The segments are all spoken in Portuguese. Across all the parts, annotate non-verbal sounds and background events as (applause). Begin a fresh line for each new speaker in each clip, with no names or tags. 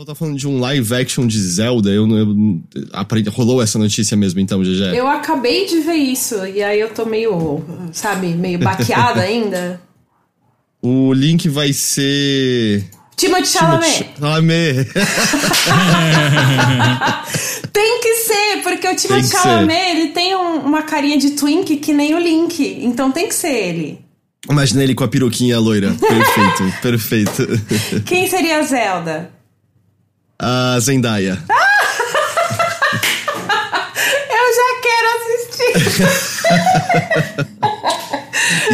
pessoal tá falando de um live action de Zelda. Eu não. Eu, aprendi, rolou essa notícia mesmo, então, GG?
Eu acabei de ver isso, e aí eu tô meio, sabe, meio baqueada (laughs) ainda.
O link vai ser.
Timothée Chalamet.
Chalamet. (laughs)
tem que ser, porque o Timothée
que
Chalamet, ele tem um- uma carinha de twink que nem o Link. Então tem que ser ele.
Imagina ele com a peruquinha loira. Perfeito, (laughs) perfeito.
Quem seria a Zelda?
A Zendaya. (laughs)
Eu já quero assistir. (laughs)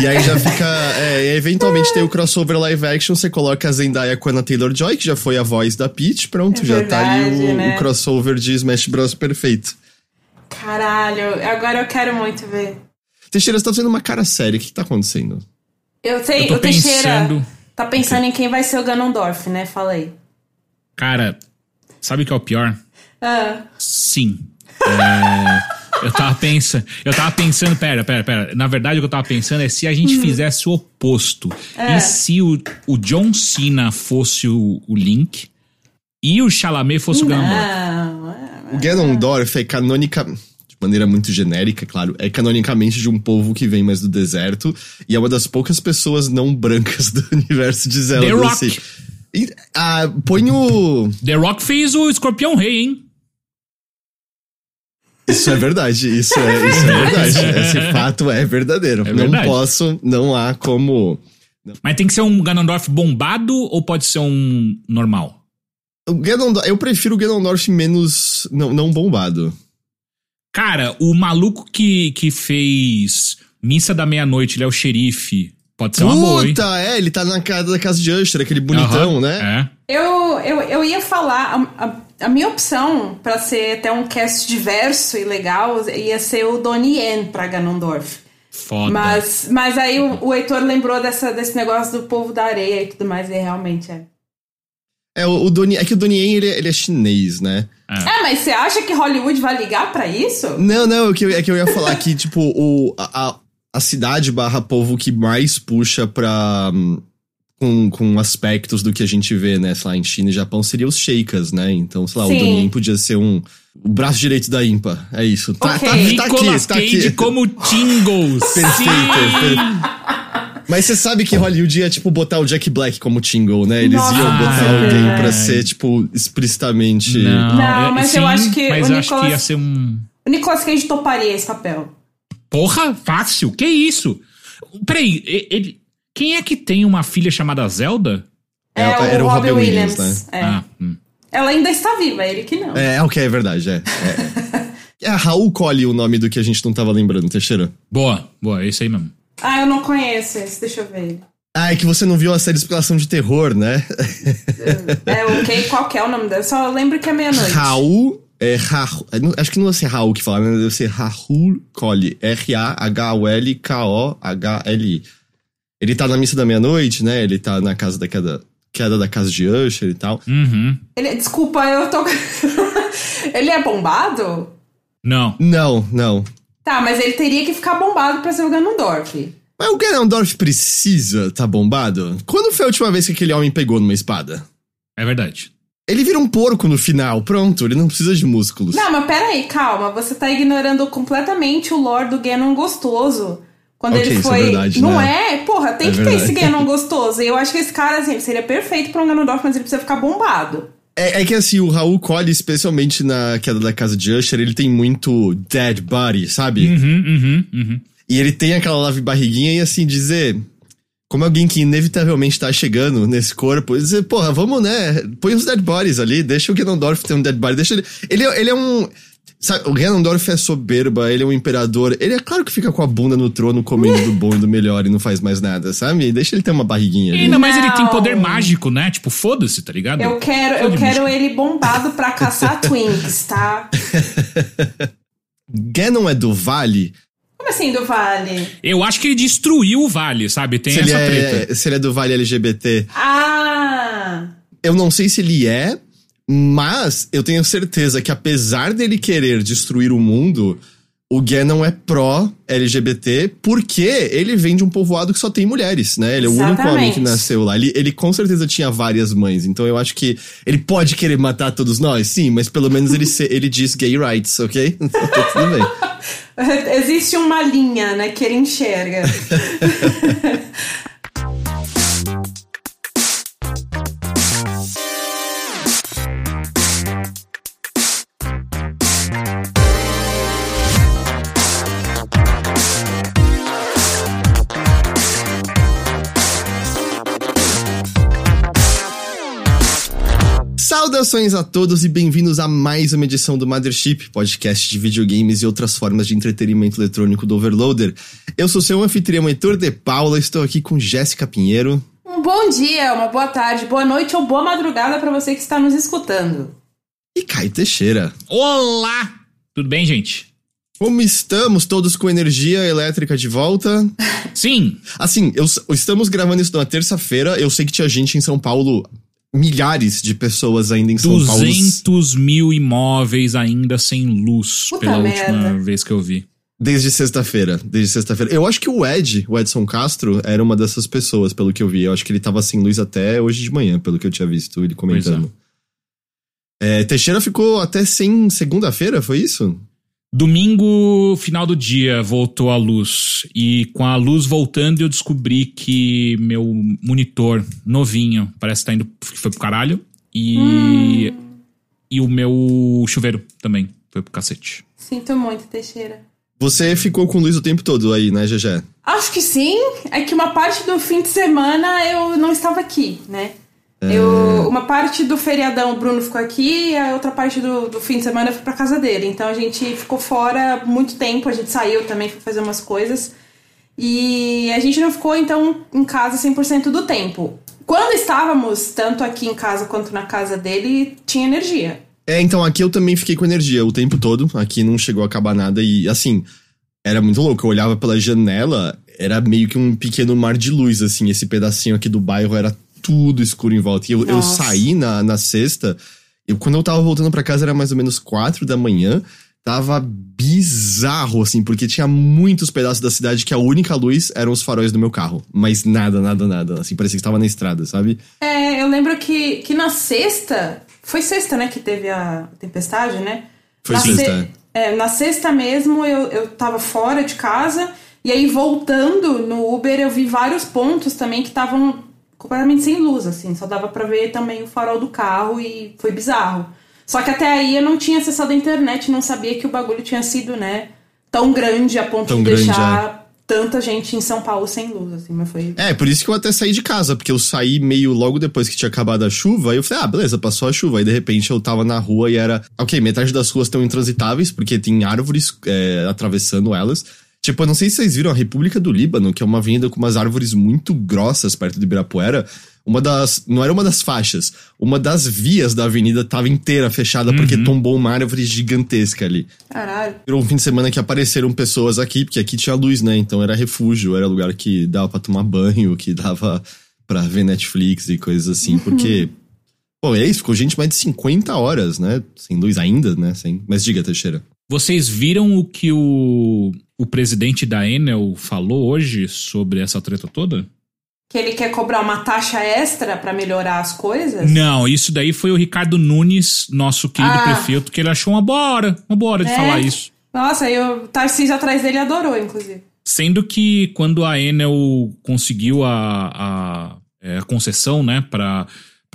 E aí já fica. É, eventualmente tem o crossover live action, você coloca a Zendaya com a Anna Taylor Joy, que já foi a voz da Peach, pronto,
É
já tá ali
verdade,
o,
né?
o crossover de Smash Bros. perfeito.
Caralho, agora eu quero muito ver.
Teixeira, você tá fazendo uma cara séria, o que, que tá acontecendo?
Eu sei,
Eu tô
o Teixeira
pensando-
tá pensando em quem vai ser o Ganondorf, né? Fala aí.
Cara, sabe o que é o pior?
Ah,
Sim. É, eu tava pensando. Eu tava pensando, pera, pera, pera. Na verdade, o que eu tava pensando é se a gente fizesse o oposto.
É.
E se o, o John Cena fosse o, o Link e o Chalamet fosse o Ganondorf?
não, é-
O Ganondorf é canônica. De maneira muito genérica, claro, é canonicamente de um povo que vem mais do deserto e é uma das poucas pessoas não brancas (laughs) do universo de Zelda.
The Rock.
assim. Ah, põe o.
The Rock fez o Escorpião Rei, hein?
Isso é verdade, isso é, isso é verdade. (laughs) Esse fato é verdadeiro.
É
não posso, não há como.
Mas tem que ser um Ganondorf bombado ou pode ser um normal?
Eu prefiro o Ganondorf menos. Não, não bombado.
Cara, o maluco que, que fez Missa da Meia-Noite, ele é o xerife. Pode ser uma boa, hein?
Puta, é, ele tá na casa da casa de Usher, aquele bonitão,
Aham,
né?
É.
Eu, eu, eu ia falar, a, a- a minha opção pra ser até um cast diverso e legal ia ser o Donnie Yen pra Ganondorf.
Foda.
Mas, mas aí o, o Heitor lembrou dessa, desse negócio do povo da areia e tudo mais, e realmente é.
É, o, o Donnie, é que o Donnie Yen, ele, é- ele é chinês, né?
É, mas você acha que Hollywood vai ligar pra isso?
Não, não, é que eu, é que eu ia falar que, (laughs) tipo, o, a, a- a cidade barra povo que mais puxa pra. hum, Com, com aspectos do que a gente vê, né, sei lá, em China e Japão, seria os sheikas, né? Então, sei lá,
Sim.
o Donnie Yen podia ser um. O braço direito da Impa. É isso. Tá,
Ok.
tá, tá
Nicolas
aqui, tá
Cage
aqui.
como Tingles. (laughs)
Perfeito,
Sim.
perfeito. Mas você sabe que Hollywood ia, tipo, botar o Jack Black como Tingle, né? Eles
Nossa,
iam botar
é
alguém pra ser, tipo, explicitamente.
Não,
Não, mas eu acho que
Mas
o
eu acho que
Nicolas-
ia ser um.
O Nicolas Cage toparia esse papel.
Porra, fácil. Que isso? Peraí, ele. Quem é que tem uma filha chamada Zelda?
É, era o Robin Williams,
É.
Ah, hum.
Ela ainda está viva, ele que não.
É, ok, é verdade, é. É, é Raul Colli o nome do que a gente não tava lembrando, Teixeira.
Boa, boa, é isso aí mesmo.
Ah, eu não conheço esse, deixa eu ver.
Ah, é que você não viu a série de explicação de terror, né?
É, ok, qual que é o nome dela? Só lembro que é meia-noite.
Raul. É, Raul, é, acho que não deve ser Raul que fala, né? Deve ser Raul Colli. R-A-H-U-L-K-O-H-L-I. Ele tá na missa da meia-noite, né? Ele tá na casa da queda, queda da casa de Usher e tal.
Uhum.
Ele, desculpa, eu tô. (laughs) ele é bombado?
Não.
Não, não.
Tá, mas ele teria que ficar bombado pra ser o Ganondorf.
Mas o Ganondorf precisa tá bombado? Quando foi a última vez que aquele homem pegou numa espada?
É verdade.
Ele vira um porco no final, pronto, ele não precisa de músculos.
Não, mas peraí, calma. Você tá ignorando completamente o lore do Ganon gostoso. Quando
Ok,
ele
isso é
foi.
verdade,
não
né?
é? Porra, tem
É
que ter
verdade.
esse Ganon gostoso. E eu acho que esse cara, assim, seria perfeito pra um Ganondorf, mas ele precisa ficar bombado.
É, é que assim, o Raul Colli, especialmente na queda da casa de Usher, ele tem muito dead body, sabe?
Uhum, uhum, uhum.
E ele tem aquela lave barriguinha e assim, dizer. Como alguém que inevitavelmente tá chegando nesse corpo, dizer, porra, vamos, né? Põe os dead bodies ali, deixa o Ganondorf ter um dead body, deixa ele. Ele, é- ele é um. Sabe, o Ganondorf é soberba, ele é um imperador. Ele é claro que fica com a bunda no trono, comendo do bom e do melhor e não faz mais nada, sabe? Deixa ele ter uma barriguinha
E
ali.
ainda mais ele tem poder mágico, né? Tipo, foda-se, tá ligado?
Eu quero, eu quero ele bombado pra caçar (laughs) twins, tá?
Ganon é do Vale.
Como assim do Vale?
Eu acho que ele destruiu o Vale, sabe? Tem
Se ele,
essa
é,
treta.
se ele é do Vale LGBT.
Ah!
Eu não sei se ele é, mas eu tenho certeza que apesar dele querer destruir o mundo, o Ganon é pró-LGBT porque ele vem de um povoado que só tem mulheres, né? Ele é o único homem que nasceu lá. Ele, ele com certeza tinha várias mães, então eu acho que ele pode querer matar todos nós, sim, mas pelo menos ele, se- ele diz gay rights, ok? (laughs) Então tá tudo bem. (laughs)
Existe uma linha, né, que ele enxerga. (laughs)
Saudações a todos e bem-vindos a mais uma edição do Mothership, podcast de videogames e outras formas de entretenimento eletrônico do Overloader. Eu sou seu anfitrião Heitor de Paula, estou aqui com Jéssica Pinheiro.
Um bom dia, uma boa tarde, boa noite ou boa madrugada para você que está nos escutando.
E Caio Teixeira.
Olá! Tudo bem, gente?
Como estamos todos com energia elétrica de volta?
Sim,
Assim, eu, estamos gravando isso na terça-feira. Eu sei que tinha gente em São Paulo, milhares de pessoas ainda em São Paulo.
200 mil imóveis ainda sem luz
Puta
pela
merda.
última vez que eu vi.
Desde sexta-feira. Desde sexta-feira. Eu acho que o Ed, o Edson Castro, era uma dessas pessoas, pelo que eu vi. Eu acho que ele tava sem luz até hoje de manhã, pelo que eu tinha visto ele comentando. É, Teixeira ficou até sem segunda-feira, foi isso?
Domingo, final do dia, voltou a luz. E com a luz voltando, eu descobri que meu monitor novinho parece que tá indo. que foi pro caralho. E. E o meu chuveiro também foi pro cacete.
Sinto muito, Teixeira.
Você ficou com luz o tempo todo aí, né, GG?
Acho que sim. É que uma parte do fim de semana eu não estava aqui, né? Eu, uma parte do feriadão o Bruno ficou aqui e a outra parte do, do fim de semana eu fui pra casa dele. Então a gente ficou fora muito tempo, a gente saiu também, foi fazer umas coisas. E a gente não ficou, então, em casa 100% do tempo. Quando estávamos, tanto aqui em casa quanto na casa dele, tinha energia.
É, então aqui eu também fiquei com energia o tempo todo. Aqui não chegou a acabar nada e, assim, era muito louco. Eu olhava pela janela, era meio que um pequeno mar de luz, assim. Esse pedacinho aqui do bairro era tudo escuro em volta. E eu, eu saí na, na sexta, eu, quando eu tava voltando pra casa era mais ou menos quatro da manhã. Tava bizarro, assim, porque tinha muitos pedaços da cidade que a única luz eram os faróis do meu carro. Mas nada, nada, nada. Assim, parecia que tava na estrada, sabe?
É, eu lembro que, que na sexta. Foi sexta, né? Que teve a tempestade, né?
Foi
na
sexta,
é, na sexta mesmo eu, eu tava fora de casa. E aí, voltando no Uber, eu vi vários pontos também que estavam completamente sem luz, assim. Só dava pra ver também o farol do carro e foi bizarro. Só que até aí eu não tinha acessado a internet, não sabia que o bagulho tinha sido, né? Tão grande a ponto
Tão
de
grande,
deixar tanta gente em São Paulo sem luz, assim. Mas foi.
É, por isso que eu até saí de casa, porque eu saí meio logo depois que tinha acabado a chuva, e eu falei, ah, beleza, passou a chuva. Aí de repente eu tava na rua e era. Ok, metade das ruas estão intransitáveis, porque tem árvores é, atravessando elas. Tipo, eu não sei se vocês viram a República do Líbano, que é uma avenida com umas árvores muito grossas perto de Ibirapuera. Uma das. Não era uma das faixas, uma das vias da avenida tava inteira fechada porque tombou uma árvore gigantesca ali.
Caralho.
Virou um fim de semana que apareceram pessoas aqui, porque aqui tinha luz, né? Então era refúgio, era lugar que dava pra tomar banho, que dava pra ver Netflix e coisas assim, (laughs) porque. Pô, é isso, ficou gente mais de 50 horas, né? Sem luz ainda, né? Sem... Mas diga, Teixeira.
Vocês viram o que o, o presidente da Enel falou hoje sobre essa treta toda?
Que ele quer cobrar uma taxa extra pra melhorar as coisas?
Não, isso daí foi o Ricardo Nunes, nosso querido
Ah.
prefeito, que ele achou uma boa hora, uma boa hora de
É?
falar isso.
Nossa, e o Tarcísio atrás dele adorou, inclusive.
Sendo que quando a Enel conseguiu a, a, é, a concessão, né, para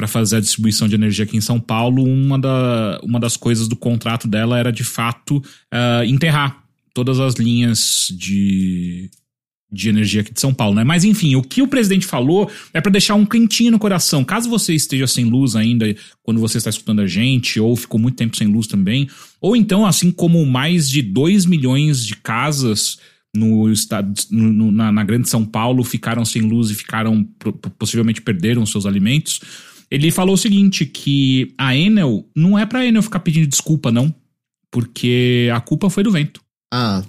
para fazer a distribuição de energia aqui em São Paulo, uma, da, uma das coisas do contrato dela era de fato ah, enterrar todas as linhas de, de energia aqui de São Paulo, né? Mas enfim, o que o presidente falou é para deixar um quentinho no coração. Caso você esteja sem luz ainda quando você está escutando a gente, ou ficou muito tempo sem luz também, ou então, assim como mais de 2 milhões de casas no estado, no- na, na grande São Paulo ficaram sem luz e ficaram possivelmente perderam seus alimentos. Ele falou o seguinte que a Enel não é pra Enel ficar pedindo desculpa não, porque a culpa foi do vento.
Ah.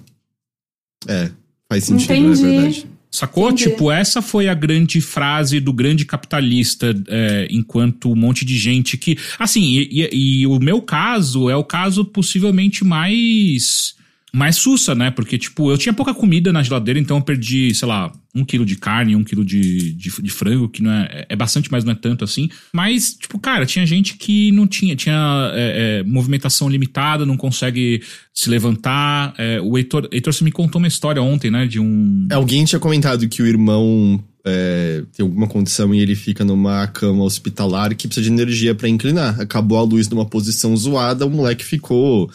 É, faz sentido,
Entendi.
é verdade.
Sacou?
Entendi.
Tipo, essa foi a grande frase do grande capitalista, é, enquanto um monte de gente que. Assim, e, e- e o meu caso é o caso possivelmente mais mais sussa, né? Porque, tipo, eu tinha pouca comida na geladeira, então eu perdi, sei lá, um quilo de carne, um quilo de, de, de, frango, que não é. É bastante, mas não é tanto assim. Mas, tipo, cara, tinha gente que não tinha, tinha é, é, movimentação limitada, não consegue se levantar. É, o Heitor, Heitor, você me contou uma história ontem, né? De um.
Alguém tinha comentado que o irmão é, tem alguma condição e ele fica numa cama hospitalar que precisa de energia para inclinar. Acabou a luz numa posição zoada, o moleque ficou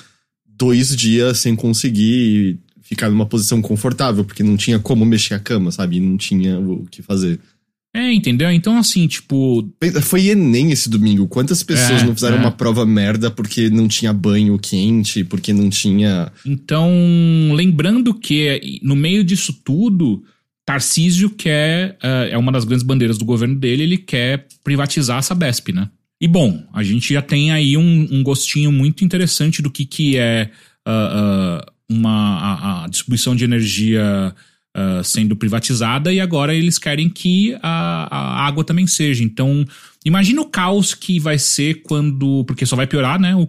dois dias sem conseguir ficar numa posição confortável, porque não tinha como mexer a cama, sabe? Não tinha o que fazer.
É, entendeu? Então, assim, tipo.
Foi Enem esse domingo. Quantas pessoas é, não fizeram é. uma prova merda porque não tinha banho quente, porque não tinha.
Então, lembrando que no meio disso tudo, Tarcísio quer. Uh, é uma das grandes bandeiras do governo dele, ele quer privatizar a Sabesp, né? E bom, a gente já tem aí um, um gostinho muito interessante do que, que é uh, uh, uma, a, a, distribuição de energia uh, sendo privatizada e agora eles querem que a, a, água também seja. Então, imagina o caos que vai ser quando. Porque só vai piorar, né? O,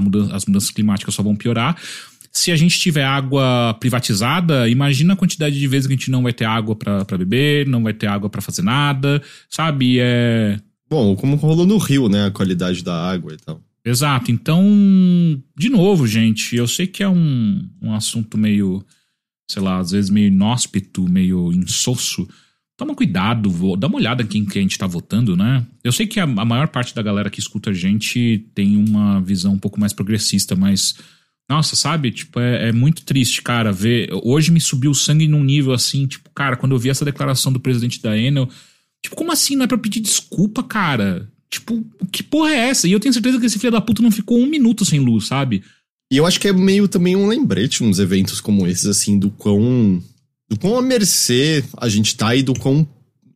mudança, as mudanças climáticas só vão piorar. Se a gente tiver água privatizada, imagina a quantidade de vezes que a gente não vai ter água para beber, não vai ter água para fazer nada, sabe? É
Bom, como rolou no Rio, né? A qualidade da água e tal.
Exato. Então, de novo, gente, eu sei que é um, um assunto meio, sei lá, às vezes meio inóspito, meio insosso. Toma cuidado, vou, dá uma olhada em quem que a gente tá votando, né? Eu sei que a, a maior parte da galera que escuta a gente tem uma visão um pouco mais progressista, mas nossa, sabe? Tipo, é, é, muito triste, cara, ver. Hoje me subiu o sangue num nível assim, tipo, cara, quando eu vi essa declaração do presidente da Enel, Tipo, como assim? Não é pra pedir desculpa, cara? Tipo, que porra é essa? E eu tenho certeza que esse filho da puta não ficou um minuto sem luz, sabe?
E eu acho que é meio também um lembrete uns eventos como esses, assim, do quão. do quão a mercê a gente tá e do quão.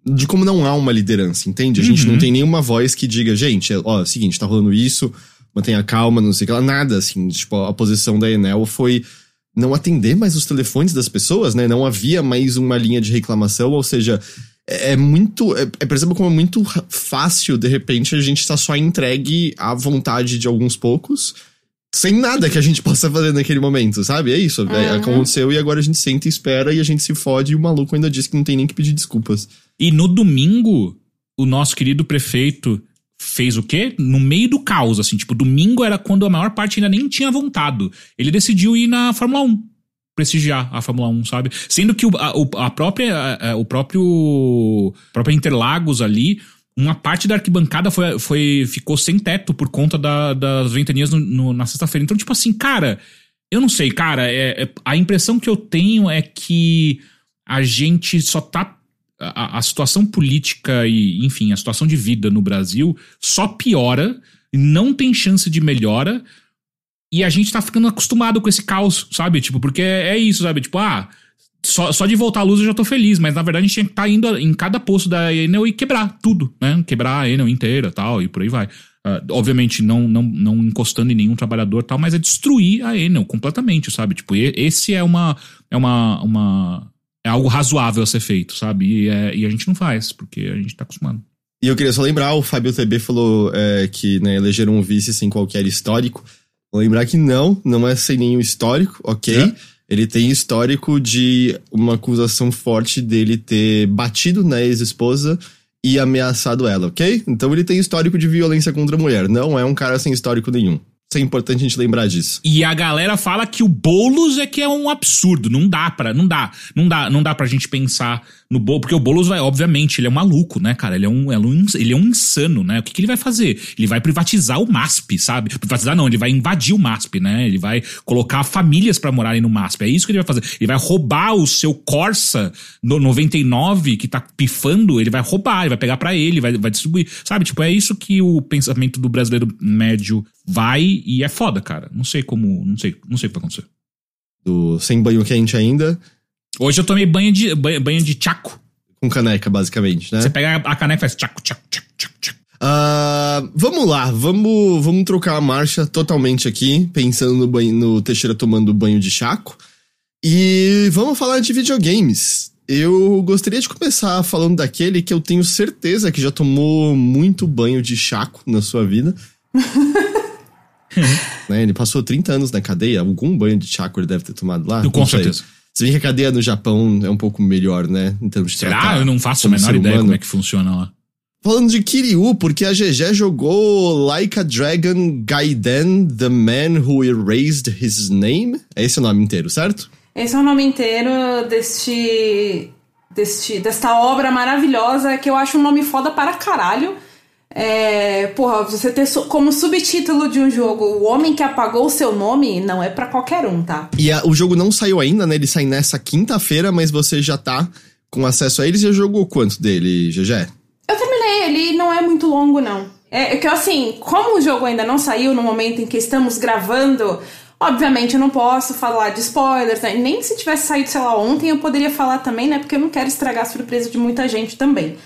de como não há uma liderança, entende? A gente não uhum. tem nenhuma voz que diga, gente, ó, é o seguinte, tá rolando isso, mantenha calma, não sei o que lá, nada, assim. Tipo, a posição da Enel foi não atender mais os telefones das pessoas, né? Não havia mais uma linha de reclamação, ou seja, é, é muito. É, é, perceba como é muito fácil, de repente, a gente tá só entregue à vontade de alguns poucos, sem nada que a gente (laughs) possa fazer naquele momento, sabe? É isso. Uhum. É, aconteceu e agora a gente senta e espera e a gente se fode e o maluco ainda diz que não tem nem que pedir desculpas.
E no domingo, o nosso querido prefeito fez o quê? No meio do caos, assim, tipo, domingo era quando a maior parte ainda nem tinha vontado. Ele decidiu ir na Fórmula 1 prestigiar a Fórmula 1, sabe? Sendo que o, a, a própria, a, o próprio, própria Interlagos ali, uma parte da arquibancada foi, foi, ficou sem teto por conta da, das ventanias no, no, na sexta-feira. Então, tipo assim, cara, eu não sei, cara, é, é, a impressão que eu tenho é que a gente só tá. A, a situação política e, enfim, a situação de vida no Brasil só piora, não tem chance de melhora, e a gente tá ficando acostumado com esse caos, sabe? Tipo, porque é, isso, sabe? Tipo, ah, só, só de voltar à luz eu já tô feliz, mas na verdade a gente tinha que estar tá indo em cada posto da Enel e quebrar tudo, né? Quebrar a Enel inteira tal, e por aí vai. Uh, obviamente, não, não, não encostando em nenhum trabalhador tal, mas é destruir a Enel completamente, sabe? Tipo, esse é uma. É uma. uma é algo razoável a ser feito, sabe? E, é, e a gente não faz, porque a gente tá acostumado.
E eu queria só lembrar, o Fábio TB falou é, que né, elegeram um vice sem qualquer histórico. Lembrar que não, não é sem nenhum histórico, ok? É? Ele tem histórico de uma acusação forte dele ter batido na ex-esposa e ameaçado ela, ok? Então ele tem histórico de violência contra a mulher. Não é um cara sem histórico nenhum. Isso é importante a gente lembrar disso.
E a galera fala que o Boulos é que é um absurdo. Não dá para, não dá, não dá, não dá pra gente pensar no Boulos, porque o Boulos vai, obviamente, ele é um maluco, né, cara? Ele é um, ele é um insano, né? O que, que ele vai fazer? Ele vai privatizar o MASP, sabe? Privatizar não, ele vai invadir o MASP, né? Ele vai colocar famílias para morarem no MASP. É isso que ele vai fazer. Ele vai roubar o seu Corsa no 99 que tá pifando, ele vai roubar, ele vai pegar para ele, vai, vai distribuir. Sabe? Tipo, é isso que o pensamento do brasileiro médio vai e é foda, cara. Não sei como, não sei, não sei o que vai acontecer.
Do sem banho quente ainda,
Hoje eu tomei banho de, banho, banho de chaco.
Com caneca, basicamente, né?
Você pega a caneca e faz tchaco, tchaco, tchaco, tchaco, tchaco.
Uh, vamos lá, vamos, vamos trocar a marcha totalmente aqui, pensando no, banho, no Teixeira tomando banho de chaco. E vamos falar de videogames. Eu gostaria de começar falando daquele que eu tenho certeza que já tomou muito banho de chaco na sua vida. (laughs) né? Ele passou 30 anos na cadeia, algum banho de chaco ele deve ter tomado lá.
Com certeza.
Se bem que a cadeia no Japão é um pouco melhor, né? Em termos de
Será? Eu não faço a menor ideia humano. como é que funciona lá.
Falando de Kiryu, porque a GG jogou Like a Dragon Gaiden, The Man Who Erased His Name. É esse o nome inteiro, certo?
Esse é o nome inteiro deste, deste, desta obra maravilhosa que eu acho um nome foda para caralho. É, porra, você ter como subtítulo de um jogo O Homem que Apagou o Seu Nome não é para qualquer um, tá?
E a, o jogo não saiu ainda, né? Ele sai nessa quinta-feira, mas você já tá com acesso a ele. Você jogou quanto dele, GG?
Eu terminei, ele não é muito longo, não. É, é que assim, como o jogo ainda não saiu no momento em que estamos gravando, obviamente eu não posso falar de spoilers, né? Nem se tivesse saído, sei lá, ontem eu poderia falar também, né? Porque eu não quero estragar a surpresa de muita gente também.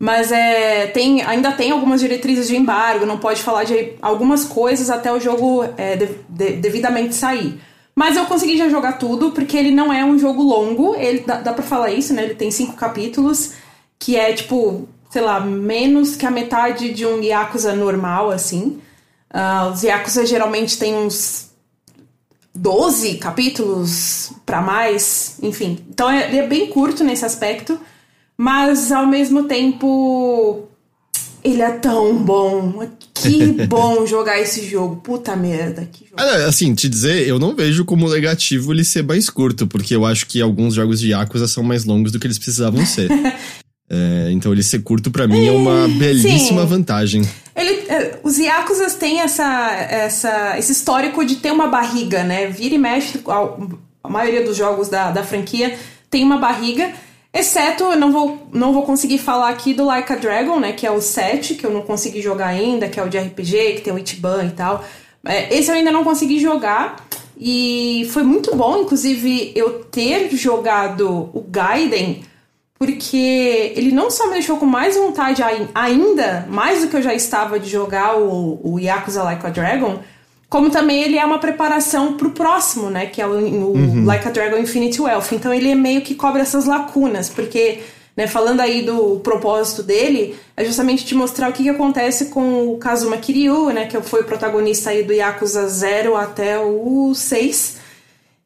Mas é, tem, ainda tem algumas diretrizes de embargo, não pode falar de algumas coisas até o jogo é, de, de, devidamente sair. Mas eu consegui já jogar tudo, porque ele não é um jogo longo, ele dá, dá pra falar isso, né? Ele tem cinco capítulos, que é tipo sei lá, menos que a metade de um Yakuza normal, assim. Uh, os Yakuza geralmente têm uns 12 capítulos para mais, enfim. Então é, ele é bem curto nesse aspecto, mas ao mesmo tempo ele é tão bom. Que (laughs) bom jogar esse jogo. Puta merda. Que jogo.
Assim, te dizer, eu não vejo como negativo ele ser mais curto, porque eu acho que alguns jogos de Yakuza são mais longos do que eles precisavam ser. (laughs) É, então ele ser curto para mim é uma belíssima Sim. vantagem.
Ele, é, os Yakuzas têm essa, essa, esse histórico de ter uma barriga, né? Vira e mexe, a, maioria dos jogos da, da franquia tem uma barriga. Exceto, eu não vou, não vou conseguir falar aqui do Like a Dragon, né? Que é o 7, que eu não consegui jogar ainda, que é o de RPG, que tem o Ichiban e tal. É, esse eu ainda não consegui jogar. E foi muito bom, inclusive, eu ter jogado o Gaiden porque ele não só me deixou com mais vontade ainda, mais do que eu já estava de jogar o, o Yakuza Like a Dragon, como também ele é uma preparação pro próximo, né, que é o, o uhum. Like a Dragon Infinity Wealth. Então ele é meio que cobre essas lacunas, porque, né, falando aí do propósito dele, é justamente te mostrar o que, que acontece com o Kazuma Kiryu, né, que foi o protagonista aí do Yakuza 0 até o 6.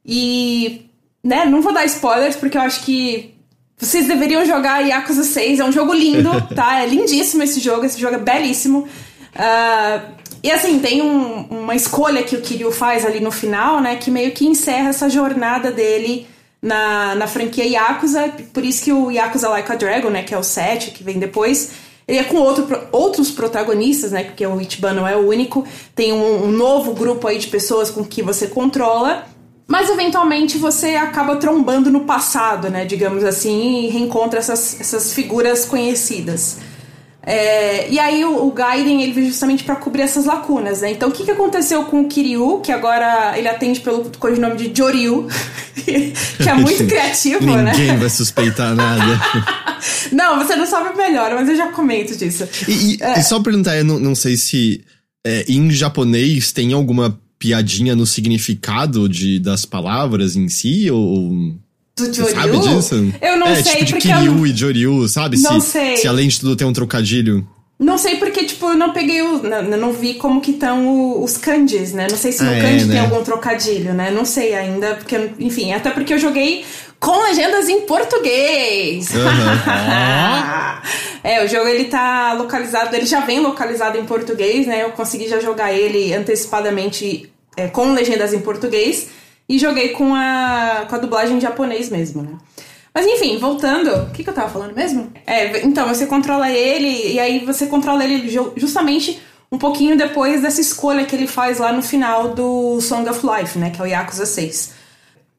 E, né, não vou dar spoilers, porque eu acho que vocês deveriam jogar Yakuza 6, é um jogo lindo, (laughs) tá? É lindíssimo esse jogo, esse jogo é belíssimo. Uh, e assim, tem um, uma escolha que o Kiryu faz ali no final, né? Que meio que encerra essa jornada dele na, na franquia Yakuza. Por isso que o Yakuza Like a Dragon, né? Que é o 7, que vem depois. Ele é com outro, outros protagonistas, né? Porque o Ichiban não é o único. Tem um, um novo grupo aí de pessoas com que você controla. Mas eventualmente você acaba trombando no passado, né? Digamos assim, e reencontra essas, essas figuras conhecidas. É, e aí o, o Gaiden ele veio justamente para cobrir essas lacunas, né? Então o que, que aconteceu com o Kiryu, que agora ele atende pelo codinome de Joryu, (laughs) que é muito criativo,
Ninguém
né?
Ninguém vai suspeitar nada. (laughs)
não, você não sabe melhor, mas eu já comento disso.
E, e, é. e só perguntar, eu não, não sei se é, em japonês tem alguma piadinha no significado de, das palavras em si? Ou.
Do Joryu?
Sabe disso?
Eu não
é,
sei.
Tipo de Kiryu e Joryu, sabe?
Não
se,
sei.
Se além de tudo tem um trocadilho.
Não sei porque, tipo, eu não peguei o. Não, não vi como que estão os kanjis, né? Não sei se no ah, kanji é, né? tem algum trocadilho, né? Não sei ainda, porque, enfim, até porque eu joguei com legendas em português. Uhum. (laughs) é, o jogo ele tá localizado, ele já vem localizado em português, né? Eu consegui já jogar ele antecipadamente é, com legendas em português e joguei com a, com a dublagem em japonês mesmo, né? Mas enfim, voltando, o que, que eu tava falando mesmo? É, então, você controla ele e aí você controla ele justamente um pouquinho depois dessa escolha que ele faz lá no final do Song of Life, né? Que é o Yakuza 6.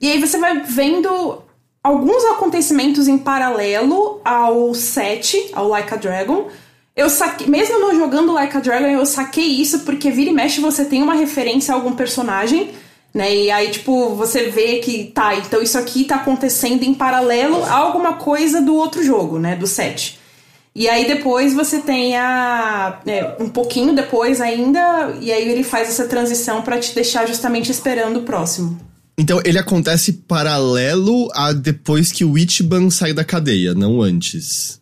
E aí você vai vendo alguns acontecimentos em paralelo ao 7, ao Like a Dragon, eu saquei, mesmo não jogando Like a Dragon, eu saquei isso porque vira e mexe você tem uma referência a algum personagem, né? E aí, tipo, você vê que tá, então isso aqui tá acontecendo em paralelo a alguma coisa do outro jogo, né? Do set. E aí depois você tem a. É, um pouquinho depois ainda, e aí ele faz essa transição para te deixar justamente esperando o próximo.
Então ele acontece paralelo a depois que o Ichiban sai da cadeia, não antes.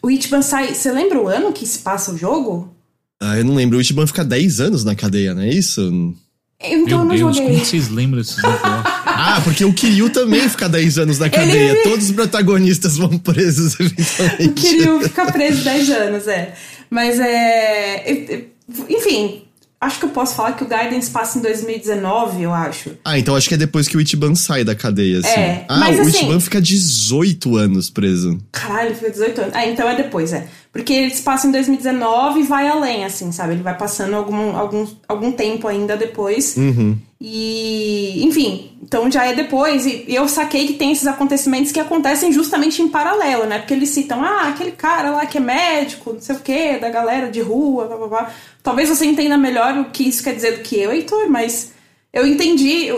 O Ichiban sai. Você lembra o ano que se passa o jogo?
Ah, eu não lembro. O Ichiban fica 10 anos na cadeia, não é isso?
Então
Meu
eu não
Deus,
joguei.
como vocês lembram desses? (laughs)
Ah, porque o Kiryu também fica 10 anos na cadeia.
Ele-
Todos os protagonistas vão presos (laughs) eventualmente.
O Kiryu fica preso 10 anos, é. Mas é. Enfim, acho que eu posso falar que o Guidance passa em 2019, eu acho.
Ah, então acho que é depois que o Ichiban sai da cadeia, assim.
É,
ah,
mas
o
assim-
Ichiban fica 18 anos preso.
Caralho, ele fica 18 anos. Ah, então é depois, é. Porque eles passam em 2019 e vai além, assim, sabe? Ele vai passando algum, algum, algum tempo ainda depois.
Uhum.
E, enfim, então já é depois. E eu saquei que tem esses acontecimentos que acontecem justamente em paralelo, né? Porque eles citam, ah, aquele cara lá que é médico, não sei o quê, da galera de rua, blá blá blá. Talvez você entenda melhor o que isso quer dizer do que eu, Heitor, mas eu entendi,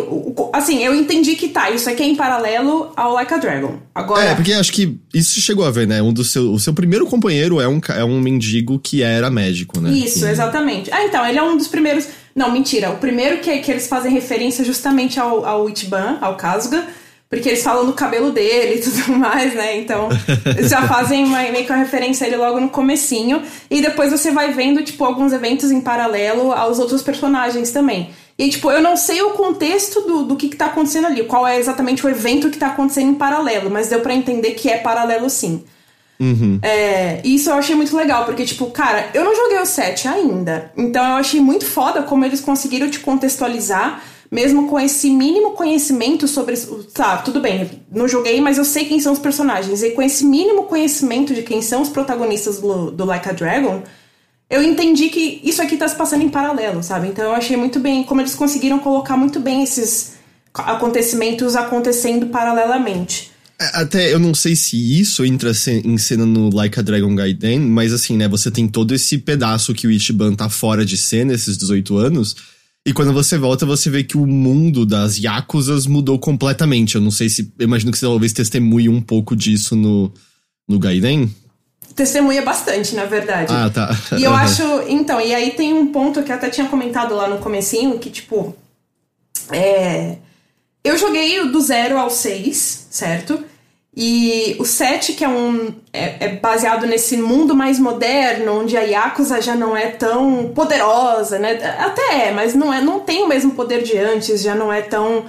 assim, eu entendi que tá, isso aqui é em paralelo ao Like a Dragon. Agora.
É, porque acho que isso chegou a ver, né? Um do seu, o seu primeiro companheiro é um, é um mendigo que era médico, né?
Isso,
Que-
exatamente. Ah, então, ele é um dos primeiros. Não, mentira. O primeiro que, que eles fazem referência justamente ao, ao Ichiban, ao Kasuga, porque eles falam no cabelo dele e (laughs) tudo mais, né? Então, eles já fazem uma, meio que uma referência a ele logo no comecinho. E depois você vai vendo, tipo, alguns eventos em paralelo aos outros personagens também. E, tipo, eu não sei o contexto do, do que, que tá acontecendo ali, qual é exatamente o evento que tá acontecendo em paralelo, mas deu pra entender que é paralelo sim.
Uhum.
É, e isso eu achei muito legal, porque, tipo, cara, eu não joguei o 7 ainda. Então eu achei muito foda como eles conseguiram te contextualizar, mesmo com esse mínimo conhecimento sobre. Tá, tudo bem, não joguei, mas eu sei quem são os personagens. E com esse mínimo conhecimento de quem são os protagonistas do, do Like a Dragon, eu entendi que isso aqui tá se passando em paralelo, sabe? Então eu achei muito bem como eles conseguiram colocar muito bem esses acontecimentos acontecendo paralelamente.
É, Até eu não sei se isso entra em cena no Like a Dragon Gaiden, mas assim, né? Você tem todo esse pedaço que o Ichiban tá fora de cena, esses 18 anos. E quando você volta, você vê que o mundo das Yakuzas mudou completamente. Eu não sei se. Eu imagino que você talvez testemunhe um pouco disso no, no Gaiden.
Testemunha bastante, na verdade.
Ah, tá.
E eu
Aham.
acho. Então, e aí tem um ponto que eu até tinha comentado lá no comecinho, que, tipo. É. Eu joguei do 0 ao 6, certo? E o 7, que é um. É, é baseado nesse mundo mais moderno, onde a Yakuza já não é tão poderosa, né? Até é, mas não, é, não tem o mesmo poder de antes, já não é tão.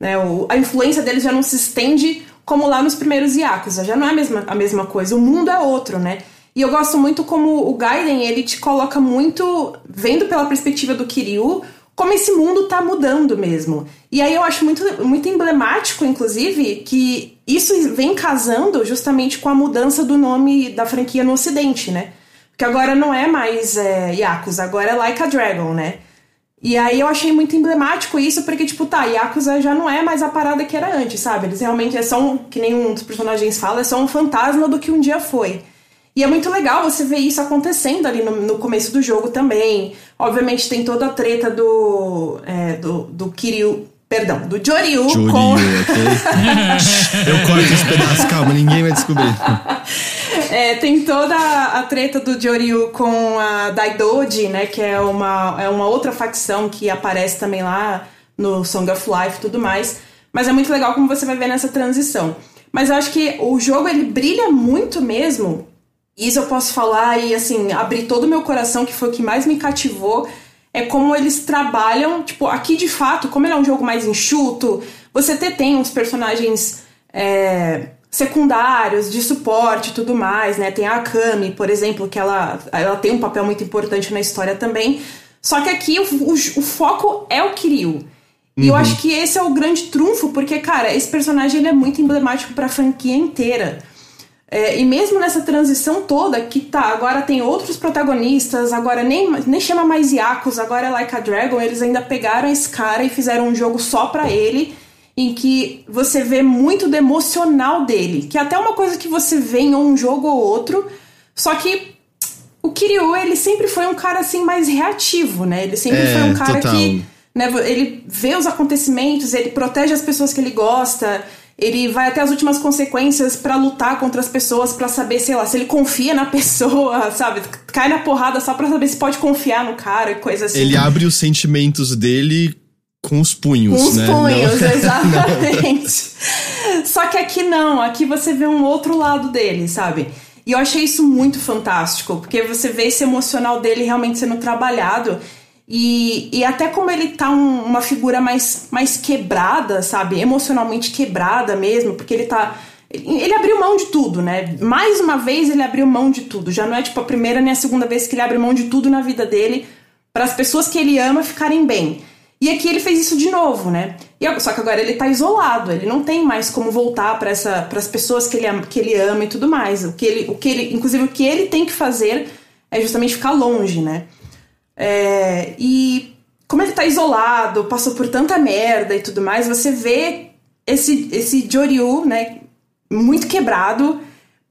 Né, o- a influência deles já não se estende como lá nos primeiros Yakuza, já não é a mesma, a mesma coisa, o mundo é outro, né? E eu gosto muito como o Gaiden, ele te coloca muito, vendo pela perspectiva do Kiryu, como esse mundo tá mudando mesmo. E aí eu acho muito, muito emblemático, inclusive, que isso vem casando justamente com a mudança do nome da franquia no ocidente, né? Porque agora não é mais é, Yakuza, agora é Like a Dragon, né? E aí eu achei muito emblemático isso, porque, tipo, tá, Yakuza já não é mais a parada que era antes, sabe? Eles realmente é só um, que nem um dos personagens fala, é só um fantasma do que um dia foi. E é muito legal você ver isso acontecendo ali no, no começo do jogo também. Obviamente tem toda a treta do. é, do, do Kiryu. Perdão, do Joryu,
Joryu,
com.
ok? (laughs) eu corto esse pedaço, calma, ninguém vai descobrir. (laughs)
É, tem toda a treta do Joryu com a Daidoji, né? Que é uma, é uma outra facção que aparece também lá no Song of Life e tudo mais. Mas é muito legal como você vai ver nessa transição. Mas eu acho que o jogo ele brilha muito mesmo. Isso eu posso falar e assim, abrir todo o meu coração, que foi o que mais me cativou. É como eles trabalham, tipo, aqui de fato, como ele é um jogo mais enxuto, você até tem uns personagens é, secundários, de suporte e tudo mais, né? Tem a Akami, por exemplo, que ela, ela tem um papel muito importante na história também. Só que aqui o, o, o foco é o Kiryu. E eu acho que esse é o grande trunfo, porque, cara, esse personagem ele é muito emblemático pra franquia inteira. É, e mesmo nessa transição toda, que tá, agora tem outros protagonistas, agora nem, nem chama mais Yakuza, agora é Like a Dragon, eles ainda pegaram esse cara e fizeram um jogo só pra ele, em que você vê muito do emocional dele, que é até uma coisa que você vê em um jogo ou outro, só que o Kiryu, ele sempre foi um cara assim mais reativo, né? Ele sempre
É,
foi um cara
total.
que né, ele vê os acontecimentos, ele protege as pessoas que ele gosta, ele vai até as últimas consequências pra lutar contra as pessoas, pra saber, sei lá, se ele confia na (laughs) pessoa, sabe? Cai na porrada só pra saber se pode confiar no cara e coisa assim.
Ele abre os sentimentos dele com os punhos,
Com os
né?
punhos,
Não- (laughs)
exatamente. Só que aqui não, aqui você vê um outro lado dele, sabe? E eu achei isso muito fantástico, porque você vê esse emocional dele realmente sendo trabalhado. E, e até como ele tá um, uma figura mais, mais quebrada, sabe? Emocionalmente quebrada mesmo, porque ele tá. Ele abriu mão de tudo, né? Mais uma vez ele abriu mão de tudo. Já não é tipo a primeira nem a segunda vez que ele abre mão de tudo na vida dele para as pessoas que ele ama ficarem bem. E aqui ele fez isso de novo, né? E, só que agora ele tá isolado, ele não tem mais como voltar para as pessoas que ele, ama, que ele ama e tudo mais. O que ele, o que ele, inclusive, o que ele tem que fazer é justamente ficar longe, né? É, e como ele tá isolado, passou por tanta merda e tudo mais, você vê esse, esse Joryu, né, muito quebrado,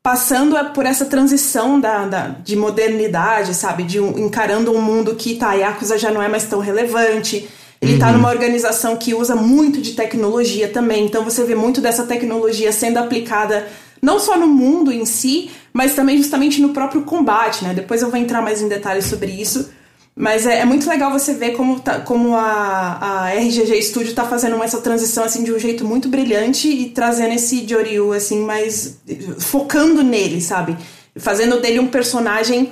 passando por essa transição da, da, de modernidade, sabe? De um, encarando um mundo que tá, a Yakuza já não é mais tão relevante. Ele tá uhum. tá numa organização que usa muito de tecnologia também, então você vê muito dessa tecnologia sendo aplicada não só no mundo em si, mas também justamente no próprio combate, né? Depois eu vou entrar mais em detalhes sobre isso. Mas é, é, muito legal você ver como, tá, como a, a RGG Studio tá fazendo essa transição assim de um jeito muito brilhante e trazendo esse Joryu assim mais focando nele, sabe? Fazendo dele um personagem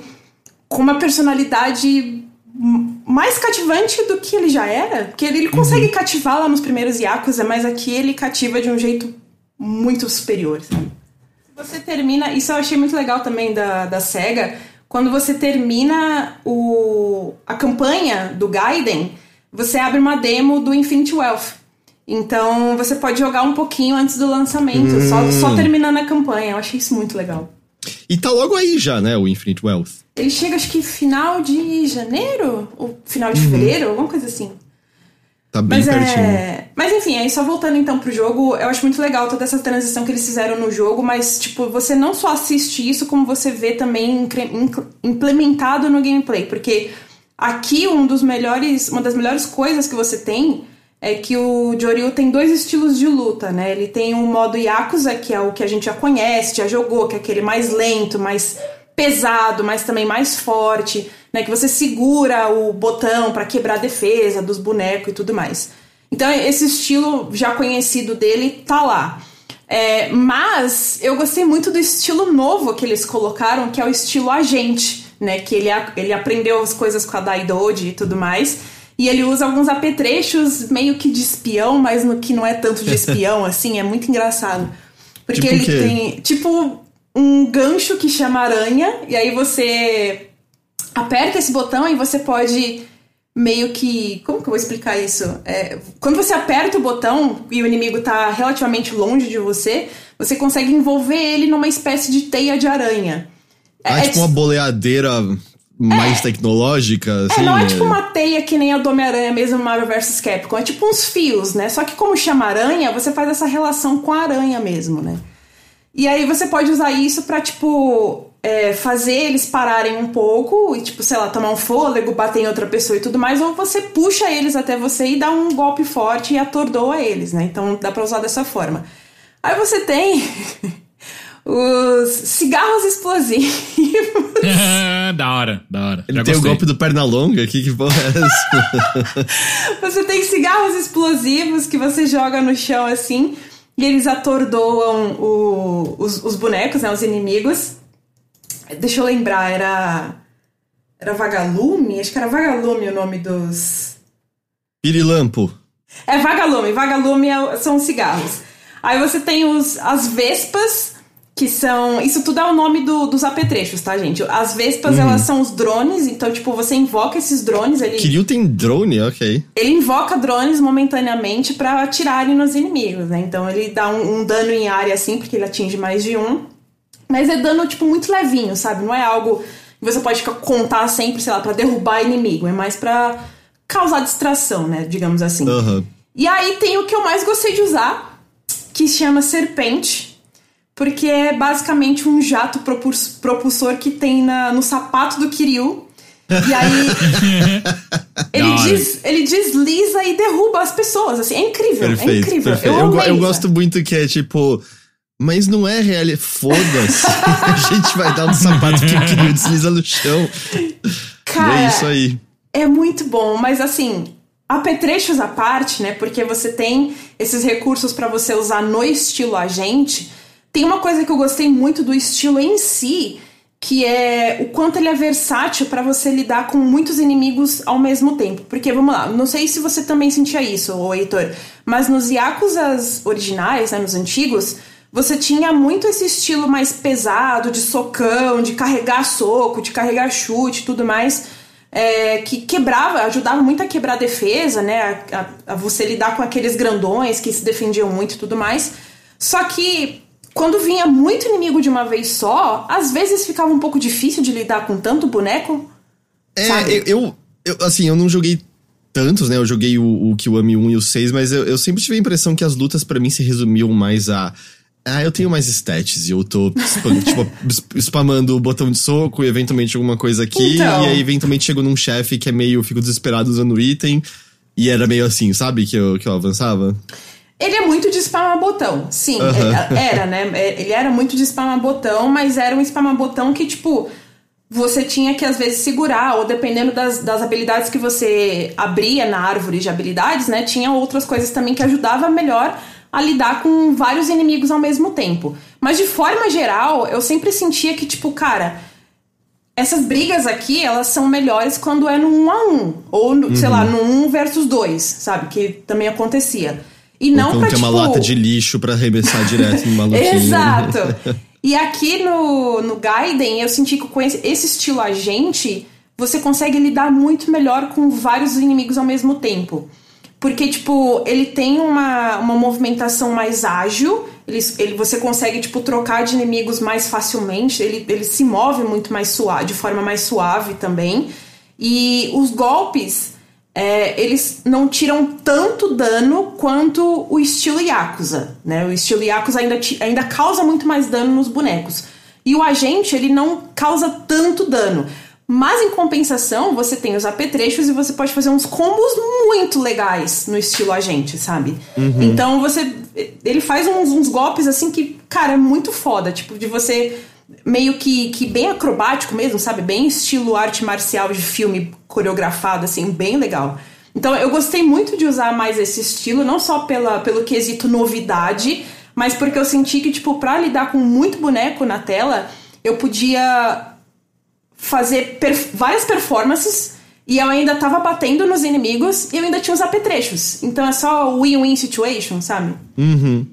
com uma personalidade mais cativante do que ele já era, porque ele, ele consegue uhum. cativar lá nos primeiros Yakuza, mas aqui ele cativa de um jeito muito superior, sabe? Você termina, isso eu achei muito legal também da, da SEGA, quando você termina o, a campanha do Gaiden, você abre uma demo do Infinite Wealth. Então você pode jogar um pouquinho antes do lançamento, hum. só, só terminando a campanha. Eu achei isso muito legal.
E tá logo aí já, né, o Infinite Wealth.
Ele chega acho que final de janeiro, ou final de uhum. fevereiro, alguma coisa assim.
Tá bem
mas
pertinho.
É... Mas enfim, aí só voltando então pro jogo, eu acho muito legal toda essa transição que eles fizeram no jogo, mas tipo, você não só assiste isso, como você vê também implementado no gameplay, porque aqui um dos melhores, uma das melhores coisas que você tem é que o Joryu tem dois estilos de luta, né? Ele tem um modo Yakuza, que é o que a gente já conhece, já jogou, que é aquele mais lento, mais pesado, mas também mais forte né? Que você segura o botão para quebrar a defesa dos bonecos e tudo mais. Então, esse estilo já conhecido dele tá lá. É, mas eu gostei muito do estilo novo que eles colocaram, que é o estilo agente, né? Que ele, ele aprendeu as coisas com a Daidoji e tudo mais. E ele usa alguns apetrechos meio que de espião, mas no que não é tanto de espião, (laughs) assim, é muito engraçado. Porque tipo ele tem, tipo, um gancho que chama aranha, e aí você aperta esse botão e você pode meio que. Como que eu vou explicar isso? É, quando você aperta o botão e o inimigo está relativamente longe de você, você consegue envolver ele numa espécie de teia de aranha.
Ah, é, tipo uma boleadeira mais é, tecnológica, assim?
É, não é tipo uma teia que nem a do Homem-Aranha mesmo no Marvel vs Capcom. É tipo uns fios, né? Só que como chama aranha, você faz essa relação com a aranha mesmo, né? E aí você pode usar isso pra, tipo, é, fazer eles pararem um pouco e, tipo, sei lá, tomar um fôlego, bater em outra pessoa e tudo mais, ou você puxa eles até você e dá um golpe forte e atordoa eles, né? Então dá pra usar dessa forma. Aí você tem (laughs) os cigarros explosivos. (laughs)
da hora, da hora.
Ele Já tem gostei. o golpe do perna longa aqui, que porra é essa? (laughs)
você tem cigarros explosivos que você joga no chão assim, e eles atordoam o, os, os bonecos, né, os inimigos. Deixa eu lembrar, era. Era Vagalume? Acho que era Vagalume o nome dos.
Pirilampo.
É Vagalume. Vagalume é, são cigarros. Aí você tem os, as Vespas, que são. Isso tudo é o nome do, dos apetrechos, tá, gente? As Vespas, uhum. elas são os drones, então, tipo, você invoca esses drones. Ele,
Kiryu tem drone, ok.
Ele invoca drones momentaneamente para atirarem nos inimigos, né? Então ele dá um, um dano em área assim, porque ele atinge mais de um. Mas é dano, tipo, muito levinho, sabe? Não é algo que você pode contar sempre, sei lá, pra derrubar inimigo. É mais pra causar distração, né? Digamos assim.
Uhum.
E aí tem o que eu mais gostei de usar, que chama Serpente. Porque é basicamente um jato propulsor que tem na, no sapato do Kiryu. E aí (laughs) ele, des, ele desliza e derruba as pessoas. Assim, é incrível. É perfeito, é incrível. Perfeito. Eu,
eu, eu gosto muito que é tipo mas não é real. Foda-se. (laughs) a gente vai dar um sapato que o Kiryu desliza no chão.
Cara,
e é isso aí.
É muito bom, mas assim, apetrechos à parte, né? Porque você tem esses recursos para você usar no estilo agente. Tem uma coisa que eu gostei muito do estilo em si, que é o quanto ele é versátil para você lidar com muitos inimigos ao mesmo tempo. Porque, vamos lá, não sei se você também sentia isso, ô Heitor, mas nos Yakuzas originais, né, nos antigos, você tinha muito esse estilo mais pesado, de socão, de carregar soco, de carregar chute tudo mais, é, que quebrava, ajudava muito a quebrar a defesa, né, a, a, a você lidar com aqueles grandões que se defendiam muito e tudo mais. Só que quando vinha muito inimigo de uma vez só, às vezes ficava um pouco difícil de lidar com tanto boneco.
É, eu, eu, eu, assim, eu não joguei tantos, né? Eu joguei o, o Kiwami 1 e o 6, mas eu, eu sempre tive a impressão que as lutas para mim se resumiam mais a. Ah, eu tenho mais stats e eu tô (laughs) tipo, spamando o botão de soco e eventualmente alguma coisa aqui. Então... E aí, eventualmente, chego num chefe que é meio. Eu fico desesperado usando item. E era meio assim, sabe? Que eu, que eu avançava.
Ele é muito de spamar botão, sim. Uhum. Era, né? É, ele era muito de spamar botão, mas era um spamar botão que, tipo, você tinha que às vezes segurar, ou dependendo das, das habilidades que você abria na árvore de habilidades, né? Tinha outras coisas também que ajudava melhor a lidar com vários inimigos ao mesmo tempo. Mas de forma geral, eu sempre sentia que, tipo, cara, essas brigas aqui, elas são melhores quando é no 1 a 1 Ou, no, uhum. sei lá, no 1 versus 2, sabe? Que também acontecia. E não
então
pra,
tem
tipo...
uma lata de lixo para arremessar direto numa (laughs) lutinha.
Exato. (laughs) E aqui no, no Gaiden, eu senti que com esse, esse estilo agente, você consegue lidar muito melhor com vários inimigos ao mesmo tempo. Porque, tipo, ele tem uma, uma movimentação mais ágil, ele, ele, você consegue, tipo, trocar de inimigos mais facilmente, ele, ele se move muito mais suave, de forma mais suave também. E os golpes é, eles não tiram tanto dano quanto o estilo Yakuza, né? O estilo Yakuza ainda, ainda causa muito mais dano nos bonecos. E o agente, ele não causa tanto dano. Mas em compensação, você tem os apetrechos e você pode fazer uns combos muito legais no estilo agente, sabe? Uhum. Então você. Ele faz uns, uns golpes assim que, cara, é muito foda. Tipo, de você meio que, que bem acrobático mesmo, sabe? Bem estilo arte marcial de filme coreografado, assim, bem legal. Então eu gostei muito de usar mais esse estilo, não só pela, pelo quesito novidade, mas porque eu senti que, tipo, pra lidar com muito boneco na tela, eu podia fazer perf várias performances e eu ainda tava batendo nos inimigos e eu ainda tinha os apetrechos. Então é só win-win situation, sabe?
Uhum.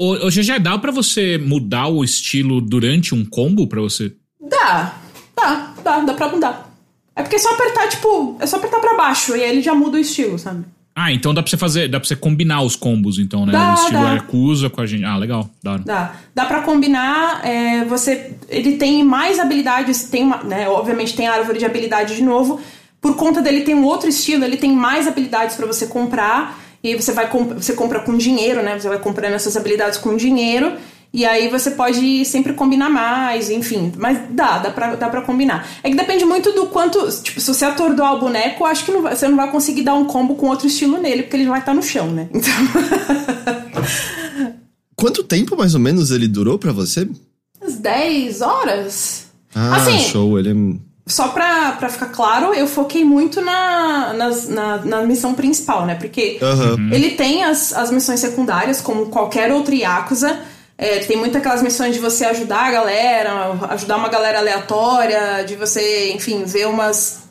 Hoje já dá para você mudar o estilo durante um combo para você?
Dá, dá, dá, dá pra mudar. É porque é só apertar, tipo, é só apertar pra baixo e aí ele já muda o estilo, sabe?
Ah, então dá pra você fazer, dá pra você combinar os combos, então, né?
Dá,
o estilo
dá.
Arcusa com a gente. Ah, legal, dá.
Dá. Dá pra combinar, é, você. Ele tem mais habilidades, tem uma, né? Obviamente tem a árvore de habilidade de novo. Por conta dele tem um outro estilo, ele tem mais habilidades para você comprar. E aí você vai você compra com dinheiro, né? Você vai comprando essas habilidades com dinheiro. E aí você pode sempre combinar mais, enfim. Mas dá, dá pra, dá pra combinar. É que depende muito do quanto. Tipo, se você atordoar o boneco, acho que não vai, você não vai conseguir dar um combo com outro estilo nele, porque ele vai estar no chão, né? Então. (laughs)
Quanto tempo mais ou menos ele durou para você?
Umas 10 horas.
Ah, assim, show. Ele é
só pra, pra ficar claro, eu foquei muito na, nas, na, na missão principal, né? Porque
uhum.
ele tem as, as missões secundárias, como qualquer outro Yakuza. É, tem muito aquelas missões de você ajudar a galera, ajudar uma galera aleatória, de você, enfim, ver umas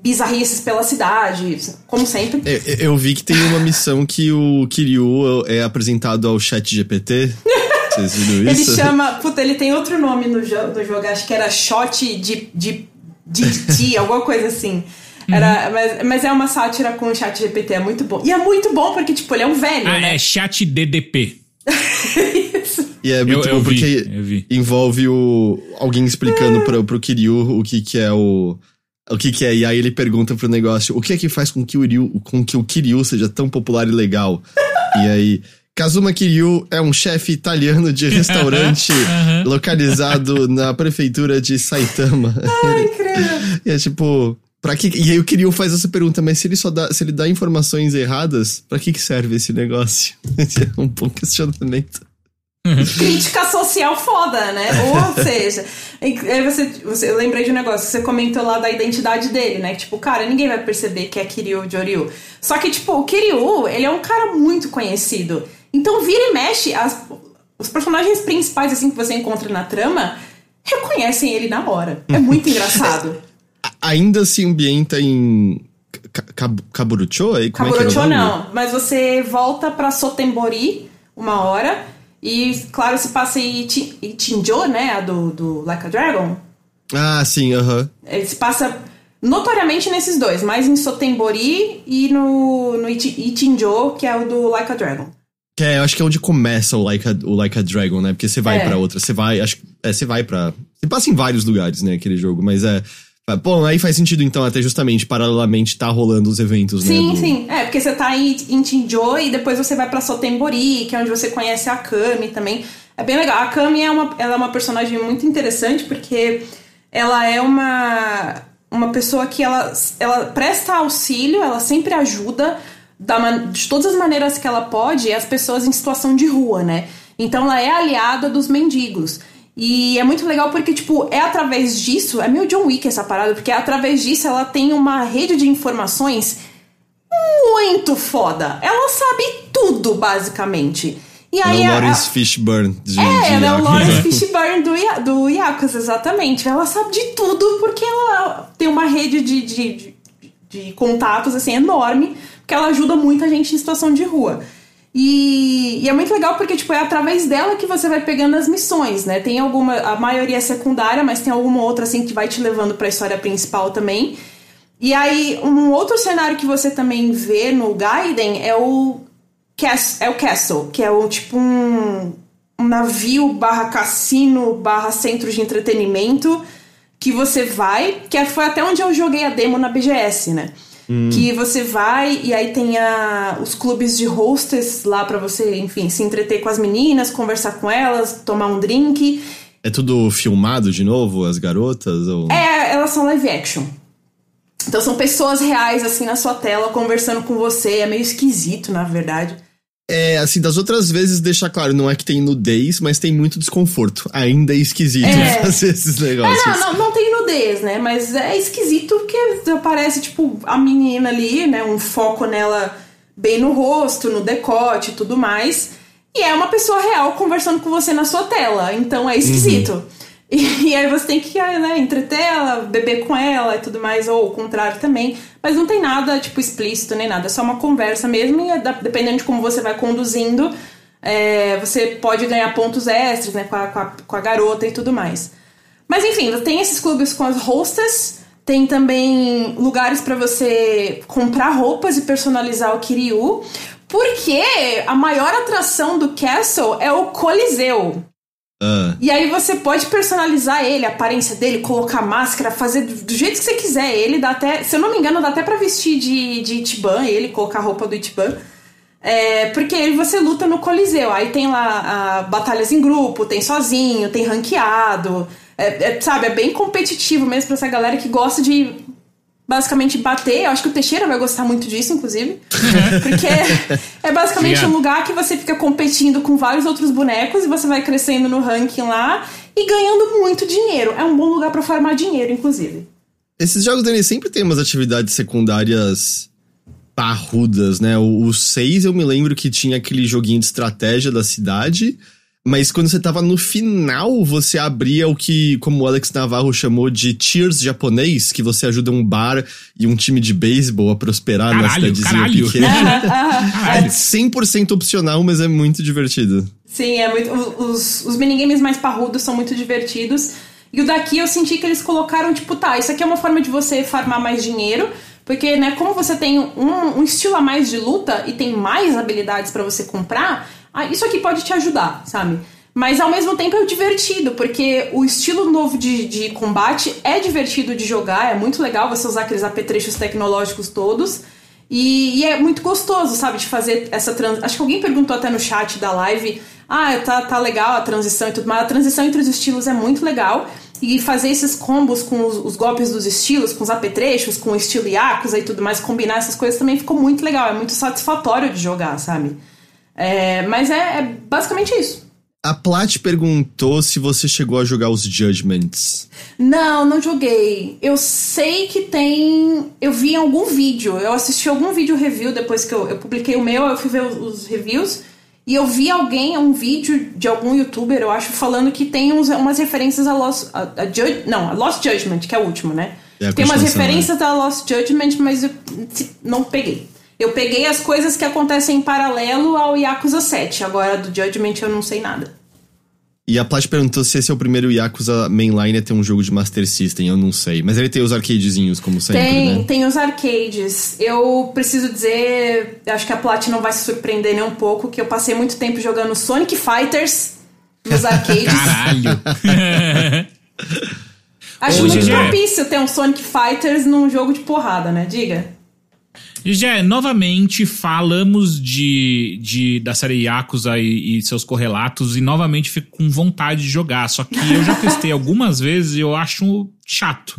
bizarrices pela cidade, como sempre.
Eu, eu vi que tem uma missão que o Kiryu é apresentado ao chat GPT. Vocês viram
isso? Ele chama. Puta, ele tem outro nome no, jo no jogo, acho que era Shot de, de DT, (laughs) alguma coisa assim. Era, uhum. mas, mas é uma sátira com o chat GPT, é muito bom. E é muito bom porque, tipo, ele é um velho,
ah,
né?
é chat DDP.
Isso.
E é muito eu, eu bom vi, porque envolve o, alguém explicando é. pro, pro Kiryu o que que é o... O que que é, e aí ele pergunta pro negócio, o que é que faz com que o, Kiryu, com que o Kiryu seja tão popular e legal? e aí... Kazuma Kiryu é um chefe italiano de (laughs) restaurante localizado na prefeitura de Saitama.
Ai, incrível. (laughs)
e é tipo, Pra que, e aí o Kiryu faz essa pergunta, mas se ele só dá, se ele dá informações erradas, para que que serve esse negócio? (laughs) é um bom questionamento.
Crítica social foda, né? Ou seja, aí você, você, eu lembrei de um negócio, você comentou lá da identidade dele, né? Tipo, cara, ninguém vai perceber que é Kiryu Joryu. Só que, tipo, o Kiryu, ele é um cara muito conhecido. Então, vira e mexe, as, os personagens principais, assim, que você encontra na trama, reconhecem ele na hora. É (laughs) muito engraçado.
Ainda se ambienta em Kaburucho? Aí, como
Kaburucho
é que
não, mas você volta pra Sotembori uma hora e, claro, se passa em Itinjo, né, a do, do Like a Dragon.
Ah, sim, aham. Uh -huh.
Ele se passa notoriamente nesses dois, mais em Sotembori e no, no Itinjo, que é o do Like a Dragon.
Que é, eu acho que é onde começa o Like a, o like a Dragon, né? Porque você vai é. para outra, você vai, acho, é, você vai para, você passa em vários lugares, né, aquele jogo, mas é Bom, aí faz sentido então, até justamente paralelamente tá rolando os eventos,
sim,
né?
Sim, sim. É, porque você tá em, em Tinjo e depois você vai pra Sotembori, que é onde você conhece a Kami também. É bem legal. A Kami é uma, ela é uma personagem muito interessante porque ela é uma, uma pessoa que ela, ela presta auxílio, ela sempre ajuda da, de todas as maneiras que ela pode as pessoas em situação de rua, né? Então ela é aliada dos mendigos. E é muito legal porque, tipo, é através disso, é meio John Wick essa parada, porque é através disso ela tem uma rede de informações muito foda. Ela sabe tudo, basicamente. E aí,
é o Lawrence a, Fishburne de,
É,
de
ela é o Lawrence (laughs) Fishburne do, do Yakuza, exatamente. Ela sabe de tudo porque ela tem uma rede de, de, de, de contatos, assim, enorme, porque ela ajuda muita gente em situação de rua. E, e, é muito legal porque, tipo, é através dela que você vai pegando as missões, né? Tem alguma, a maioria é secundária, mas tem alguma outra, assim, que vai te levando para a história principal também. E aí, um outro cenário que você também vê no Gaiden é o, é o Castle, que é o, tipo, um, um navio barra cassino barra centro de entretenimento que você vai, que foi até onde eu joguei a demo na BGS, né? Hum. Que você vai e aí tem a, os clubes de hostess lá para você, enfim, se entreter com as meninas, conversar com elas, tomar um drink.
É tudo filmado de novo, as garotas? Ou...
É, elas são live action. Então são pessoas reais assim na sua tela conversando com você. É meio esquisito, na verdade.
É, assim, das outras vezes deixa claro, não é que tem nudez, mas tem muito desconforto. Ainda é esquisito é. (laughs) fazer esses negócios.
É, não, não, não tem nudez, né? Mas é esquisito porque aparece, tipo, a menina ali, né? Um foco nela bem no rosto, no decote e tudo mais. E é uma pessoa real conversando com você na sua tela. Então é esquisito. Uhum. E, e, aí você tem que né, entreter ela, beber com ela e tudo mais, ou o contrário também. Mas não tem nada, tipo, explícito nem nada. É só uma conversa mesmo e é dependendo de como você vai conduzindo, é, você pode ganhar pontos extras, né, com a, com a, com a garota e tudo mais. Mas enfim, tem esses clubes com as hostas, tem também lugares para você comprar roupas e personalizar o Kiryu, porque a maior atração do Castle é o Coliseu. Uh. E aí você pode personalizar ele, a aparência dele, colocar máscara, fazer do, jeito que você quiser. Ele dá até, se eu não me engano, dá até pra vestir de, de Itiban, ele, colocar a roupa do Itiban. É, porque aí você luta no Coliseu. Aí tem lá a, batalhas em grupo, tem sozinho, tem ranqueado. É, é, sabe, é bem competitivo mesmo pra essa galera que gosta de basicamente bater. Eu acho que o Teixeira vai gostar muito disso, inclusive. Porque é basicamente yeah. um lugar que você fica competindo com vários outros bonecos e você vai crescendo no ranking lá e ganhando muito dinheiro. É um bom lugar para farmar dinheiro, inclusive.
Esses jogos dele sempre tem umas atividades secundárias parrudas, né? O 6 eu me lembro que tinha aquele joguinho de estratégia da cidade. Mas quando você tava no final, você abria o que, como o Alex Navarro chamou de cheers japonês, que você ajuda um bar e um time de beisebol a prosperar caralho, na cidadezinha caralho. pequena. (laughs) é 100% opcional, mas é muito divertido.
Sim, é muito. Os, os minigames mais parrudos são muito divertidos. E o daqui eu senti que eles colocaram, tipo, tá, isso aqui é uma forma de você farmar mais dinheiro. Porque, né, como você tem um, um estilo a mais de luta e tem mais habilidades para você comprar, ah, isso aqui pode te ajudar, sabe? Mas ao mesmo tempo é divertido, porque o estilo novo de, de combate é divertido de jogar, é muito legal você usar aqueles apetrechos tecnológicos todos. E, e, é muito gostoso, sabe, de fazer essa transição. Acho que alguém perguntou até no chat da live: ah, tá, tá legal a transição e tudo, mas a transição entre os estilos é muito legal. E fazer esses combos com os, os golpes dos estilos, com os apetrechos, com o estilo Yakuza e tudo mais, combinar essas coisas também ficou muito legal, é muito satisfatório de jogar, sabe? É, mas é, é, basicamente isso.
A Plat perguntou se você chegou a jogar os Judgments.
Não, não joguei. Eu sei que tem. Eu vi algum vídeo. Eu assisti algum vídeo review depois que eu, eu publiquei o meu, eu fui ver os, os reviews. E eu vi alguém, um vídeo de algum youtuber, eu acho, falando que tem uns, umas referências a Lost. A, a não, a Lost Judgment, que é o último, né?
É a
tem umas
continuação,
referências da Lost Judgment, mas eu não peguei. Eu peguei as coisas que acontecem em paralelo ao Yakuza 7. Agora, do Judgment, eu não sei nada.
E a Plat perguntou se esse é o primeiro Yakuza mainline a ter um jogo de Master System, eu não sei. Mas ele tem os arcadezinhos, como sempre,
Tem,
né?
tem os arcades. Eu preciso dizer, acho que a Plat não vai se surpreender nem um pouco, que eu passei muito tempo jogando Sonic Fighters nos (laughs) arcades.
Caralho! (laughs)
Acho
Ô,
muito propício ter um Sonic Fighters num jogo de porrada, né? Diga.
Já, novamente falamos de, de da série Yakuza e, e seus correlatos e novamente fico com vontade de jogar. Só que eu já (laughs) testei algumas vezes e eu acho chato.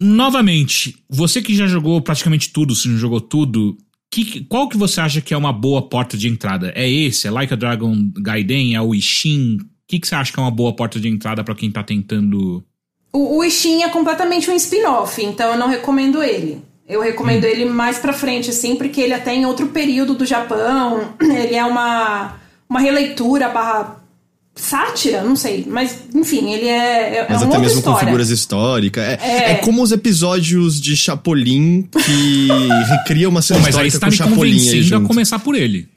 Novamente, você que já jogou praticamente tudo, se não jogou tudo, que, qual que você acha que é uma boa porta de entrada? É esse? É Like a Dragon Gaiden? É o Ishin? O que, que você acha que é uma boa porta de entrada pra quem tá tentando.
O, o Ishin é completamente um spin-off, então eu não recomendo ele. Eu recomendo ele mais pra frente, assim, porque ele até em outro período do Japão, (clears throat) ele é uma, uma releitura barra sátira, não sei. Mas, enfim, ele é, é,
Mas
é uma
até mesmo com
história.
figuras históricas. É,
É.
é como os episódios de Chapolin que (laughs) recriam uma
Pô,
cena
mas aí
histórica
você tá
com
me
Chapolin aí
convencendo a
junto.
começar por ele. (laughs)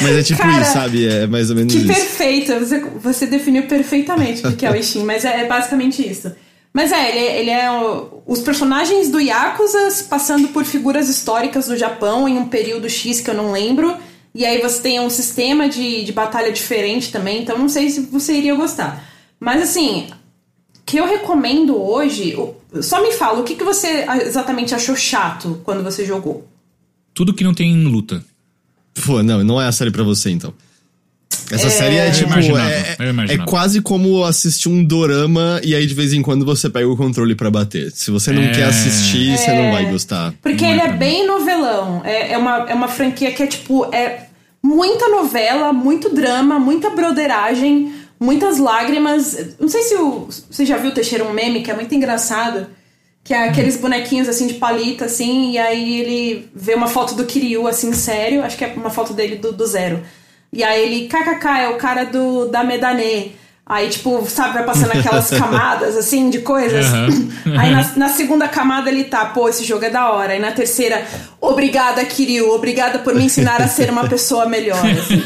Mas é tipo
Cara,
isso, sabe? É mais ou menos
Que
isso.
perfeito! Você, você definiu perfeitamente o que é o Ishin, mas é, é basicamente isso. Mas é, ele, ele é o- os personagens do Yakuza passando por figuras históricas do Japão em um período X que eu não lembro. E aí você tem um sistema de, de batalha diferente também, então não sei se você iria gostar. Mas assim, que eu recomendo hoje. Só me fala, o que, que você exatamente achou chato quando você jogou?
Tudo que não tem luta.
Pô, não, não é a série pra você, então. Essa série é
Eu
tipo.
imaginava,
é,
eu
é quase como assistir um dorama e aí de vez em quando você pega o controle pra bater. Se você não
É.
quer assistir, você não vai gostar.
Porque
Não é
ele é bem novelão. É, é, uma, é uma franquia que é tipo. É muita novela, muito drama, muita broderagem, muitas lágrimas. Não sei se o, você já viu o Teixeira um meme que é muito engraçado. Que é aqueles bonequinhos assim de palito, assim, e aí ele vê uma foto do Kiryu, assim, sério, acho que é uma foto dele do, do zero. E aí ele, kkk, é o cara do da Medanê. Aí, tipo, sabe, vai passando aquelas (laughs) camadas, assim, de coisas.
Aham. (laughs)
Aí na, na segunda camada ele tá, pô, esse jogo é da hora. Aí na terceira, obrigada, Kiryu, obrigada por me ensinar a ser uma pessoa melhor. (laughs) assim.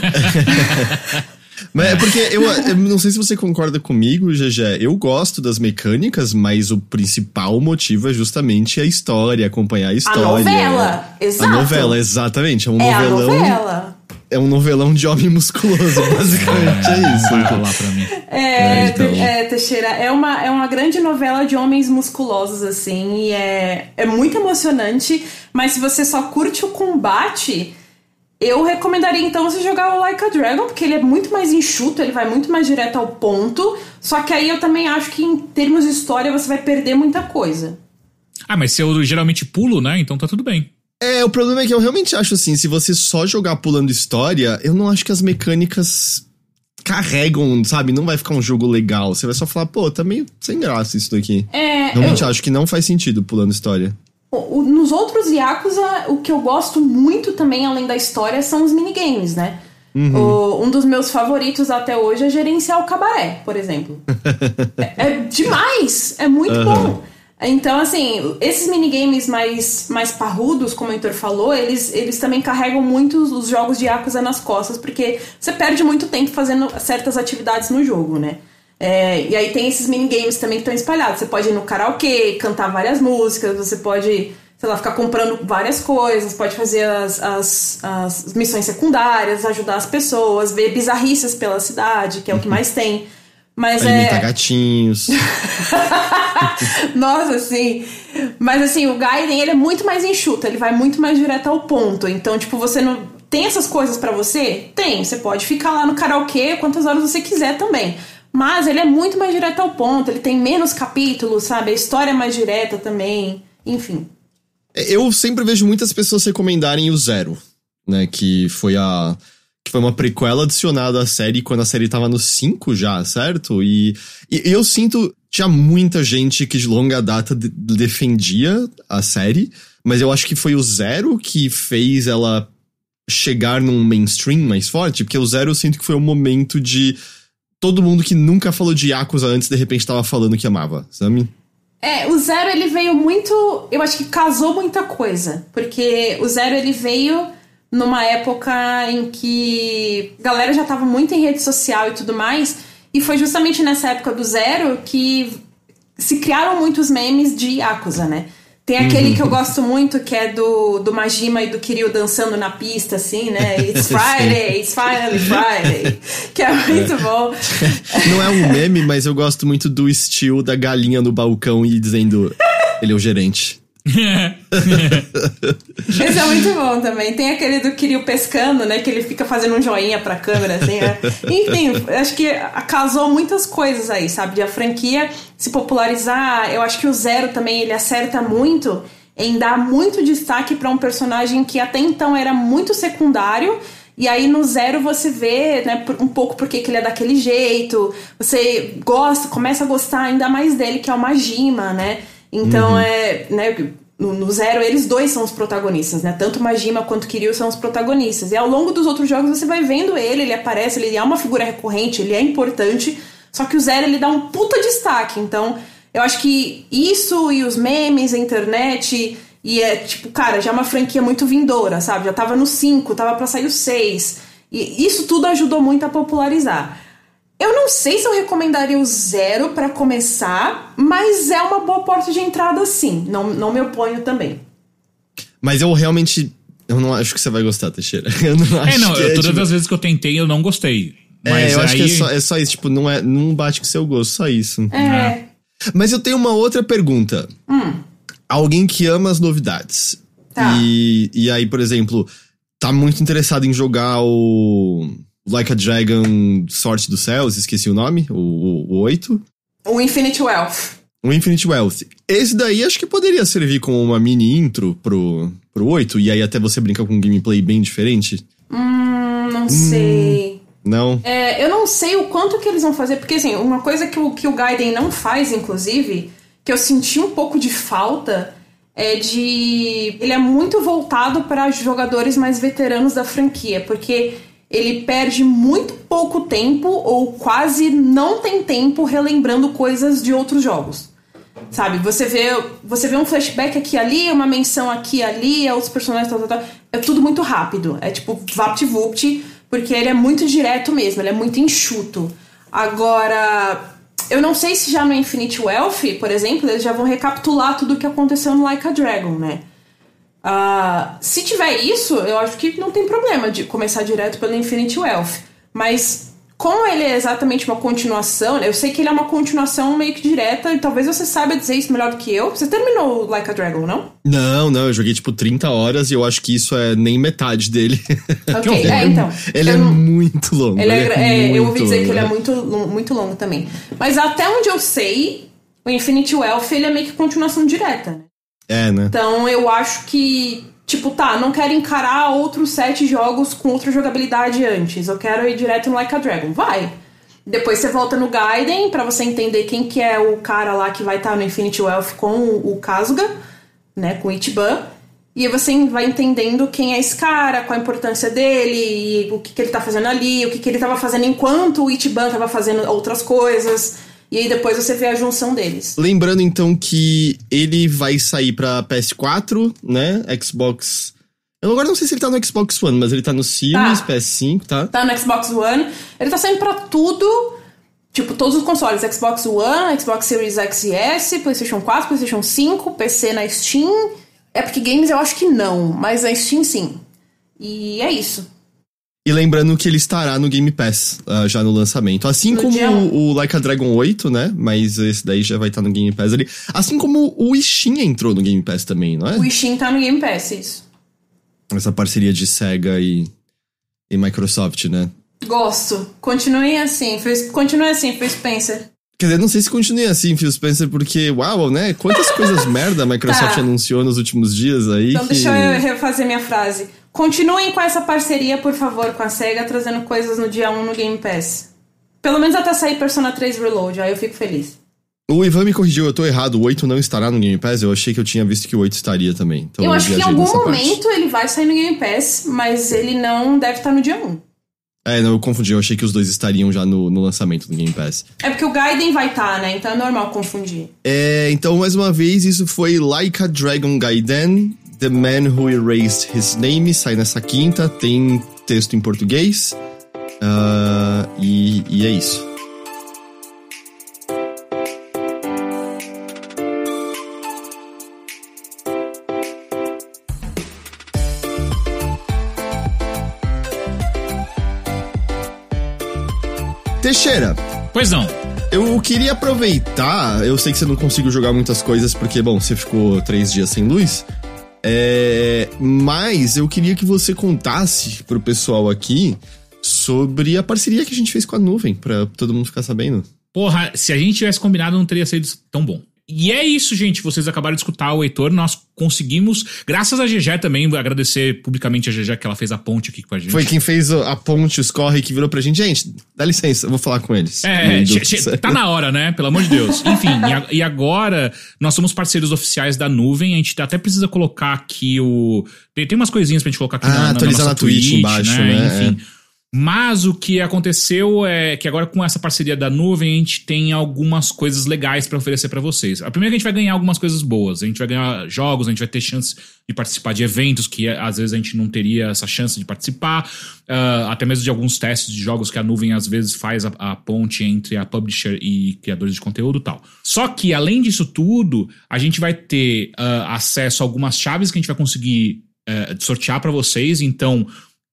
Mas é porque eu, eu não sei se você concorda comigo, GG. Eu gosto das mecânicas, mas o principal motivo é justamente a história, acompanhar a
A
história.
novela, exato.
A novela, exatamente. É um
É a
novelão.
novela.
É um novelão de homem musculoso, (laughs) basicamente é isso.
Vai rolar pra mim.
É,
É, então.
É, Teixeira, é uma, é uma grande novela de homens musculosos, assim, e é, é muito emocionante, mas se você só curte o combate, eu recomendaria então você jogar o Like a Dragon, porque ele é muito mais enxuto, ele vai muito mais direto ao ponto, só que aí eu também acho que em termos de história você vai perder muita coisa.
Ah, mas se eu geralmente pulo, né? Então tá tudo bem.
É, o problema é que eu realmente acho assim, se você só jogar pulando história, eu não acho que as mecânicas carregam, sabe? Não vai ficar um jogo legal. Você vai só falar, pô, tá meio sem graça isso daqui.
É,
Realmente
eu-
acho que não faz sentido pulando história.
Nos outros Yakuza, o que eu gosto muito também, além da história, são os minigames, né? O- um dos meus favoritos até hoje é gerenciar o cabaré, por exemplo. (laughs) é, é demais! É muito bom. Então, assim, esses minigames mais, mais parrudos, como o Heitor falou, eles, eles também carregam muito os- os jogos de Yakuza nas costas, porque você perde muito tempo fazendo certas atividades no jogo, né? É, e aí tem esses minigames também que estão espalhados. Você pode ir no karaokê, cantar várias músicas, você pode, sei lá, ficar comprando várias coisas, pode fazer as, as, as missões secundárias, ajudar as pessoas, ver bizarrices pela cidade, que é o que mais (laughs) tem. Mas
Alimentar
é.
gatinhos. (laughs)
Nossa, assim. Mas assim, o Gaiden ele é muito mais enxuto, ele vai muito mais direto ao ponto. Então, tipo, você não. Tem essas coisas pra você? Tem. Você pode ficar lá no karaokê quantas horas você quiser também. Mas ele é muito mais direto ao ponto, ele tem menos capítulos, sabe? A história é mais direta também. Enfim.
Eu sempre vejo muitas pessoas recomendarem o Zero, né? Que foi a. Foi uma prequela adicionada à série quando a série tava no 5 já, certo? E, e eu sinto. Tinha muita gente que de longa data de- defendia a série, mas eu acho que foi o Zero que fez ela chegar num mainstream mais forte, porque o Zero eu sinto que foi o momento de todo mundo que nunca falou de Yakuza antes, de repente tava falando que amava, sabe?
É, o Zero ele veio muito. Eu acho que casou muita coisa. Porque o Zero ele veio numa época em que a galera já tava muito em rede social e tudo mais. E foi justamente nessa época do Zero que se criaram muitos memes de Yakuza, né? Tem aquele que eu gosto muito, que é do, do Majima e do Kiryu dançando na pista, assim, né? It's (laughs) Friday, it's finally Friday. Que é muito é. bom. (laughs)
Não é um meme, mas eu gosto muito do estilo da galinha no balcão e dizendo ele é o gerente.
Esse é muito bom também. Tem aquele do Kiryu pescando, né? Que ele fica fazendo um joinha pra câmera, assim. Né? Enfim, acho que casou muitas coisas aí, sabe? De a franquia se popularizar. Eu acho que o Zero também, ele acerta muito em dar muito destaque para um personagem que até então era muito secundário. E aí no zero você vê, né, um pouco porque que ele é daquele jeito. Você gosta, começa a gostar ainda mais dele, que é o Majima, né? Então uhum. é, né, no, Zero eles dois são os protagonistas, né? Tanto Majima quanto Kiryu são os protagonistas. E ao longo dos outros jogos você vai vendo ele, ele aparece, ele é uma figura recorrente, ele é importante, só que o Zero ele dá um puta destaque. Então, eu acho que isso e os memes, a internet e é tipo, cara, já é uma franquia muito vindoura, sabe? Já tava no 5, tava para sair o 6. E isso tudo ajudou muito a popularizar. Eu não sei se eu recomendaria o zero para começar, mas é uma boa porta de entrada sim. Não, não me oponho também.
Mas eu realmente. Eu não acho que você vai gostar, Teixeira. (laughs) Eu não
acho é, não, eu, é, todas tipo... as vezes que eu tentei, eu não gostei.
É, mas é, eu aí... acho que é só, é só, isso, tipo, não, é, não bate com o seu gosto, só isso.
É. é.
Mas eu tenho uma outra pergunta.
Hum.
Alguém que ama as novidades. Tá. E, e aí, por exemplo, tá muito interessado em jogar o Like a Dragon Sorte dos Céus, esqueci o nome, o, o, o 8.
O Infinite Wealth.
O Infinite Wealth. Esse daí acho que poderia servir como uma mini intro pro, pro 8, e aí até você brinca com um gameplay bem diferente.
Hum, não hum, sei.
Não?
É, eu não sei o quanto que eles vão fazer, porque assim, uma coisa que o, que o Gaiden não faz, inclusive, que eu senti um pouco de falta, é de. Ele é muito voltado para jogadores mais veteranos da franquia, porque ele perde muito pouco tempo ou quase não tem tempo relembrando coisas de outros jogos. Sabe, você vê, você vê um flashback aqui ali, uma menção aqui ali, outros personagens, tal, tal, tal. é tudo muito rápido. É tipo vapt-vupt, porque ele é muito direto mesmo, ele é muito enxuto. Agora, eu não sei se já no Infinite Wealth, por exemplo, eles já vão recapitular tudo o que aconteceu no Like a Dragon, né? Uh, se tiver isso, eu acho que não tem problema de começar direto pelo Infinity Wealth. Mas como ele é exatamente uma continuação, eu sei que ele é uma continuação meio que direta, e talvez você saiba dizer isso melhor do que eu. Você terminou Like a Dragon, não?
Não, não, eu joguei tipo 30 horas e eu acho que isso é nem metade dele.
Ok, (laughs) é, então.
Ele é muito longo.
Ele
é,
é, é eu ouvi dizer que ele é muito, muito longo também. Mas até onde eu sei, o Infinity Wealth ele é meio que continuação direta, né?
É, né?
Então eu acho que, tipo, tá, não quero encarar outros sete jogos com outra jogabilidade antes. Eu quero ir direto no Like a Dragon. Vai! Depois você volta no Gaiden para você entender quem que é o cara lá que vai estar tá no Infinity Wealth com o Kasuga, né, com o Ichiban. E você vai entendendo quem é esse cara, qual a importância dele, o que, que ele tá fazendo ali, o que, que ele tava fazendo enquanto o Ichiban tava fazendo outras coisas. E aí depois você vê a junção deles.
Lembrando então que ele vai sair pra PS4, né? Xbox. Eu agora não sei se ele tá no Xbox One, mas ele tá no Series, tá. PS5, tá?
Tá no Xbox One. Ele tá saindo pra tudo. Tipo, todos os consoles, Xbox One, Xbox Series X e S, PlayStation 4, PlayStation 5, PC na Steam. Epic Games eu acho que não, mas na Steam sim. E é isso.
E lembrando que ele estará no Game Pass uh, já no lançamento. Assim no como o, o, Like a Dragon 8, né? Mas esse daí já vai estar no Game Pass ali. Assim como o Ishin entrou no Game Pass também, não é?
O Ishin tá no Game Pass, isso.
Essa parceria de Sega e, e Microsoft, né?
Gosto. Continue assim. Continue assim, Phil Spencer.
Quer dizer, não sei se continue assim, Phil Spencer, porque, uau, né? Quantas coisas merda a Microsoft (laughs) tá. anunciou nos últimos dias aí.
Então que... deixa eu refazer minha frase. Continuem com essa parceria, por favor, com a SEGA, trazendo coisas no dia 1 no Game Pass. Pelo menos até sair Persona 3 Reload, aí eu fico feliz.
O Ivan me corrigiu, eu tô errado. O 8 não estará no Game Pass. Eu achei que eu tinha visto que o 8 estaria também. Então
eu acho que em algum
nessa parte.
momento ele vai sair no Game Pass, mas ele não deve estar no dia 1.
É, não, eu confundi. Eu achei que os dois estariam já no, no lançamento do Game Pass.
É porque o Gaiden vai estar, né? Então é normal confundir.
É, então, mais uma vez, isso foi Like a Dragon Gaiden, The Man Who Erased His Name, sai nessa quinta, tem texto em português. Ah, e, e é isso. Teixeira,
Pois não.
eu queria aproveitar. Eu sei que você não conseguiu jogar muitas coisas porque, bom, você ficou três dias sem luz. É, mas eu queria que você contasse pro pessoal aqui sobre a parceria que a gente fez com a nuvem, pra todo mundo ficar sabendo.
Porra, se a gente tivesse combinado, não teria sido tão bom. E é isso, gente. Vocês acabaram de escutar o Heitor. Nós conseguimos, graças a GG também, vou agradecer publicamente a GG que ela fez a ponte aqui com a gente.
Foi quem fez a ponte, os corre, que virou pra gente. Gente, dá licença, eu vou falar com eles.
É, tá na hora, né? Pelo amor de Deus. (laughs) Enfim, e agora nós somos parceiros oficiais da nuvem. A gente até precisa colocar aqui o. Tem, umas coisinhas pra gente colocar aqui
Ah,
na, na,
atualizar
nossa
na Twitch embaixo, né?
Enfim. Mas o que aconteceu é que agora com essa parceria da nuvem a gente tem algumas coisas legais pra oferecer pra vocês. A primeira é que a gente vai ganhar algumas coisas boas. A gente vai ganhar jogos, a gente vai ter chance de participar de eventos que às vezes a gente não teria essa chance de participar. Ah, até mesmo de alguns testes de jogos que a nuvem às vezes faz a, a ponte entre a publisher e criadores de conteúdo e tal. Só que além disso tudo, a gente vai ter ah, acesso a algumas chaves que a gente vai conseguir eh, sortear pra vocês. Então,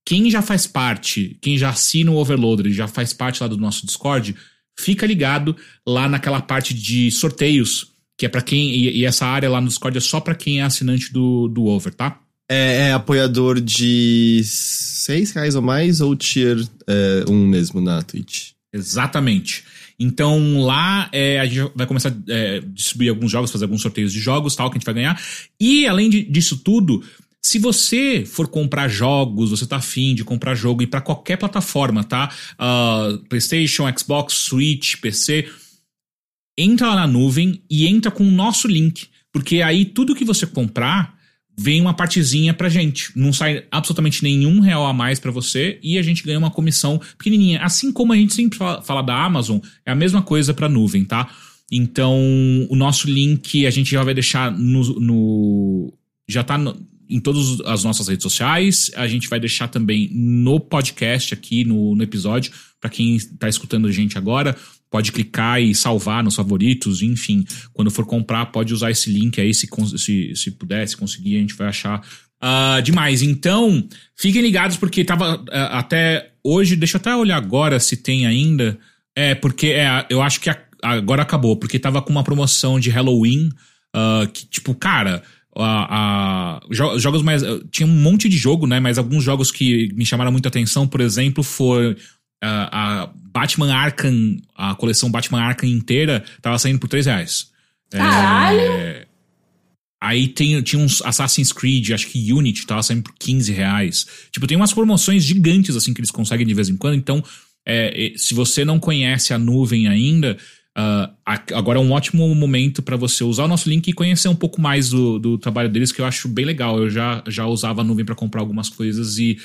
quem já faz parte, quem já assina o Overloader e já faz parte lá do nosso Discord, fica ligado lá naquela parte de sorteios, que é pra quem. E, e essa área lá no Discord é só pra quem é assinante do, do Over, tá?
É, é apoiador de 6 reais ou mais ou tier é, um mesmo na Twitch?
Exatamente. Então lá é, a gente vai começar a é, distribuir alguns jogos, fazer alguns sorteios de jogos tal que a gente vai ganhar. E além de- disso tudo, se você for comprar jogos, você tá afim de comprar jogo e para qualquer plataforma, tá? Ah, PlayStation, Xbox, Switch, PC, entra lá na nuvem e entra com o nosso link, porque aí tudo que você comprar vem uma partezinha pra gente. Não sai absolutamente nenhum real a mais pra você e a gente ganha uma comissão pequenininha. Assim como a gente sempre fala, fala da Amazon, é a mesma coisa pra nuvem, tá? Então, o nosso link a gente já vai deixar no. no- já tá no- em todas as nossas redes sociais. A gente vai deixar também no podcast aqui, no, no episódio, pra quem tá escutando a gente agora. Pode clicar e salvar nos favoritos, enfim. Quando for comprar, pode usar esse link aí, se, se, se puder, se conseguir, a gente vai achar ah, demais. Então, fiquem ligados, porque tava ah, até hoje, deixa eu até olhar agora se tem ainda. É, porque é, eu acho que a- agora acabou, porque tava com uma promoção de Halloween, ah, que, tipo, cara. A, a- jo- jogos mais. Tinha um monte de jogo, né? Mas alguns jogos que me chamaram muita atenção, por exemplo, foi a, a Batman Arkham, a coleção Batman Arkham inteira, tava saindo por 3 reais.
Caralho!
É, Aí tem, tinha uns Assassin's Creed, acho que Unity tava saindo por 15 reais. Tipo, tem umas promoções gigantes assim que eles conseguem de vez em quando. Então, é, é, se você não conhece a nuvem ainda, a- agora é um ótimo momento para você usar o nosso link e conhecer um pouco mais do, do trabalho deles, que eu acho bem legal. Eu já, já usava a nuvem para comprar algumas coisas e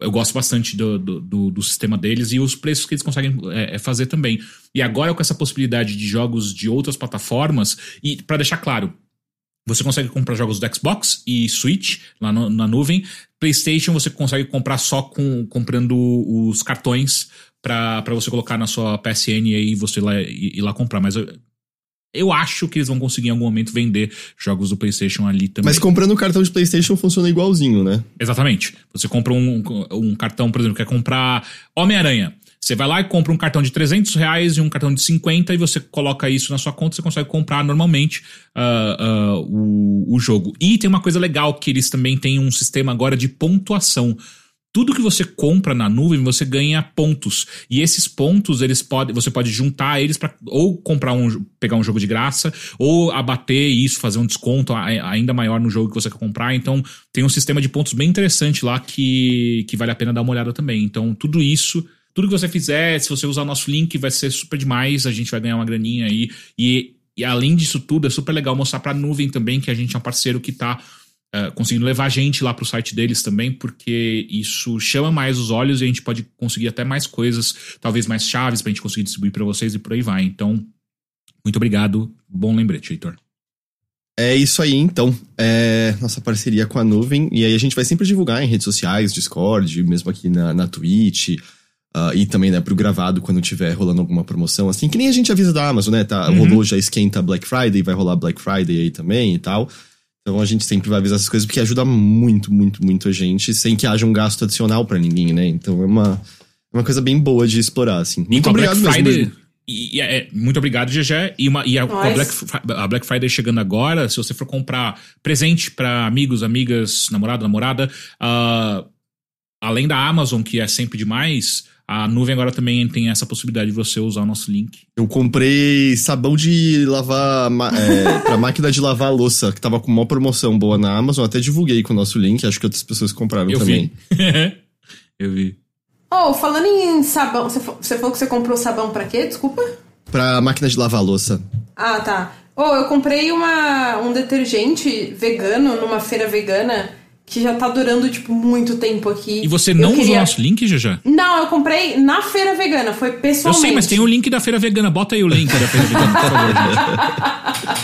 eu gosto bastante do, do, do- do sistema deles e os preços que eles conseguem é, é, fazer também. E agora com essa possibilidade de jogos de outras plataformas, e para deixar claro, você consegue comprar jogos do Xbox e Switch lá no- na nuvem. PlayStation você consegue comprar só com comprando os cartões pra você colocar na sua PSN e aí você lá, ir, ir lá comprar. Mas eu, eu acho que eles vão conseguir em algum momento vender jogos do PlayStation ali também.
Mas comprando o cartão de PlayStation funciona igualzinho, né?
Exatamente. Você compra um, um cartão, por exemplo, quer comprar Homem-Aranha. Você vai lá e compra um cartão de 300 reais e um cartão de 50 e você coloca isso na sua conta, você consegue comprar normalmente ah, ah, o, o jogo. E tem uma coisa legal que eles também têm um sistema agora de pontuação. Tudo que você compra na nuvem, você ganha pontos. E esses pontos, eles podem, você pode juntar eles para ou comprar um, pegar um jogo de graça, ou abater isso, fazer um desconto a- ainda maior no jogo que você quer comprar. Então, tem um sistema de pontos bem interessante lá que, que vale a pena dar uma olhada também. Então, tudo isso, tudo que você fizer, se você usar o nosso link, vai ser super demais. A gente vai ganhar uma graninha aí. E e além disso tudo, é super legal mostrar pra nuvem também que a gente é um parceiro que tá uh, conseguindo levar a gente lá pro site deles também, porque isso chama mais os olhos e a gente pode conseguir até mais coisas, talvez mais chaves pra gente conseguir distribuir para vocês e por aí vai. Então, muito obrigado. Bom lembrete, Heitor.
É isso aí, então. É nossa parceria com a nuvem. E aí a gente vai sempre divulgar em redes sociais, Discord, mesmo aqui na, na Twitch. Uh, e também, né, pro gravado quando tiver rolando alguma promoção, assim, que nem a gente avisa da Amazon, né? Tá, uhum. Rolou, já esquenta Black Friday, vai rolar Black Friday aí também e tal. Então a gente sempre vai avisar essas coisas porque ajuda muito, muito, muito a gente, sem que haja um gasto adicional para ninguém, né? Então é uma, é uma coisa bem boa de explorar, assim.
Muito obrigado Black Friday, mesmo. E, e é, muito obrigado, GG. E, uma, e a, a, Black, a, Black, Friday chegando agora, se você for comprar presente para amigos, amigas, namorado, namorada, uh, além da Amazon, que é sempre demais, a nuvem agora também tem essa possibilidade de você usar o nosso link.
Eu comprei sabão de lavar. É, (laughs) pra máquina de lavar louça, que tava com uma promoção boa na Amazon. Até divulguei com o nosso link, acho que outras pessoas compraram
Eu
também.
Vi. (laughs) Eu vi.
Oh, falando em sabão, você falou que você comprou sabão pra quê? Desculpa?
Pra máquina de lavar louça.
Ah, tá. Oh, eu comprei uma, um detergente vegano numa feira vegana que já tá durando, tipo, muito tempo aqui.
E você não queria... usou nosso link, Jaja?
Não, eu comprei na feira vegana, foi pessoalmente.
Eu sei, mas tem o link da feira vegana. Bota aí o link da feira vegana, por favor.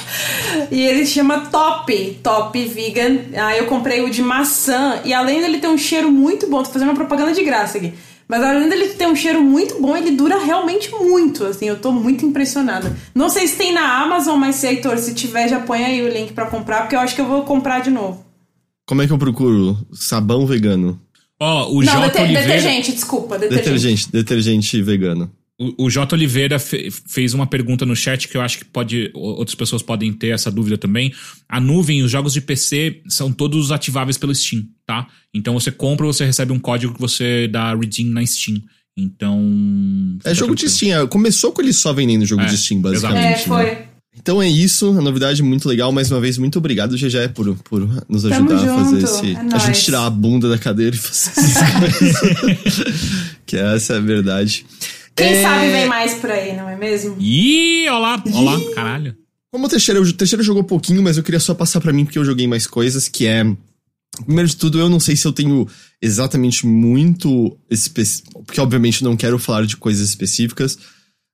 (laughs)
e ele chama Top, Top Vegan. Aí eu comprei o de maçã. E além dele ter um cheiro muito bom, tô fazendo uma propaganda de graça aqui. Mas além dele ter um cheiro muito bom, ele dura realmente muito. Assim, eu tô muito impressionada. Não sei se tem na Amazon, mas se Heitor, se tiver, já põe aí o link para comprar, porque eu acho que eu vou comprar de novo.
Como é que eu procuro? Sabão vegano.
Ó, oh, o Não, J.
Deter Oliveira... detergente, desculpa. Detergente,
detergente, detergente vegano.
O, o J. Oliveira fe, fez uma pergunta no chat que eu acho que pode outras pessoas podem ter essa dúvida também. A nuvem, os jogos de PC são todos ativáveis pelo Steam, tá? Então você compra, você recebe um código que você dá redeem na Steam. Então.
É jogo de Steam. É, começou com ele só vendendo jogo é, de Steam, basicamente. É,
foi. Né?
Então é isso, a novidade muito legal. Mais uma vez, muito obrigado, GG, por, por nos ajudar a fazer esse. É a gente tirar a bunda da cadeira e fazer essas (laughs) coisas. que essa é a verdade.
Quem é... sabe vem mais por aí, não é mesmo?
Ih, olá, olá, caralho.
Como o Teixeira, o Teixeira jogou pouquinho, mas eu queria só passar para mim porque eu joguei mais coisas, que é. Primeiro de tudo, eu não sei se eu tenho exatamente muito específico. Porque, obviamente, não quero falar de coisas específicas.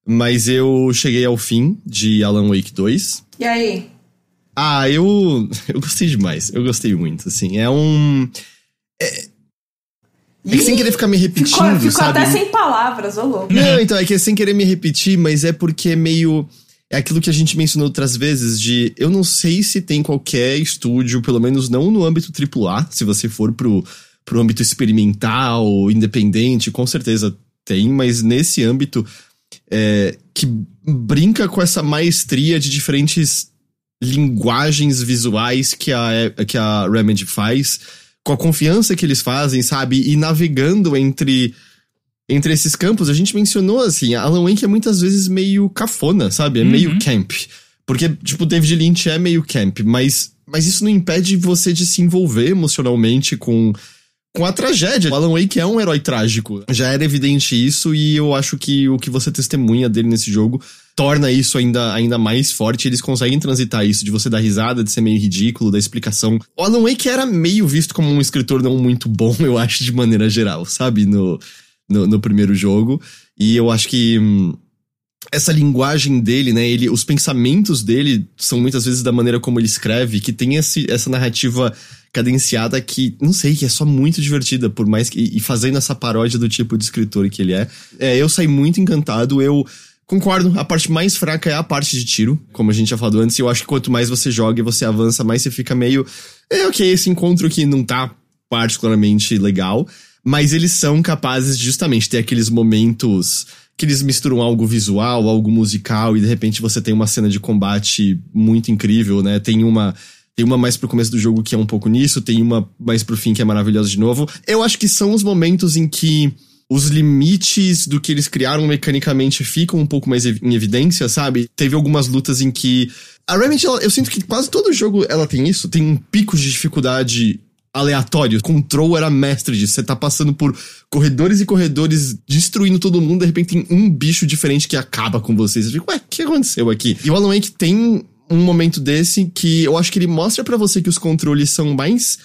Mas eu cheguei ao fim de Alan Wake 2.
E aí?
Ah, eu. (laughs) Eu gostei demais. Eu gostei muito, assim. É um. É, é que sem querer ficar me repetindo, ficou, ficou sabe?
até sem palavras, ô louco.
Não, então, é que é sem querer me repetir, mas é porque é meio... É aquilo que a gente mencionou outras vezes de... Eu não sei se tem qualquer estúdio, pelo menos não no âmbito AAA, se você for pro, pro âmbito experimental, independente, com certeza tem, mas nesse âmbito é, que brinca com essa maestria de diferentes linguagens visuais que a, que a Remedy faz com a confiança que eles fazem, sabe? E navegando entre entre esses campos, a gente mencionou assim, Alan Wake é muitas vezes meio cafona, sabe? É uhum. meio camp. Porque, tipo, David Lynch é meio camp, mas, mas isso não impede você de se envolver emocionalmente com, com a tragédia. O Alan Wake é um herói trágico. Já era evidente isso, e eu acho que o que você testemunha dele nesse jogo torna isso ainda, ainda mais forte. Eles conseguem transitar isso, de você dar risada, de ser meio ridículo, da explicação. O Alan Wake era meio visto como um escritor não muito bom, (laughs) eu acho, de maneira geral, sabe? No, no, no primeiro jogo. E eu acho que. Hum, essa linguagem dele, né? Ele, os pensamentos dele são muitas vezes da maneira como ele escreve, que tem esse, essa narrativa cadenciada que, não sei, que é só muito divertida, por mais que. E fazendo essa paródia do tipo de escritor que ele é. é eu saí muito encantado. Eu Concordo, a parte mais fraca é a parte de tiro, como a gente já falou antes, e eu acho que quanto mais você joga e você avança, mais você fica meio. É ok, esse encontro que não tá particularmente legal, mas eles são capazes de justamente ter aqueles momentos que eles misturam algo visual, algo musical, e de repente você tem uma cena de combate muito incrível, né? Tem uma. Tem uma mais pro começo do jogo que é um pouco nisso, tem uma mais pro fim que é maravilhosa de novo. Eu acho que são os momentos em que os limites do que eles criaram mecanicamente ficam um pouco mais em evidência, sabe? Teve algumas lutas em que. A Remedy, eu sinto que quase todo jogo ela tem isso, tem um pico de dificuldade aleatório. Control era mestre disso. Você tá passando por corredores e corredores, destruindo todo mundo, de repente tem um bicho diferente que acaba com vocês. Você fica, ué, o que aconteceu aqui? E o Alan Wake tem um momento desse que eu acho que ele mostra para você que os controles são mais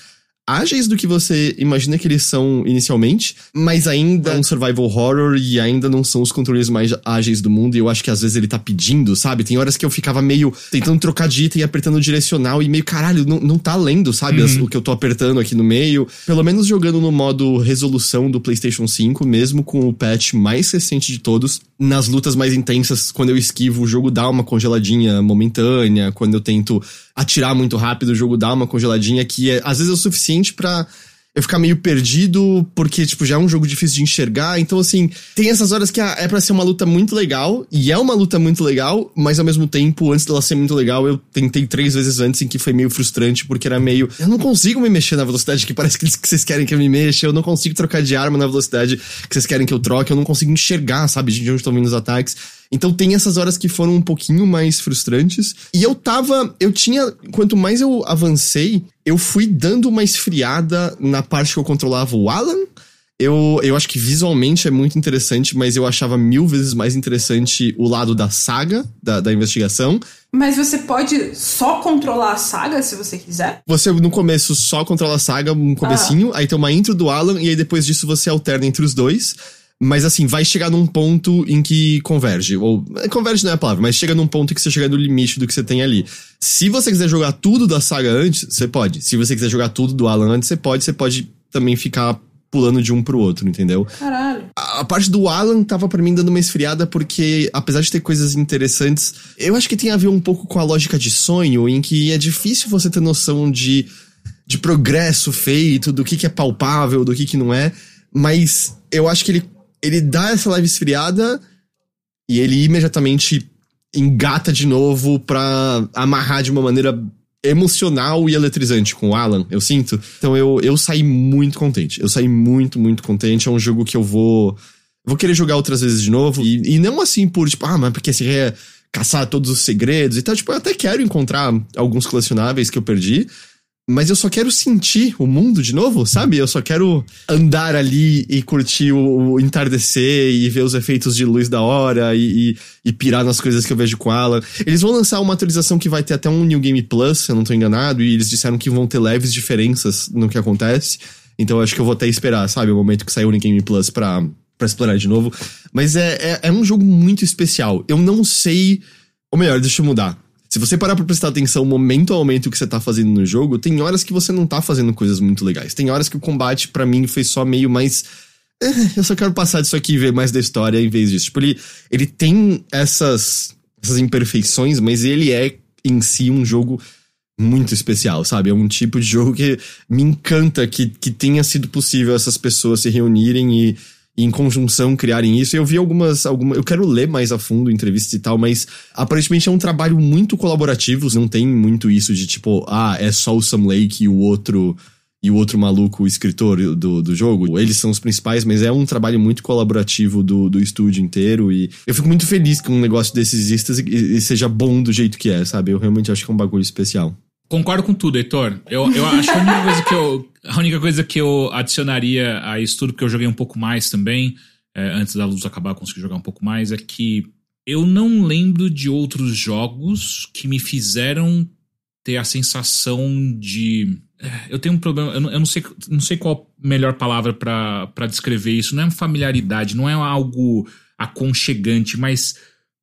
ágeis do que você imagina que eles são inicialmente, mas ainda é um survival horror e ainda não são os controles mais ágeis do mundo. E eu acho que às vezes ele tá pedindo, sabe? Tem horas que eu ficava meio tentando trocar de item e apertando o direcional e meio, caralho, não, não tá lendo, sabe? Uhum. o que eu tô apertando aqui no meio. Pelo menos jogando no modo resolução do PlayStation 5, mesmo com o patch mais recente de todos, nas lutas mais intensas, quando eu esquivo, o jogo dá uma congeladinha momentânea. Quando eu tento atirar muito rápido, o jogo dá uma congeladinha que é, às vezes é o suficiente para eu ficar meio perdido, porque, tipo, já é um jogo difícil de enxergar. Então, assim, tem essas horas que é para ser uma luta muito legal, e é uma luta muito legal, mas ao mesmo tempo, antes dela ser muito legal, eu tentei três vezes antes em que foi meio frustrante, porque era meio. Eu não consigo me mexer na velocidade que parece que (laughs) vocês querem que eu me mexa, eu não consigo trocar de arma na velocidade que vocês querem que eu troque, eu não consigo enxergar, sabe, de onde estão vindo os ataques. Então tem essas horas que foram um pouquinho mais frustrantes. E eu tava. Eu tinha. Quanto mais eu avancei, eu fui dando uma esfriada na parte que eu controlava o Alan. Eu, eu acho que visualmente é muito interessante, mas eu achava mil vezes mais interessante o lado da saga, da, da investigação.
Mas você pode só controlar a saga se você quiser?
Você, no começo, só controla a saga, um comecinho, ah. aí tem uma intro do Alan, e aí depois disso você alterna entre os dois. Mas assim, vai chegar num ponto em que converge. Ou. Converge não é a palavra, mas chega num ponto em que você chega no limite do que você tem ali. Se você quiser jogar tudo da saga antes, você pode. Se você quiser jogar tudo do Alan antes, você pode. Você pode também ficar pulando de um pro outro, entendeu?
Caralho.
A, a parte do Alan tava para mim dando uma esfriada porque, apesar de ter coisas interessantes, eu acho que tem a ver um pouco com a lógica de sonho, em que é difícil você ter noção de, de progresso feito, do que, que é palpável, do que, que não é. Mas eu acho que ele ele dá essa leve esfriada e ele imediatamente engata de novo pra amarrar de uma maneira emocional e eletrizante com o Alan, eu sinto. Então eu, eu saí muito contente. Eu saí muito, muito contente. É um jogo que eu vou. Vou querer jogar outras vezes de novo. E, e não assim por, tipo, ah, mas porque você quer caçar todos os segredos e tal. Tipo, eu até quero encontrar alguns colecionáveis que eu perdi mas eu só quero sentir o mundo de novo, sabe? Eu só quero andar ali e curtir o, o entardecer e ver os efeitos de luz da hora e, e, e, pirar nas coisas que eu vejo com ela. Eles vão lançar uma atualização que vai ter até um New Game Plus, se eu não tô enganado, e eles disseram que vão ter leves diferenças no que acontece. Então acho que eu vou até esperar, sabe? O momento que sair o New Game Plus pra, pra explorar de novo. Mas é, é, é um jogo muito especial. Eu não sei. Ou melhor, deixa eu mudar se você parar pra prestar atenção momento a momento que você tá fazendo no jogo, tem horas que você não tá fazendo coisas muito legais. Tem horas que o combate, para mim, foi só meio mais. Eh, eu só quero passar disso aqui e ver mais da história em vez disso. Tipo, ele, ele tem essas, essas imperfeições, mas ele é em si um jogo muito especial, sabe? É um tipo de jogo que me encanta que, que tenha sido possível essas pessoas se reunirem e em conjunção criarem isso. Eu vi algumas, algumas. Eu quero ler mais a fundo entrevistas e tal, mas aparentemente é um trabalho muito colaborativo. Não tem muito isso de tipo, ah, é só o Sam Lake e o outro. E o outro maluco, o escritor do, do jogo. Eles são os principais, mas é um trabalho muito colaborativo do, do estúdio inteiro. E eu fico muito feliz que um negócio desses exista e, e seja bom do jeito que é, sabe? Eu realmente acho que é um bagulho especial.
Concordo com tudo, Heitor. Eu, eu acho que a única coisa que eu, a única coisa que eu adicionaria a isso tudo, porque eu joguei um pouco mais também, é, antes da luz acabar, eu consegui jogar um pouco mais, é que eu não lembro de outros jogos que me fizeram ter a sensação de. É, eu tenho um problema, eu não, eu não sei, não sei qual melhor palavra para descrever isso. Não é familiaridade, não é algo aconchegante, mas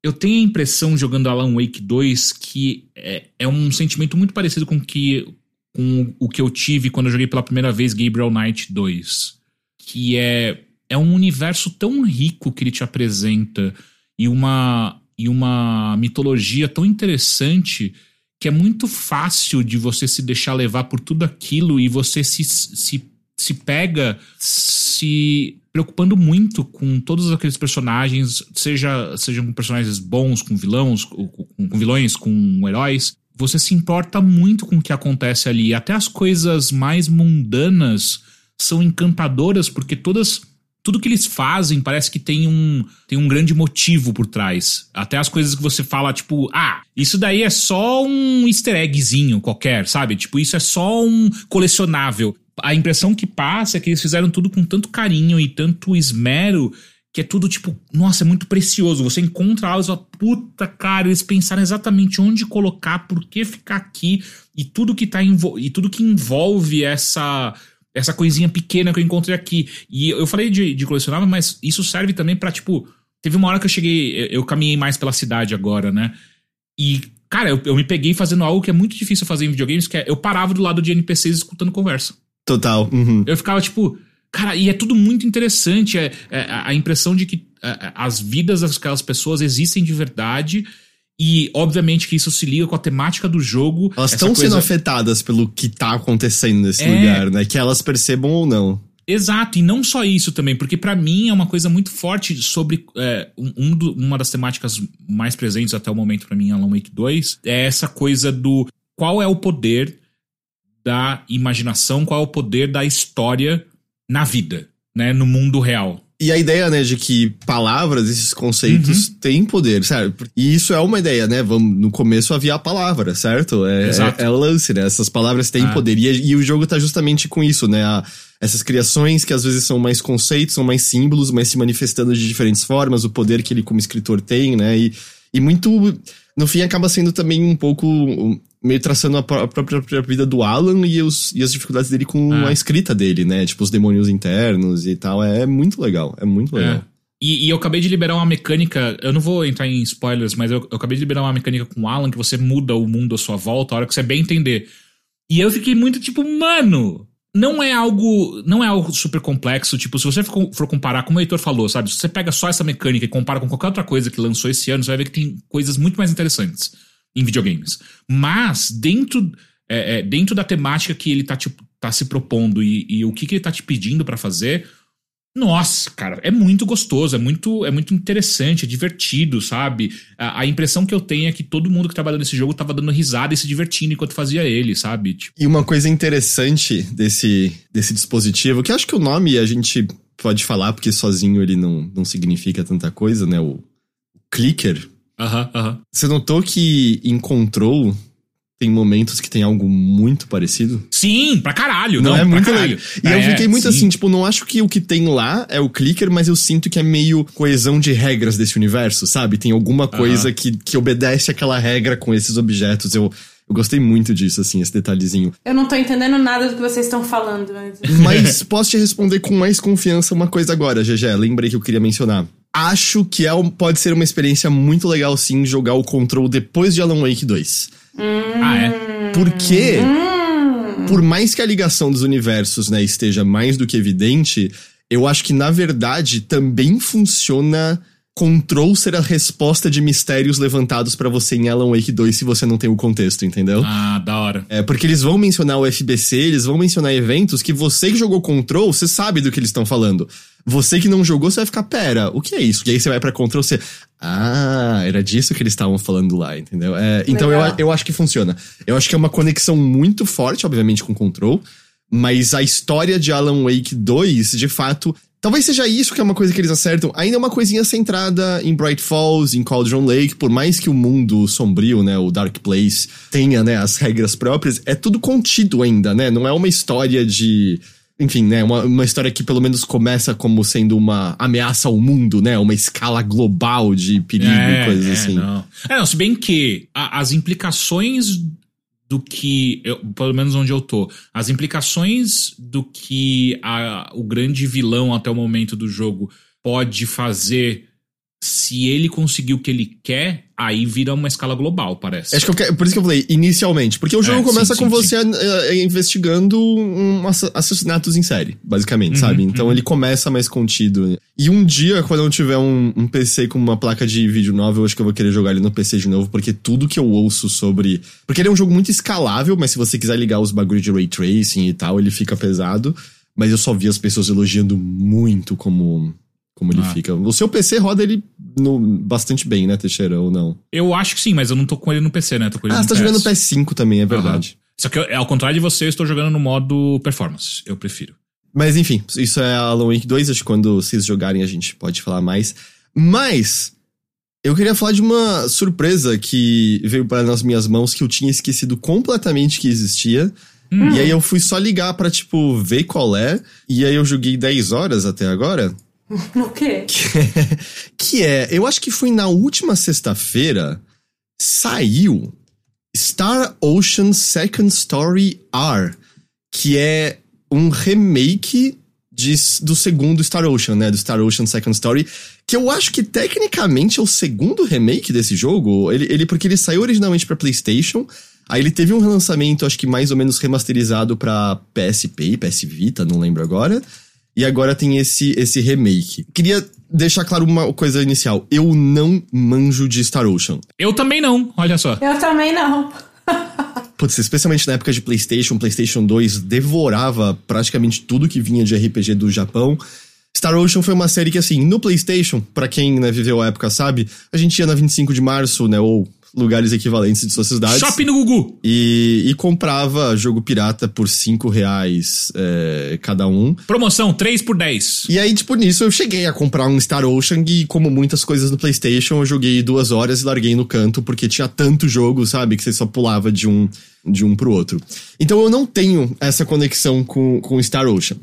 eu tenho a impressão, jogando Alan Wake 2, que é, é um sentimento muito parecido com, que, com o que eu tive quando eu joguei pela primeira vez Gabriel Knight 2. Que é, é um universo tão rico que ele te apresenta e uma, e uma mitologia tão interessante que é muito fácil de você se deixar levar por tudo aquilo e você se, se, se pega se preocupando muito com todos aqueles personagens, seja sejam personagens bons com vilões, com, com vilões, com heróis. Você se importa muito com o que acontece ali. Até as coisas mais mundanas são encantadoras porque todas tudo que eles fazem parece que tem um, tem um grande motivo por trás. Até as coisas que você fala, tipo, ah, isso daí é só um easter eggzinho qualquer, sabe? Tipo, isso é só um colecionável a impressão que passa é que eles fizeram tudo com tanto carinho e tanto esmero que é tudo tipo, nossa, é muito precioso. Você encontra algo e fala, puta cara, eles pensaram exatamente onde colocar, por que ficar aqui e tudo que tá e tudo que envolve essa essa coisinha pequena que eu encontrei aqui. E eu falei de, de colecionável, mas isso serve também para tipo, teve uma hora que eu cheguei, eu caminhei mais pela cidade agora, né? E cara, eu, eu me peguei fazendo algo que é muito difícil fazer em videogames, que é eu parava do lado de NPCs escutando conversa.
Total. Uhum.
Eu ficava tipo, Cara, e é tudo muito interessante. É, é a impressão de que é, é, as vidas daquelas pessoas existem de verdade. E, obviamente, que isso se liga com a temática do jogo.
Elas estão coisa... sendo afetadas pelo que tá acontecendo nesse é... lugar, né? Que elas percebam ou não.
Exato, e não só isso também, porque para mim é uma coisa muito forte sobre. É, um, do, uma das temáticas mais presentes até o momento para mim em Alan Wake 2 é essa coisa do qual é o poder da imaginação, qual é o poder da história na vida, né? No mundo real.
E a ideia, né, de que palavras, esses conceitos, uhum. têm poder, certo? E isso é uma ideia, né? Vamos, no começo havia a palavra, certo? É, Exato. é, é lance, né? Essas palavras têm ah. poder. E, e, o jogo tá justamente com isso, né? A, essas criações que às vezes são mais conceitos, são mais símbolos, mas se manifestando de diferentes formas, o poder que ele como escritor tem, né? E, e muito. No fim, acaba sendo também um pouco meio traçando a, própria vida do Alan e, os, e as dificuldades dele com é. a escrita dele, né? Tipo, os demônios internos e tal. É, muito legal, é muito é. legal. É.
E, e, eu acabei de liberar uma mecânica. Eu não vou entrar em spoilers, mas eu, eu, acabei de liberar uma mecânica com o Alan que você muda o mundo à sua volta a hora que você bem entender. E eu fiquei muito tipo, mano. Não é algo. Não é algo super complexo. Tipo, se você for, for comparar, como o Heitor falou, sabe? Se você pega só essa mecânica e compara com qualquer outra coisa que lançou esse ano, você vai ver que tem coisas muito mais interessantes em videogames. Mas dentro, é, é, dentro da temática que ele tá, tipo, tá se propondo e, e o que, que ele tá te pedindo para fazer, nossa, cara, é muito gostoso, é muito, é muito interessante, é divertido, sabe? A, a, impressão que eu tenho é que todo mundo que trabalhou nesse jogo tava dando risada e se divertindo enquanto fazia ele, sabe?
Tipo... E uma coisa interessante desse, desse dispositivo, que acho que o nome a gente pode falar, porque sozinho ele não, não significa tanta coisa, né? O clicker,
Aham, aham.
Você notou que em Control tem momentos que tem algo muito parecido?
Sim, pra caralho.
Não,
não
é muito legal. E é, eu fiquei muito sim. assim, tipo, não acho que o que tem lá é o clicker, mas eu sinto que é meio coesão de regras desse universo, sabe? Tem alguma coisa que, que obedece aquela regra com esses objetos. Eu, eu gostei muito disso, assim, esse detalhezinho.
Eu não tô entendendo nada do que vocês estão falando. Mas,
mas posso te responder com mais confiança uma coisa agora, GG. Lembrei que eu queria mencionar acho que é pode ser uma experiência muito legal, sim, jogar o Control depois de Alan Wake 2.
Hum, ah, é?
Porque, hum. por mais que a ligação dos universos né, esteja mais do que evidente, eu acho que, na verdade, também funciona Control ser a resposta de mistérios levantados para você em Alan Wake 2 se você não tem o contexto, entendeu?
Ah, da hora.
É, porque eles vão mencionar o FBC, eles vão mencionar eventos que você que jogou Control, você sabe do que eles estão falando. Você que não jogou, você vai ficar, pera, o que é isso? E aí você vai pra Control, você. Ah, era disso que eles estavam falando lá, entendeu? É, então eu, eu acho que funciona. Eu acho que é uma conexão muito forte, obviamente, com Control. Mas a história de Alan Wake 2, de fato, Talvez seja isso que é uma coisa que eles acertam. Ainda é uma coisinha centrada em Bright Falls, em Cauldron Lake, por mais que o mundo sombrio, né, o Dark Place, tenha, né, as regras próprias, é tudo contido ainda, né? Não é uma história de enfim, né, uma, uma história que pelo menos começa como sendo uma ameaça ao mundo, né, uma escala global de perigo é, e coisas
é,
assim.
Não. É, não, se bem que a, as implicações do que, eu, pelo menos onde eu tô, as implicações do que a, o grande vilão até o momento do jogo pode fazer se ele conseguir o que ele quer, aí vira uma escala global, parece.
Acho que eu por isso que eu falei, inicialmente. Porque o jogo é, começa sim, com sim, você sim. Eh, eh, investigando um assassinatos em série, basicamente, uhum, sabe? Então uhum. ele começa mais contido. E um dia, quando eu tiver um, um, PC com uma placa de vídeo nova, eu acho que eu vou querer jogar ele no PC de novo, porque tudo que eu ouço sobre. Porque ele é um jogo muito escalável, mas se você quiser ligar os bagulhos de ray tracing e tal, ele fica pesado. Mas eu só vi as pessoas elogiando muito como como ele ah. fica. O seu PC roda ele no, bastante bem, né, Teixeira, ou não?
Eu acho que sim, mas eu não tô com ele no PC, né? Tô com ele
ah, você tá PS. jogando no PS5 também, é verdade. Uhum.
Só que, ao contrário de você, eu estou jogando no modo performance. Eu prefiro.
Mas enfim, isso é Alan Wake 2, acho que quando vocês jogarem a gente pode falar mais. Mas, eu queria falar de uma surpresa que veio para nas minhas mãos que eu tinha esquecido completamente que existia. Hum. E aí eu fui só ligar pra, tipo, ver qual é. E aí eu joguei 10 horas até agora. (laughs)
O quê?
Que é, que é, eu acho que foi na última sexta-feira, saiu Star Ocean Second Story R, que é um remake de, do segundo Star Ocean, né? Do Star Ocean Second Story. Que eu acho que tecnicamente é o segundo remake desse jogo. Ele, ele porque ele saiu originalmente para PlayStation. Aí ele teve um relançamento, acho que mais ou menos remasterizado para PSP PS Vita, não lembro agora. E agora tem esse, esse remake. Queria deixar claro uma coisa inicial. Eu não manjo de Star Ocean.
Eu também não, olha só.
Eu também não.
Putz, especialmente na época de PlayStation, PlayStation 2 devorava praticamente tudo que vinha de RPG do Japão. Star Ocean foi uma série que, assim, no PlayStation, para quem né, viveu a época sabe, a gente ia na 25 de março, né, ou lugares equivalentes de suas cidades.
Shopping no Gugu!
E, e comprava jogo pirata por 5 reais é, cada um.
Promoção 3 por 10.
E aí, tipo, nisso eu cheguei a comprar um Star Ocean e, como muitas coisas no PlayStation, eu joguei duas horas e larguei no canto, porque tinha tanto jogo, sabe, que você só pulava de um, de um pro outro. Então eu não tenho essa conexão com, com Star Ocean.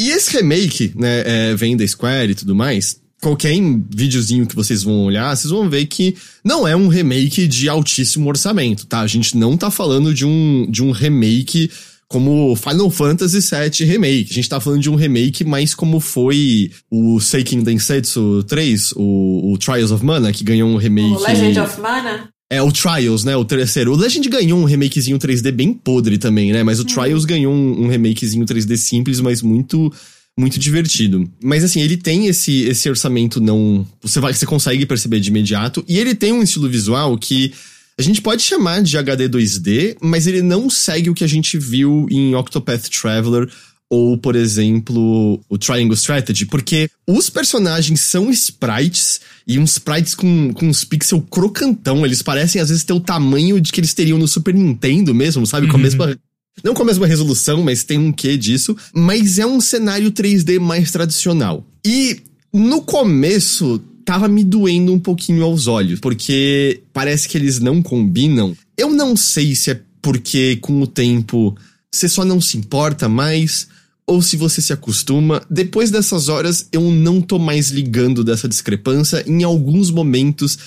E esse remake, né, é, vem da Square e tudo mais, qualquer videozinho que vocês vão olhar, vocês vão ver que não é um remake de altíssimo orçamento, tá? A gente não tá falando de um, de um remake como Final Fantasy VII Remake. A gente tá falando de um remake mais como foi o Seiken Densetsu 3, o, o Trials of Mana, que ganhou um remake...
O Legend of Mana?
É, o Trials, né? O terceiro. O Legend ganhou um remakezinho 3D bem podre também, né? Mas o hum. Trials ganhou um, um remakezinho 3D simples, mas muito muito divertido. Mas assim, ele tem esse, esse orçamento não. Você, vai, você consegue perceber de imediato. E ele tem um estilo visual que a gente pode chamar de HD 2D, mas ele não segue o que a gente viu em Octopath Traveler ou, por exemplo, o Triangle Strategy, porque os personagens são sprites e uns sprites com, com uns pixels crocantão. Eles parecem, às vezes, ter o tamanho de que eles teriam no Super Nintendo mesmo, sabe? Com a uhum. mesma não com a mesma resolução, mas tem um quê disso. Mas é um cenário 3D mais tradicional. E no começo tava me doendo um pouquinho aos olhos, porque parece que eles não combinam. Eu não sei se é porque com o tempo você só não se importa mais ou se você se acostuma. Depois dessas horas eu não tô mais ligando dessa discrepância. Em alguns momentos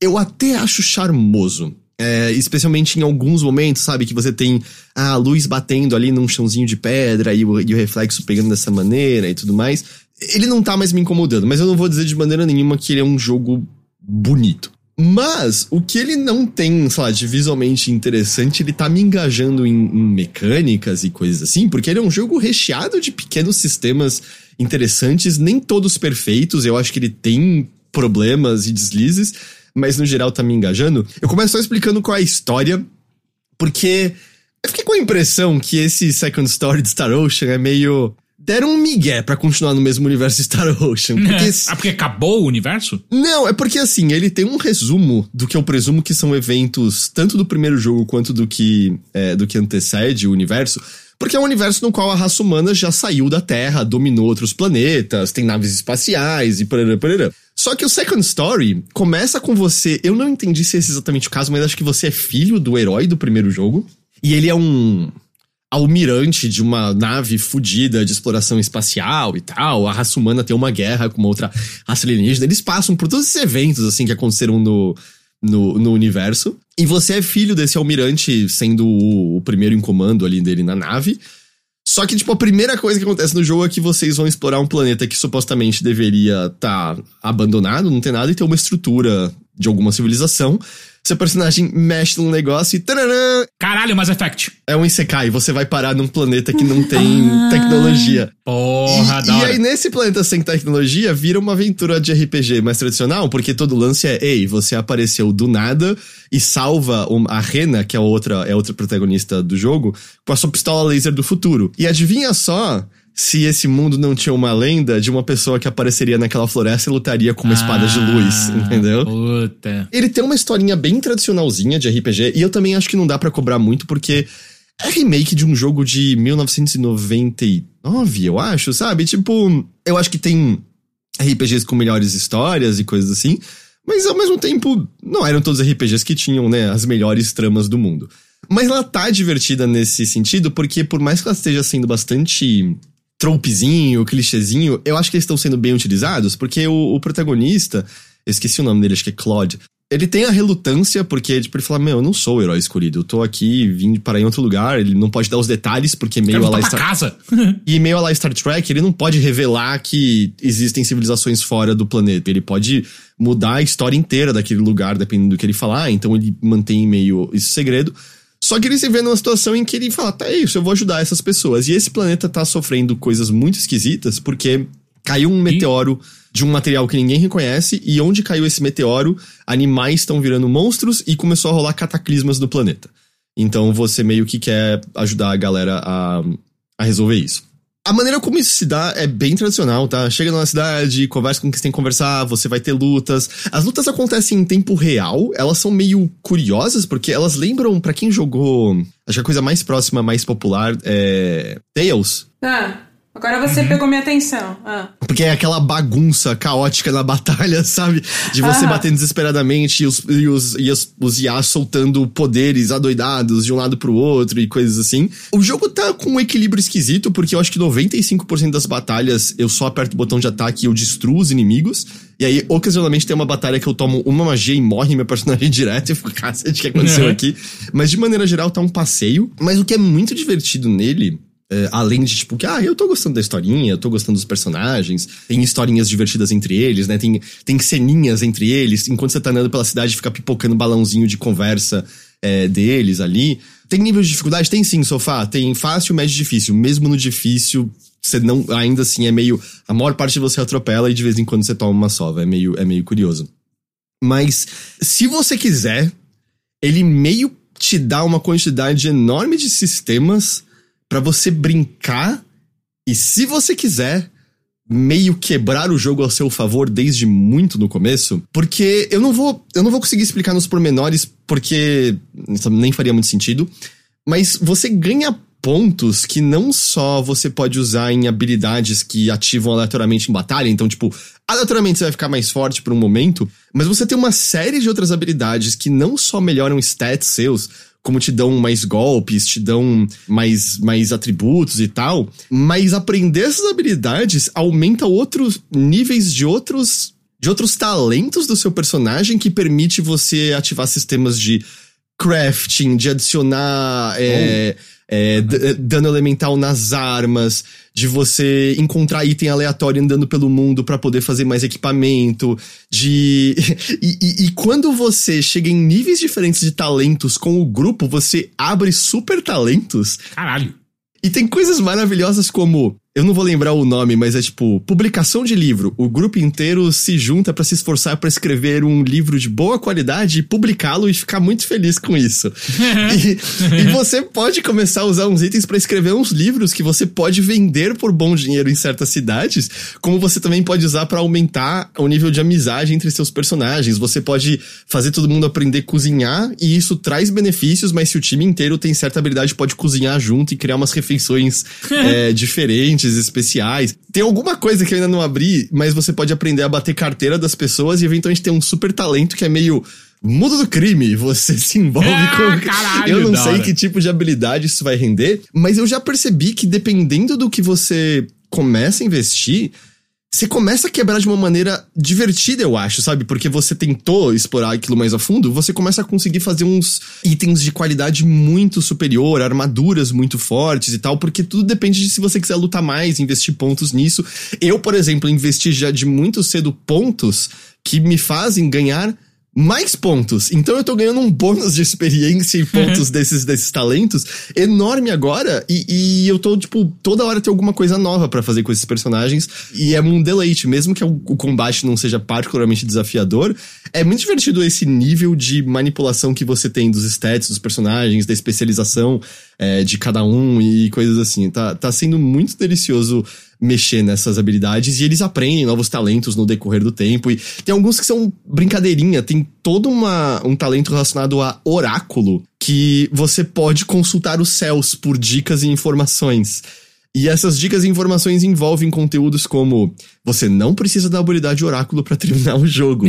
eu até acho charmoso. É, especialmente em alguns momentos, sabe? Que você tem a luz batendo ali num chãozinho de pedra e o, e o reflexo pegando dessa maneira e tudo mais. Ele não tá mais me incomodando, mas eu não vou dizer de maneira nenhuma que ele é um jogo bonito. Mas o que ele não tem, sei lá, de visualmente interessante, ele tá me engajando em, em, mecânicas e coisas assim, porque ele é um jogo recheado de pequenos sistemas interessantes, nem todos perfeitos, eu acho que ele tem problemas e deslizes, mas no geral tá me engajando. Eu começo só explicando qual é a história, porque eu fiquei com a impressão que esse Second Story de Star Ocean é meio. Deram um migué pra continuar no mesmo universo de Star Ocean.
Porque... ah, porque acabou o universo?
Não, é porque assim, ele tem um resumo do que eu presumo que são eventos tanto do primeiro jogo quanto do que, é, do que antecede o universo. Porque é um universo no qual a raça humana já saiu da Terra, dominou outros planetas, tem naves espaciais e parará, parará. Só que o Second Story começa com você. Eu não entendi se é exatamente o caso, mas acho que você é filho do herói do primeiro jogo. E ele é um almirante de uma nave fodida de exploração espacial e tal. A raça humana tem uma guerra com uma outra raça alienígena. Eles passam por todos esses eventos, assim, que aconteceram no, no, no universo. E você é filho desse almirante, sendo o, o primeiro em comando ali dele na nave. Só que, tipo, a primeira coisa que acontece no jogo é que vocês vão explorar um planeta que supostamente deveria estar tá abandonado, não tem nada, e ter uma estrutura de alguma civilização seu personagem mexe num negócio e. Tararã,
Caralho, Mass Effect!
É um Isekai, você vai parar num planeta que não tem ah. tecnologia.
Porra,
e, e aí, nesse planeta sem tecnologia, vira uma aventura de RPG mais tradicional, porque todo lance é: ei, você apareceu do nada e salva a Rena, que é outra, é outra protagonista do jogo, com a sua pistola laser do futuro. E adivinha só se esse mundo não tinha uma lenda de uma pessoa que apareceria naquela floresta e lutaria com uma ah, espada de luz, entendeu?
Puta.
Ele tem uma historinha bem tradicionalzinha de RPG, e eu também acho que não dá para cobrar muito, porque é remake de um jogo de 1999, eu acho, sabe? Tipo, eu acho que tem RPGs com melhores histórias e coisas assim, mas ao mesmo tempo, não eram todos RPGs que tinham, né, as melhores tramas do mundo. Mas ela tá divertida nesse sentido, porque por mais que ela esteja sendo bastante trompezinho, clichêzinho, eu acho que eles estão sendo bem utilizados, porque o, o protagonista, eu esqueci o nome dele, acho que é Claude. Ele tem a relutância, porque tipo, ele fala: Meu, eu não sou o herói escolhido, eu tô aqui, vim para em outro lugar. Ele não pode dar os detalhes, porque meio a lá
Star... casa. (laughs)
e meio a lá Star Trek, ele não pode revelar que existem civilizações fora do planeta. Ele pode mudar a história inteira daquele lugar, dependendo do que ele falar, então ele mantém meio esse segredo. Só que ele se vê numa situação em que ele fala: Tá, é isso, eu vou ajudar essas pessoas. E esse planeta tá sofrendo coisas muito esquisitas, porque caiu um meteoro. De um material que ninguém reconhece, e onde caiu esse meteoro, animais estão virando monstros e começou a rolar cataclismas no planeta. Então você meio que quer ajudar a galera a, a resolver isso. A maneira como isso se dá é bem tradicional, tá? Chega numa cidade, conversa com quem tem que conversar, você vai ter lutas. As lutas acontecem em tempo real, elas são meio curiosas, porque elas lembram, para quem jogou. Acho que a coisa mais próxima, mais popular é. Tales.
Ah. Agora você uhum. pegou minha atenção. Ah.
Porque é aquela bagunça caótica na (laughs) batalha, sabe? De você ah. batendo desesperadamente e os, e os, e os, os IA soltando poderes adoidados de um lado pro outro e coisas assim. O jogo tá com um equilíbrio esquisito, porque eu acho que 95% das batalhas eu só aperto o botão de ataque e eu destruo os inimigos. E aí, ocasionalmente, tem uma batalha que eu tomo uma magia e morre meu personagem (laughs) direto. E eu fico, cacete, o que aconteceu uhum. aqui? Mas de maneira geral, tá um passeio. Mas o que é muito divertido nele é, além de, tipo, que, ah, eu tô gostando da historinha, eu tô gostando dos personagens, tem historinhas divertidas entre eles, né? Tem, tem ceninhas entre eles, enquanto você tá andando pela cidade, fica pipocando balãozinho de conversa é, deles ali. Tem nível de dificuldade? Tem sim, sofá. Tem fácil, médio difícil. Mesmo no difícil, você não. Ainda assim é meio. A maior parte de você atropela e de vez em quando você toma uma sova. É meio, é meio curioso. Mas, se você quiser, ele meio te dá uma quantidade enorme de sistemas para você brincar e, se você quiser, meio quebrar o jogo ao seu favor desde muito no começo, porque eu não vou, eu não vou conseguir explicar nos pormenores porque nem faria muito sentido, mas você ganha pontos que não só você pode usar em habilidades que ativam aleatoriamente em batalha, então tipo, aleatoriamente você vai ficar mais forte por um momento, mas você tem uma série de outras habilidades que não só melhoram stats seus, como te dão mais golpes, te dão mais, mais atributos e tal. Mas aprender essas habilidades aumenta outros níveis de outros de outros talentos do seu personagem que permite você ativar sistemas de crafting, de adicionar é, oh é, dano elemental nas armas, de você encontrar item aleatório andando pelo mundo para poder fazer mais equipamento, de. (laughs) E, e, e, quando você chega em níveis diferentes de talentos com o grupo, você abre super talentos.
Caralho.
E tem coisas maravilhosas como eu não vou lembrar o nome, mas é tipo, publicação de livro. O grupo inteiro se junta para se esforçar para escrever um livro de boa qualidade e publicá-lo e ficar muito feliz com isso. (laughs) e, e, você pode começar a usar uns itens para escrever uns livros que você pode vender por bom dinheiro em certas cidades, como você também pode usar para aumentar o nível de amizade entre seus personagens. Você pode fazer todo mundo aprender a cozinhar e isso traz benefícios, mas se o time inteiro tem certa habilidade, pode cozinhar junto e criar umas refeições é, (laughs) diferentes especiais. Tem alguma coisa que eu ainda não abri, mas você pode aprender a bater carteira das pessoas e eventualmente ter um super talento que é meio mundo do crime, você (laughs) se envolve ah, com.
Caralho,
eu não sei que tipo de habilidade isso vai render, mas eu já percebi que dependendo do que você começa a investir, você começa a quebrar de uma maneira divertida, eu acho, sabe? Porque você tentou explorar aquilo mais a fundo, você começa a conseguir fazer uns itens de qualidade muito superior, armaduras muito fortes e tal, porque tudo depende de se você quiser lutar mais, investir pontos nisso. Eu, por exemplo, investi já de muito cedo pontos que me fazem ganhar mais pontos. Então eu tô ganhando um bônus de experiência e pontos desses, desses talentos enorme agora. E, e, eu tô, tipo, toda hora tem alguma coisa nova para fazer com esses personagens. E é um deleite, mesmo que o, o, combate não seja particularmente desafiador. É muito divertido esse nível de manipulação que você tem dos stats dos personagens, da especialização é, de cada um e coisas assim. Tá, tá sendo muito delicioso mexer nessas habilidades e eles aprendem novos talentos no decorrer do tempo. E tem alguns que são brincadeirinha, tem todo uma, um talento relacionado a oráculo que você pode consultar os céus por dicas e informações. E essas dicas e informações envolvem conteúdos como você não precisa da habilidade oráculo para terminar o jogo.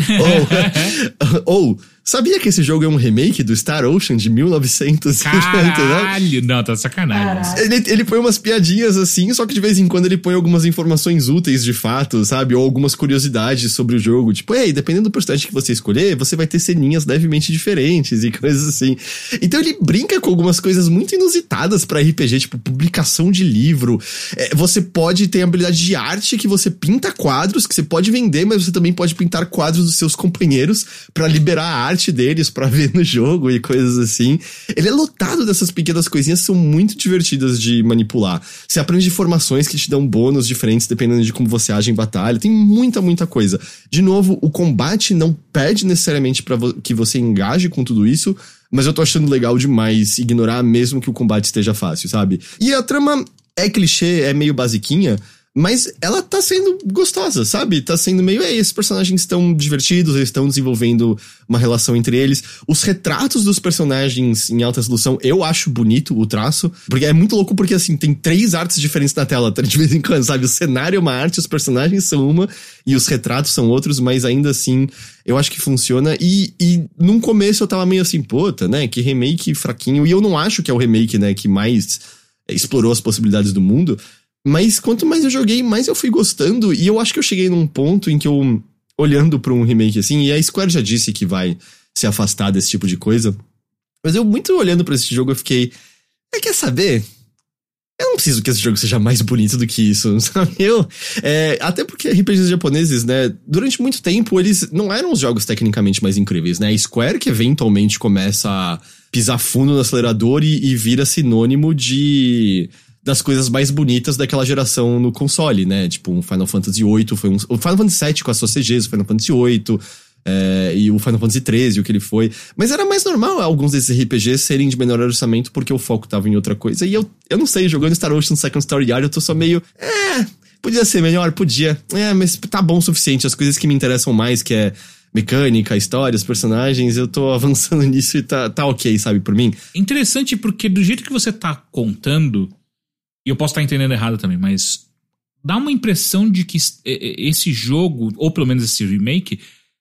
ou, (laughs) ou Sabia que esse jogo é um remake do Star Ocean de 1900?
Caralho! não, tá sacanagem.
Ele, ele põe umas piadinhas assim, só que de vez em quando ele põe algumas informações úteis de fato, sabe? Ou algumas curiosidades sobre o jogo. Tipo, ei, dependendo do personagem que você escolher, você vai ter ceninhas levemente diferentes e coisas assim. Então ele brinca com algumas coisas muito inusitadas para RPG, tipo publicação de livro. É, você pode ter habilidade de arte que você pinta quadros que você pode vender, mas você também pode pintar quadros dos seus companheiros para liberar a arte arte deles para (laughs) ver no jogo e coisas assim. Ele é lotado dessas pequenas coisinhas que são muito divertidas de manipular. Você aprende informações que te dão bônus diferentes dependendo de como você age em batalha. Tem muita, muita coisa. De novo, o combate não pede necessariamente para vo que você engaje com tudo isso, mas eu tô achando legal demais ignorar mesmo que o combate esteja fácil, sabe? E a trama é clichê, é meio basiquinha, mas ela tá sendo gostosa, sabe? Tá sendo meio. É, esses personagens estão divertidos, eles estão desenvolvendo uma relação entre eles. Os retratos dos personagens em alta resolução, eu acho bonito o traço. Porque é muito louco, porque assim, tem três artes diferentes na tela, tá? de vez em quando, sabe? O cenário é uma arte, os personagens são uma, e os retratos são outros, mas ainda assim, eu acho que funciona. E, e num começo eu tava meio assim, puta, né? Que remake fraquinho. E eu não acho que é o remake, né, que mais explorou as possibilidades do mundo. Mas quanto mais eu joguei, mais eu fui gostando. E eu acho que eu cheguei num ponto em que eu, olhando para um remake assim, e a Square já disse que vai se afastar desse tipo de coisa. Mas eu, muito olhando para esse jogo, eu fiquei. É, quer saber? Eu não preciso que esse jogo seja mais bonito do que isso, (laughs) sabe? Eu, é, até porque RPGs japoneses, né, durante muito tempo eles não eram os jogos tecnicamente mais incríveis, né? A Square que eventualmente começa a pisar fundo no acelerador e, e vira sinônimo de das coisas mais bonitas daquela geração no console, né? Tipo, um Final Fantasy VIII foi um. O Final Fantasy VII com as suas CGs, o Final Fantasy VIII. É, e o Final Fantasy XIII, o que ele foi. Mas era mais normal alguns desses RPGs serem de menor orçamento porque o foco tava em outra coisa. E eu, eu não sei, jogando Star Ocean Second Story Yard, eu tô só meio. É, podia ser melhor, podia. É, mas tá bom o suficiente. As coisas que me interessam mais, que é mecânica, história, os personagens, eu tô (laughs) avançando nisso e tá, tá ok, sabe, por mim.
Interessante porque do jeito que você tá contando, e eu posso estar entendendo errado também, mas dá uma impressão de que esse jogo, ou pelo menos esse remake,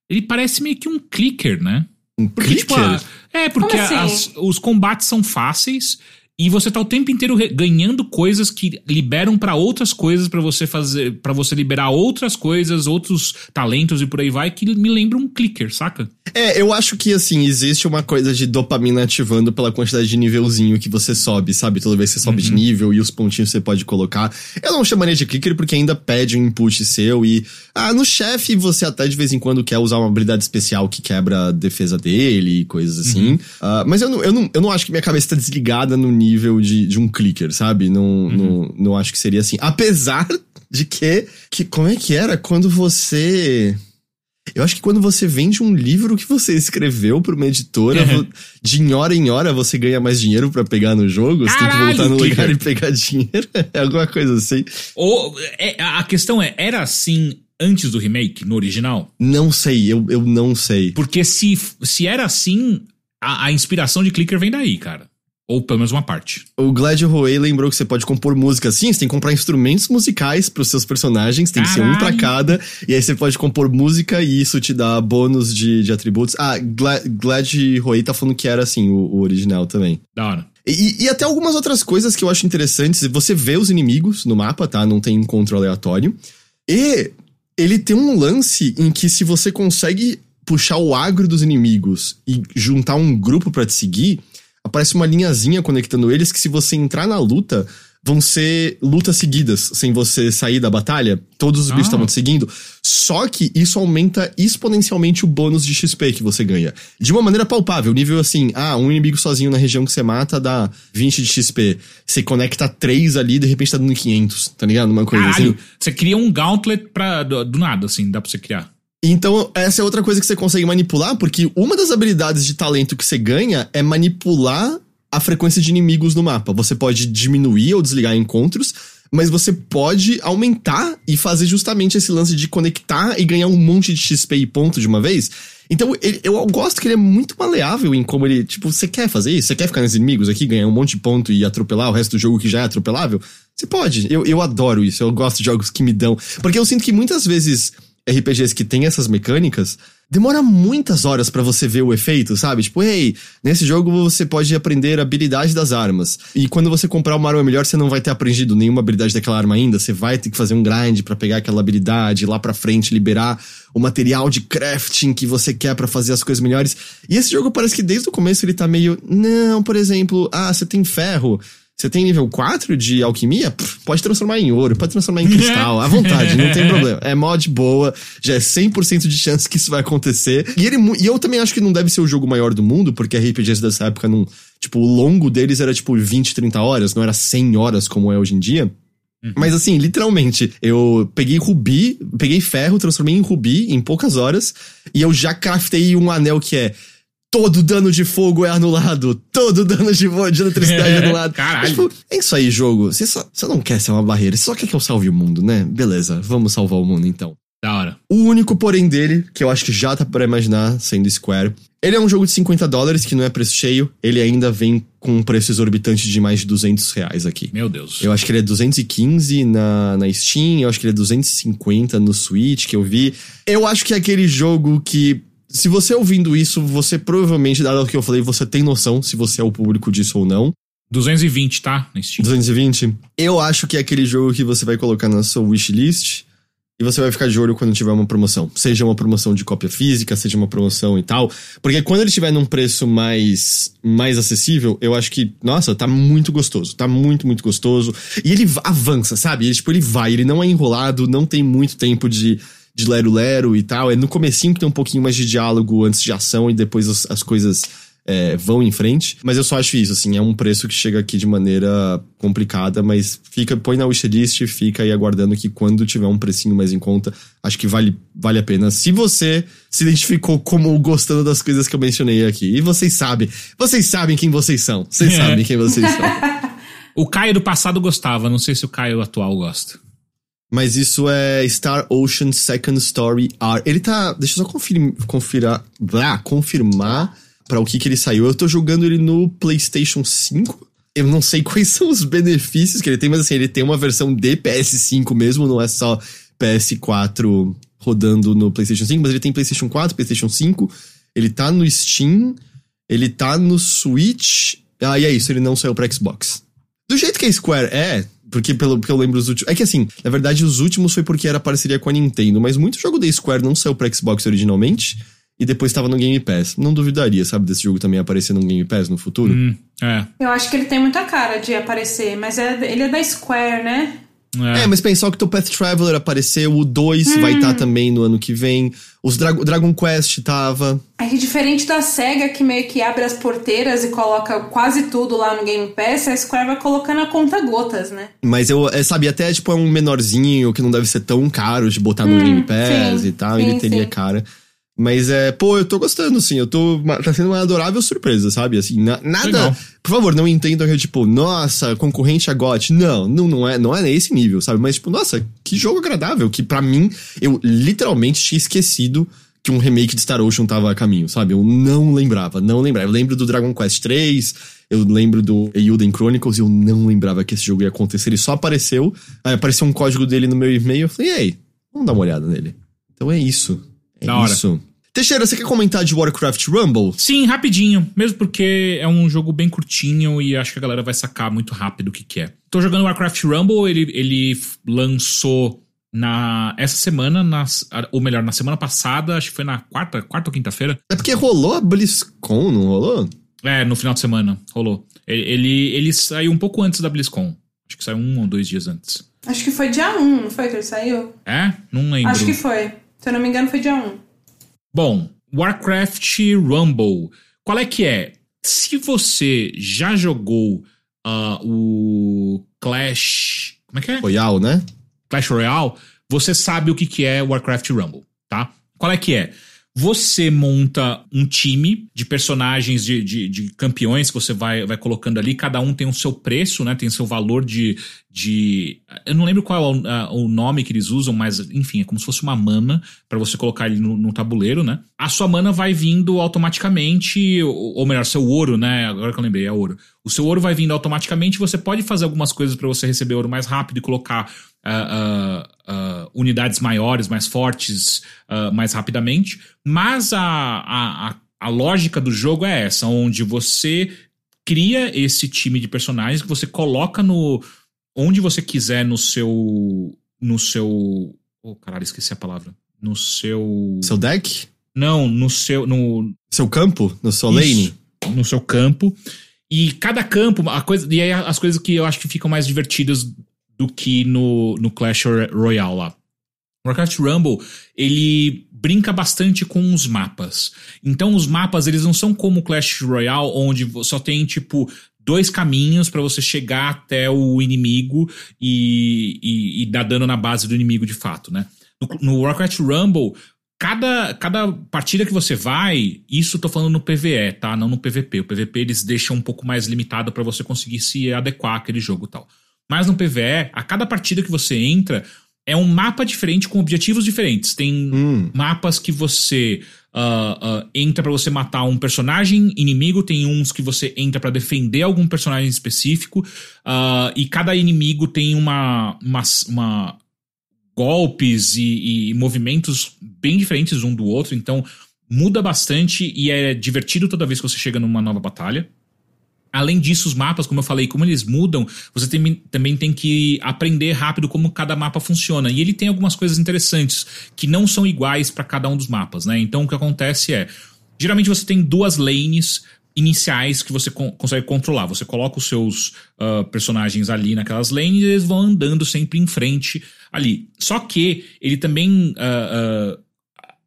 ele parece meio que um clicker, né?
Um porque, tipo, clicker?
Tipo, é, porque assim? as, os combates são fáceis e você tá o tempo inteiro ganhando coisas que liberam para outras coisas para você fazer, para você liberar outras coisas, outros talentos e por aí vai, que me lembra um clicker, saca?
É, eu acho que assim, existe uma coisa de dopamina ativando pela quantidade de nívelzinho que você sobe, sabe? Toda vez que você sobe uhum. de nível e os pontinhos você pode colocar. Eu não chamaria de clicker porque ainda pede um input seu e. Ah, no chefe você até de vez em quando quer usar uma habilidade especial que quebra a defesa dele e coisas assim. Uhum. Uh, mas eu não, eu, não, eu não acho que minha cabeça tá desligada no nível de, de um clicker, sabe? Não, uhum. não, não acho que seria assim. Apesar (laughs) de que, que. Como é que era? Quando você. Eu acho que quando você vende um livro que você escreveu pra uma editora, uhum. de hora em hora você ganha mais dinheiro para pegar no jogo, Caralho, você tem que voltar no lugar e pegar (laughs) dinheiro. é alguma coisa assim.
Ou, é, a questão é, era assim antes do remake, no original?
Não sei, eu, eu não sei.
Porque se, se era assim, a, a inspiração de clicker vem daí, cara. Ou pelo menos uma parte.
O Glad Roy lembrou que você pode compor música. Sim, você tem que comprar instrumentos musicais pros seus personagens, tem Caralho. que ser um pra cada. E aí você pode compor música e isso te dá bônus de, de atributos. Ah, Glad, Glad Roy tá falando que era assim, o, o original também.
Da hora.
E, e, até algumas outras coisas que eu acho interessantes. Você vê os inimigos no mapa, tá? Não tem encontro aleatório. E ele tem um lance em que se você consegue puxar o agro dos inimigos e juntar um grupo para te seguir aparece uma linhazinha conectando eles que se você entrar na luta, vão ser lutas seguidas, sem você sair da batalha. Todos os ah. bichos estavam te seguindo. Só que isso aumenta exponencialmente o bônus de XP que você ganha. De uma maneira palpável. Nível assim, ah, um inimigo sozinho na região que você mata dá 20 de XP. Você conecta três ali de repente tá dando 500, tá ligado? Uma coisa Caralho, assim.
Você cria um gauntlet pra, do, do nada, assim, dá pra você criar.
Então, essa é outra coisa que você consegue manipular, porque uma das habilidades de talento que você ganha é manipular a frequência de inimigos no mapa. Você pode diminuir ou desligar encontros, mas você pode aumentar e fazer justamente esse lance de conectar e ganhar um monte de XP e ponto de uma vez. Então, ele, eu gosto que ele é muito maleável em como ele, tipo, você quer fazer isso? Você quer ficar nos inimigos aqui, ganhar um monte de ponto e atropelar o resto do jogo que já é atropelável? Você pode. Eu, eu adoro isso. Eu gosto de jogos que me dão. Porque eu sinto que muitas vezes RPGs que tem essas mecânicas, demora muitas horas para você ver o efeito, sabe? Tipo, hey, nesse jogo você pode aprender a habilidade das armas. E quando você comprar uma arma melhor, você não vai ter aprendido nenhuma habilidade daquela arma ainda. Você vai ter que fazer um grind para pegar aquela habilidade, lá pra frente liberar o material de crafting que você quer para fazer as coisas melhores. E esse jogo parece que desde o começo ele tá meio, não, por exemplo, ah, você tem ferro. Você tem nível 4 de alquimia? Pff, pode transformar em ouro, pode transformar em cristal, à vontade, não tem problema. É mod boa, já é 100% de chance que isso vai acontecer. E, ele, e eu também acho que não deve ser o jogo maior do mundo, porque RPGs dessa época não. Tipo, o longo deles era tipo 20, 30 horas, não era 100 horas como é hoje em dia. Uhum. Mas assim, literalmente, eu peguei rubi, peguei ferro, transformei em rubi em poucas horas, e eu já craftei um anel que é todo dano de fogo é anulado, todo dano de, de eletricidade é anulado.
Caralho.
Tipo, é isso aí, jogo. Você, só, você não quer ser uma barreira, você só quer que eu salve o mundo, né? Beleza, vamos salvar o mundo então.
Da hora.
O único porém dele, que eu acho que já tá pra imaginar, sendo Square, ele é um jogo de 50 dólares, que não é preço cheio, ele ainda vem com um preço exorbitante de mais de 200 reais aqui.
Meu Deus.
Eu acho que ele é 215 na, na Steam, eu acho que ele é 250 no Switch, que eu vi. Eu acho que é aquele jogo que se você ouvindo isso, você provavelmente, dado o que eu falei, você tem noção se você é o público disso ou não.
220, tá?
Na Steam. 220? Eu acho que é aquele jogo que você vai colocar na sua wishlist e você vai ficar de olho quando tiver uma promoção. Seja uma promoção de cópia física, seja uma promoção e tal. Porque quando ele estiver num preço mais, mais acessível, eu acho que, nossa, tá muito gostoso. Tá muito, muito gostoso. E ele avança, sabe? Ele, tipo, ele vai, ele não é enrolado, não tem muito tempo de de lero-lero e tal. É no comecinho que tem um pouquinho mais de diálogo antes de ação e depois as, as coisas é, vão em frente. Mas eu só acho isso, assim, é um preço que chega aqui de maneira complicada, mas fica, põe na wishlist, fica aí aguardando que quando tiver um precinho mais em conta, acho que vale, vale a pena. Se você se identificou como gostando das coisas que eu mencionei aqui, e vocês sabem, vocês sabem quem vocês são. Vocês é. sabem quem vocês são. (laughs)
o Caio do passado gostava, não sei se o Caio atual gosta.
Mas isso é Star Ocean Second Story R. Ele tá. Deixa eu só confir, confirar, ah, confirmar para o que, que ele saiu. Eu tô jogando ele no PlayStation 5. Eu não sei (laughs) quais são os benefícios que ele tem, mas assim, ele tem uma versão de PS5 mesmo, não é só PS4 rodando no PlayStation 5, mas ele tem PlayStation 4, PlayStation 5. Ele tá no Steam, ele tá no Switch. Ah, e é isso, ele não saiu pra Xbox. Do jeito que a Square é, porque pelo que eu lembro os últimos. É que assim, na verdade, os últimos foi porque era parceria com a Nintendo, mas muito jogo da Square não saiu pra Xbox originalmente e depois estava no Game Pass. Não duvidaria, sabe, desse jogo também aparecer no Game Pass no futuro. Hum,
é.
Eu acho que ele tem muita cara de aparecer, mas é, ele é da Square, né?
É, é mas pensou que o Path Traveler apareceu, o 2 hum. vai estar tá também no ano que vem. Os Dra Dragon Quest tava.
É que diferente da SEGA, que meio que abre as porteiras e coloca quase tudo lá no Game Pass, a Square vai colocando a conta gotas, né?
Mas eu é, sabia até, tipo, é um menorzinho que não deve ser tão caro de botar hum, no Game Pass sim, e tal, sim, ele teria sim. cara. Mas é, pô, eu tô gostando, assim, eu tô. Tá sendo uma adorável surpresa, sabe? Assim, na, nada. Legal. Por favor, não entendam que tipo, nossa, concorrente a GOT. Não, não, não é, não é nesse nível, sabe? Mas, tipo, nossa, que jogo agradável. Que para mim, eu literalmente tinha esquecido que um remake de Star Ocean tava a caminho, sabe? Eu não lembrava, não lembrava. Eu lembro do Dragon Quest 3, eu lembro do Euden Chronicles e eu não lembrava que esse jogo ia acontecer. Ele só apareceu, aí apareceu um código dele no meu e-mail. Eu falei, ei, vamos dar uma olhada nele. Então é isso. É da isso. Hora. Teixeira, você quer comentar de Warcraft Rumble?
Sim, rapidinho. Mesmo porque é um jogo bem curtinho e acho que a galera vai sacar muito rápido o que, que é. Tô jogando Warcraft Rumble, ele, ele lançou na essa semana, na, ou melhor, na semana passada, acho que foi na quarta, quarta ou quinta-feira.
É porque rolou a BlizzCon, não rolou?
É, no final de semana, rolou. Ele, ele, ele saiu um pouco antes da BlizzCon. Acho que saiu um ou dois dias antes.
Acho que foi dia 1, não foi que ele saiu?
É? Não lembro.
Acho que foi. Se eu não me engano, foi dia 1.
Bom, Warcraft Rumble. Qual é que é? Se você já jogou uh, o Clash. Como é que é?
Royale, né?
Clash Royale, você sabe o que, que é Warcraft Rumble, tá? Qual é que é? Você monta um time de personagens, de, de, de, campeões que você vai, vai colocando ali. Cada um tem o seu preço, né? Tem o seu valor de. de eu não lembro qual é o, o nome que eles usam, mas enfim, é como se fosse uma mana para você colocar ele no, no, tabuleiro, né? A sua mana vai vindo automaticamente, ou, ou melhor, seu ouro, né? Agora que eu lembrei, é ouro. O seu ouro vai vindo automaticamente. Você pode fazer algumas coisas para você receber ouro mais rápido e colocar. Uh, uh, uh, unidades maiores, mais fortes, uh, mais rapidamente. Mas a, a, a lógica do jogo é essa, onde você cria esse time de personagens que você coloca no onde você quiser no seu no seu oh caralho esqueci a palavra no seu
seu deck?
Não no seu no
seu campo? No seu lane?
No seu campo. E cada campo a coisa e aí as coisas que eu acho que ficam mais divertidas do que no, no Clash Royale lá Warcraft Rumble ele brinca bastante com os mapas. Então os mapas eles não são como Clash Royale onde só tem tipo dois caminhos para você chegar até o inimigo e, e, e, dar dano na base do inimigo de fato, né? No, no Warcraft Rumble cada, cada partida que você vai, isso tô falando no PVE, tá? Não no PVP. O PVP eles deixam um pouco mais limitado para você conseguir se adequar àquele jogo e tal. Mas no PVE, a cada partida que você entra, é um mapa diferente com objetivos diferentes. Tem hum. mapas que você uh, uh, entra para você matar um personagem inimigo, tem uns que você entra para defender algum personagem específico, uh, e cada inimigo tem uma, uma, uma golpes e, e, movimentos bem diferentes um do outro, então muda bastante e é divertido toda vez que você chega numa nova batalha. Além disso, os mapas, como eu falei, como eles mudam, você tem, também tem que aprender rápido como cada mapa funciona. E ele tem algumas coisas interessantes que não são iguais para cada um dos mapas, né? Então o que acontece é, geralmente você tem duas lanes iniciais que você con consegue controlar. Você coloca os seus uh, personagens ali naquelas lanes e eles vão andando sempre em frente ali. Só que ele também uh, uh,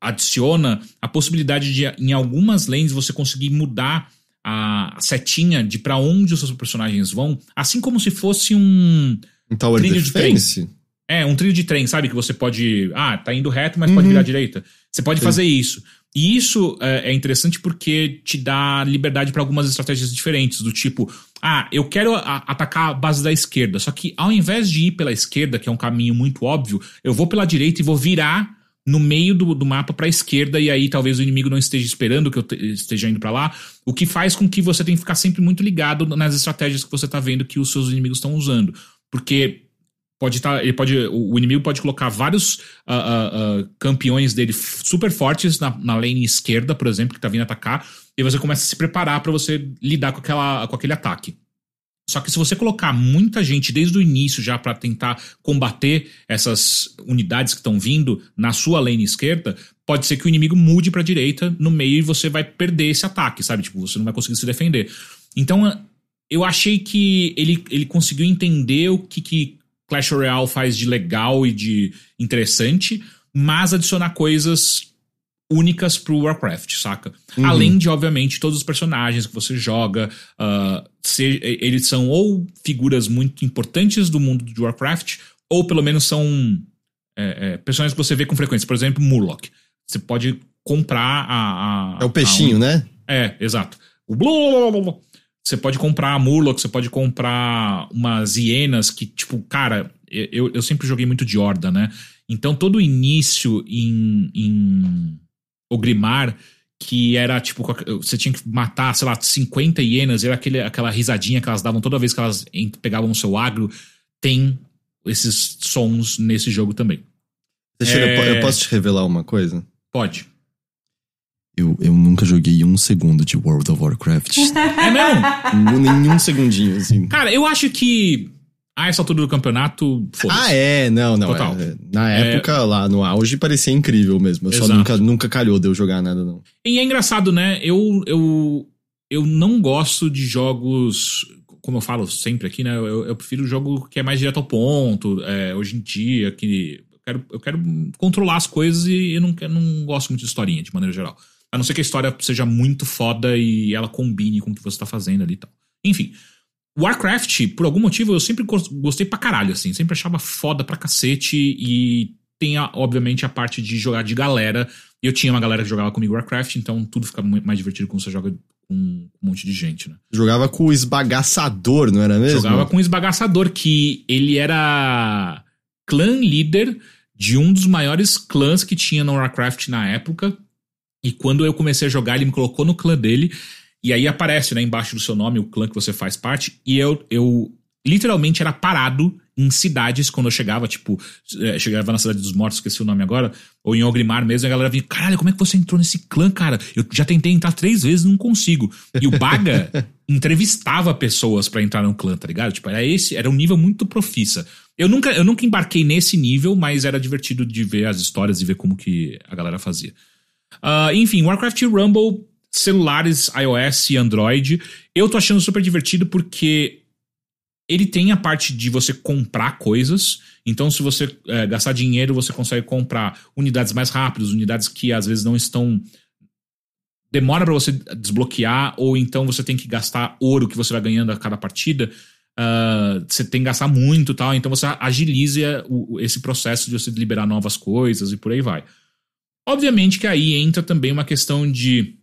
adiciona a possibilidade de, em algumas lanes, você conseguir mudar a setinha de para onde os seus personagens vão, assim como se fosse um,
um Tower trilho Defense? de trem.
É, um trilho de trem, sabe? Que você pode. Ah, tá indo reto, mas uhum. pode virar à direita. Você pode Sim. fazer isso. E isso é, é, interessante porque te dá liberdade para algumas estratégias diferentes, do tipo, ah, eu quero a, atacar a base da esquerda, só que ao invés de ir pela esquerda, que é um caminho muito óbvio, eu vou pela direita e vou virar no meio do, do mapa para a esquerda e aí talvez o inimigo não esteja esperando que eu te, esteja indo para lá, o que faz com que você tenha que ficar sempre muito ligado nas estratégias que você tá vendo que os seus inimigos estão usando, porque pode estar, tá, ele pode, o inimigo pode colocar vários uh, uh, uh, campeões dele super fortes na, na lane esquerda, por exemplo, que tá vindo atacar, e você começa a se preparar para você lidar com, aquela, com aquele ataque. Só que se você colocar muita gente desde o início já para tentar combater essas unidades que estão vindo na sua lane esquerda, pode ser que o inimigo mude para direita no meio e você vai perder esse ataque, sabe? Tipo, você não vai conseguir se defender. Então, eu achei que ele, ele conseguiu entender o que, que Clash Royale faz de legal e de interessante, mas adicionar coisas únicas pro Warcraft, saca? Uhum. Além de, obviamente, todos os personagens que você joga, uh, se, eles são ou figuras muito importantes do mundo de Warcraft, ou pelo menos são é, é, personagens que você vê com frequência. Por exemplo, Murloc. Você pode comprar a.
a é o peixinho,
a
né?
É, exato. O blá, Você pode comprar a Murloc, você pode comprar umas hienas que, tipo, cara, eu, eu sempre joguei muito de Horda, né? Então todo início em, em Ogrimar, que era tipo, você tinha que matar, sei lá, 50 hienas, era aquele, aquela risadinha que elas davam toda vez que elas pegavam o seu agro. Tem esses sons nesse jogo também.
Deixa é... eu, eu posso te revelar uma coisa?
Pode.
Eu, eu nunca joguei um segundo de World of Warcraft.
é mesmo?
Nenhum segundinho, assim.
Cara, eu acho que a essa altura do campeonato.
Ah, é, não, não. Total. É, na é. época, é... lá no auge, parecia incrível mesmo. Só nunca, nunca calhou de eu jogar nada, não.
E é engraçado, né? Eu, eu, eu não gosto de jogos. Como eu falo sempre aqui, né? Eu, eu prefiro jogo que é mais direto ao ponto. É, hoje em dia, que. Eu quero, eu quero controlar as coisas e eu não, eu não gosto muito de historinha, de maneira geral. A não ser que a história seja muito foda e ela combine com o que você tá fazendo ali e tal. Enfim. Warcraft, por algum motivo, eu sempre gostei pra caralho, assim. Sempre achava foda pra cacete. E tem, a, obviamente, a parte de jogar de galera. Eu tinha uma galera que jogava comigo Warcraft, então tudo fica mais divertido quando você joga com um monte de gente, né?
Jogava com o esbagaçador, não era mesmo?
Jogava com o esbagaçador, que ele era clã líder de um dos maiores clãs que tinha no Warcraft na época. E quando eu comecei a jogar, ele me colocou no clã dele. E aí aparece, né, embaixo do seu nome o clã que você faz parte. E eu, eu literalmente era parado em cidades quando eu chegava, tipo, é, chegava na Cidade dos Mortos, esqueci o nome agora, ou em Ogrimar mesmo, a galera vinha, caralho, como é que você entrou nesse clã, cara? Eu já tentei entrar três vezes não consigo. E o Baga (laughs) entrevistava pessoas para entrar no clã, tá ligado? Tipo, era esse, era um nível muito profissa. Eu nunca, eu nunca embarquei nesse nível, mas era divertido de ver as histórias e ver como que a galera fazia. Uh, enfim, Warcraft Rumble, celulares iOS e Android. Eu tô achando super divertido porque ele tem a parte de você comprar coisas. Então, se você é, gastar dinheiro, você consegue comprar unidades mais rápidas, unidades que às vezes não estão. Demora para você desbloquear, ou então você tem que gastar ouro que você vai ganhando a cada partida. Uh, você tem que gastar muito tal. Então você agiliza o, esse processo de você liberar novas coisas e por aí vai. Obviamente que aí entra também uma questão de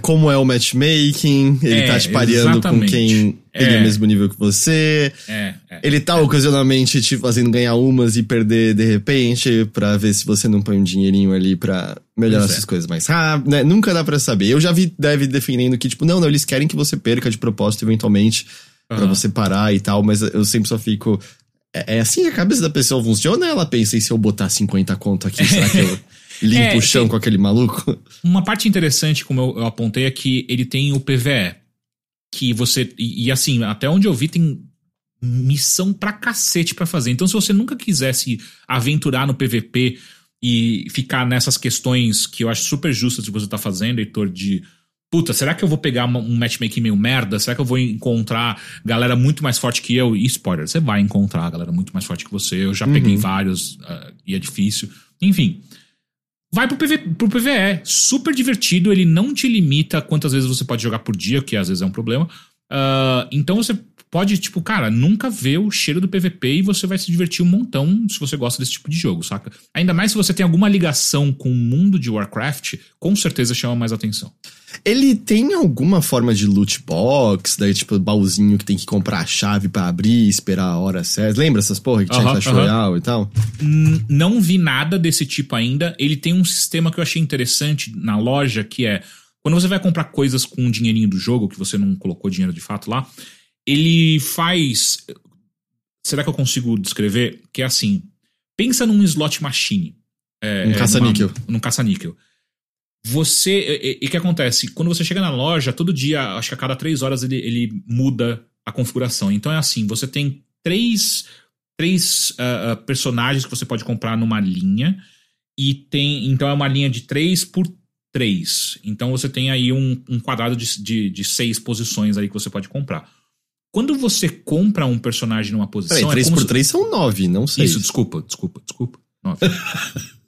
como é o matchmaking, ele é, tá te pareando com quem é. tem o mesmo nível que você.
É, é.
ele tá ocasionalmente te fazendo ganhar umas e perder de repente, pra ver se você não põe um dinheirinho ali pra melhorar essas é. coisas mais rápido. Né? Nunca dá pra saber. Eu já vi Deve defendendo que, tipo, não, não, eles querem que você perca de propósito eventualmente, uhum. pra você parar e tal, mas eu sempre só fico. É, é assim que a cabeça da pessoa funciona? Ela pensa, e se eu botar 50 conto aqui, será que eu. Limpa é, o chão com aquele maluco. (laughs)
Uma parte interessante, como eu, eu, apontei, é que ele tem o PVE. Que você. E, e, assim, até onde eu vi, tem missão pra cacete pra fazer. Então, se você nunca quisesse aventurar no PVP e ficar nessas questões que eu acho super justas que você tá fazendo, Heitor, de. Puta, será que eu vou pegar um matchmaking meio merda? Será que eu vou encontrar galera muito mais forte que eu? E spoiler, você vai encontrar galera muito mais forte que você. Eu já uhum. peguei vários uh, e é difícil. Enfim, Vai pro, PV, pro PVE. Super divertido, ele não te limita quantas vezes você pode jogar por dia, que às vezes é um problema. Uh, então você pode, tipo, cara, nunca ver o cheiro do PVP e você vai se divertir um montão se você gosta desse tipo de jogo, saca? Ainda mais se você tem alguma ligação com o mundo de Warcraft, com certeza chama mais atenção.
Ele tem alguma forma de loot box, daí tipo baúzinho que tem que comprar a chave para abrir, esperar a hora certa. Lembra essas porra que tinha uh -huh, Clash. Royale e tal?
Não vi nada desse tipo ainda. Ele tem um sistema que eu achei interessante na loja, que é quando você vai comprar coisas com o dinheirinho do jogo, que você não colocou dinheiro de fato lá, ele faz. Será que eu consigo descrever? Que é assim: pensa num slot machine.
É, um caça-níquel.
Num caça-níquel. Você. E o que acontece? Quando você chega na loja, todo dia, acho que a cada três horas ele, ele muda a configuração. Então é assim: você tem três, três uh, personagens que você pode comprar numa linha. E tem. Então é uma linha de três por três. Então você tem aí um, um quadrado de, de, de, seis posições aí que você pode comprar. Quando você compra um personagem numa posição. Peraí,
3 é por 3 se... são 9, não sei.
Isso, desculpa, desculpa, desculpa. 9. (laughs)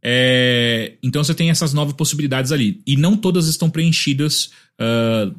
É, então você tem essas nove possibilidades ali. E não todas estão preenchidas uh,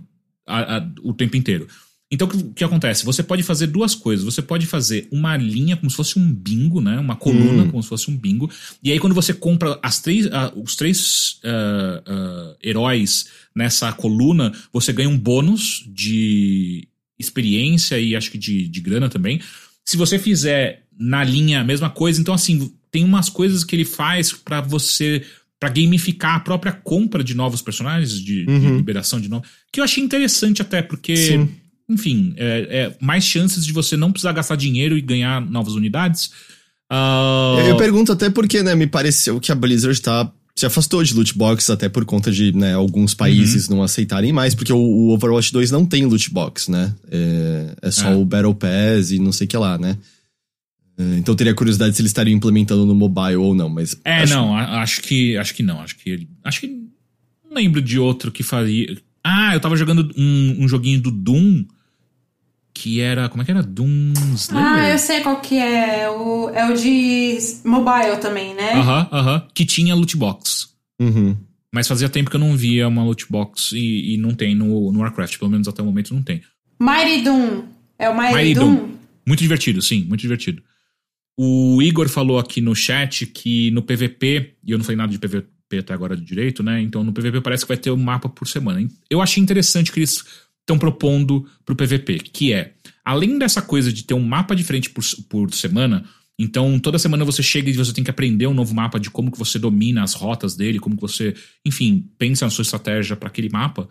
a, a, o tempo inteiro. Então o que, que, acontece? Você pode fazer duas coisas. Você pode fazer uma linha como se fosse um bingo, né? Uma coluna hum. como se fosse um bingo. E aí quando você compra as três, uh, os três uh, heróis nessa coluna, você ganha um bônus de experiência e acho que de, de grana também. Se você fizer na linha a mesma coisa, então assim, tem umas coisas que ele faz para você para gamificar a própria compra de novos personagens, de, uhum. de, liberação de novos, que eu achei interessante até, porque, Sim. enfim, é, é, mais chances de você não precisar gastar dinheiro e ganhar novas unidades.
Uh... Eu, eu, pergunto até porque, né, me pareceu que a Blizzard tá, se afastou de loot box até por conta de, né, alguns países uhum. não aceitarem mais, porque o, o, Overwatch 2 não tem loot box, né, é, é só é. o Battle Pass e não sei o que lá, né. É, então teria curiosidade se eles estariam implementando no mobile ou não, mas.
É, acho... não, acho que. Acho que não. Acho que. Acho que. Não lembro de outro que faria. Ah, eu tava jogando um, um joguinho do Doom. Que era. Como é que era? Doom
Slayer? Ah, eu sei qual que é. O, é o de mobile também, né?
Aham, uh aham. -huh, uh -huh. Que tinha loot box.
Uhum.
Mas fazia tempo que eu não via uma loot box e, e não tem no, no Warcraft. Pelo menos até o momento não tem.
Mighty Doom. É o Mighty, Mighty Doom. Doom.
Muito divertido, sim, muito divertido. O Igor falou aqui no chat que no PVP, e eu não falei nada de PVP até agora de direito, né? Então no PVP parece que vai ter um mapa por semana. Eu achei interessante que eles estão propondo pro PVP, que é, além dessa coisa de ter um mapa diferente por, por semana, então toda semana você chega e você tem que aprender um novo mapa de como que você domina as rotas dele, como que você, enfim, pensa na sua estratégia para aquele mapa.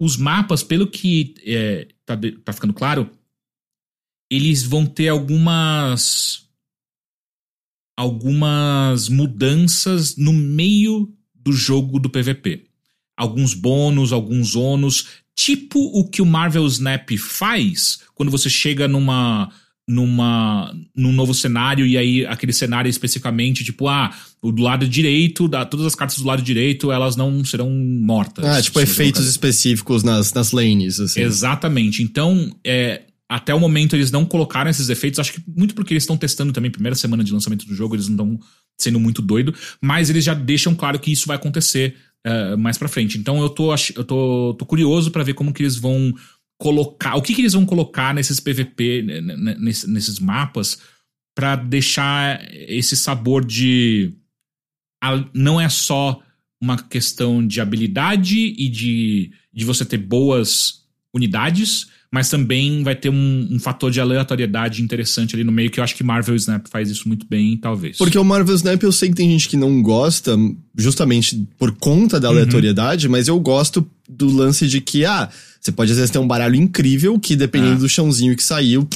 Os mapas, pelo que é, tá, tá ficando claro, eles vão ter algumas algumas mudanças no meio do jogo do PVP. Alguns bônus, alguns ônus, tipo o que o Marvel Snap faz quando você chega numa numa num novo cenário e aí aquele cenário especificamente tipo ah o do lado direito da todas as cartas do lado direito elas não serão mortas.
Ah tipo efeitos específicos nas, nas lanes assim.
exatamente. Então é até o momento eles não colocaram esses efeitos. Acho que muito porque eles estão testando também primeira semana de lançamento do jogo eles não estão sendo muito doido mas eles já deixam claro que isso vai acontecer uh, mais para frente então eu tô eu tô, tô curioso para ver como que eles vão colocar. O que, que eles vão colocar nesses PVP, nesses, nesses mapas, para deixar esse sabor de. Não é só uma questão de habilidade e de, de você ter boas unidades, mas também vai ter um, um, fator de aleatoriedade interessante ali no meio, que eu acho que Marvel Snap faz isso muito bem, talvez.
Porque o Marvel Snap eu sei que tem gente que não gosta, justamente por conta da uhum. aleatoriedade, uhum. mas eu gosto do lance de que, ah, você pode às vezes ter um baralho incrível que, dependendo é. do chãozinho que saiu.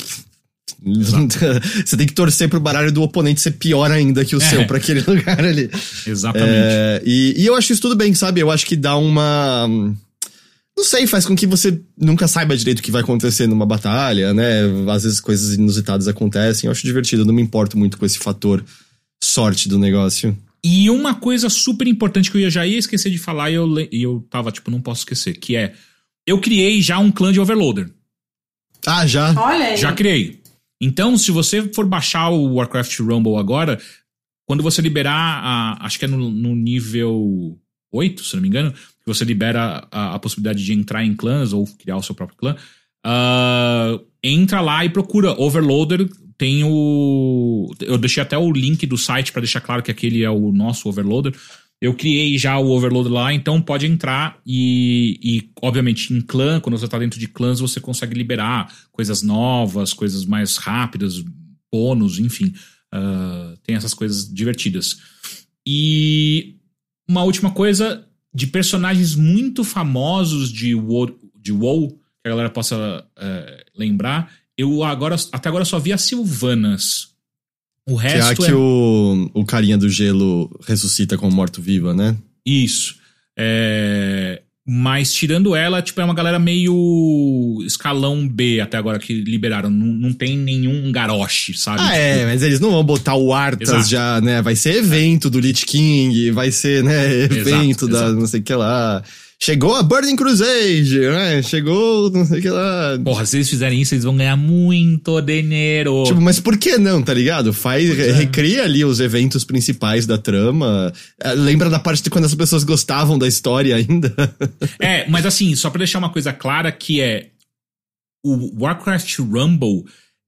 (laughs) você tem que torcer pro baralho do oponente ser pior ainda que o é. seu para aquele (laughs) lugar ali.
Exatamente.
É, e, e eu acho isso tudo bem, sabe? Eu acho que dá uma. Não sei, faz com que você nunca saiba direito o que vai acontecer numa batalha, né? Às vezes coisas inusitadas acontecem. Eu acho divertido, eu não me importo muito com esse fator sorte do negócio.
E uma coisa super importante que eu já ia esquecer de falar e eu, e eu tava, tipo, não posso esquecer, que é eu criei já um clã de Overloader.
Ah, já?
Olha aí.
Já criei. Então, se você for baixar o Warcraft Rumble agora, quando você liberar, a, acho que é no, no nível 8, se não me engano, que você libera a, a, possibilidade de entrar em clãs ou criar o seu próprio clã, uh, entra lá e procura Overloader. Tem o. Eu deixei até o link do site para deixar claro que aquele é o nosso Overloader. Eu criei já o overload lá, então pode entrar e, e, obviamente, em clã, quando você está dentro de clãs, você consegue liberar coisas novas, coisas mais rápidas, bônus, enfim. Uh, tem essas coisas divertidas. E uma última coisa, de personagens muito famosos de WoW, de WoW que a galera possa uh, lembrar, eu agora, até agora só vi as Silvanas.
O resto que é... que o, o carinha do gelo ressuscita como morto-viva, né?
Isso. É... Mas tirando ela, tipo, é uma galera meio escalão B até agora que liberaram. Não, não tem nenhum garoche, sabe?
Ah, é, tipo... é, mas eles não vão botar o Arthas exato. já, né? Vai ser evento do Lich King, vai ser, né, evento exato, da exato. não sei o que lá. Chegou a Burning Crusade, né? Chegou, não sei o que lá.
Porra, se eles fizerem isso, eles vão ganhar muito dinheiro.
Tipo, mas por que não, tá ligado? Faz, é. recria ali os eventos principais da trama. É, lembra da parte de quando as pessoas gostavam da história ainda? (laughs)
é, mas assim, só pra deixar uma coisa clara que é o Warcraft Rumble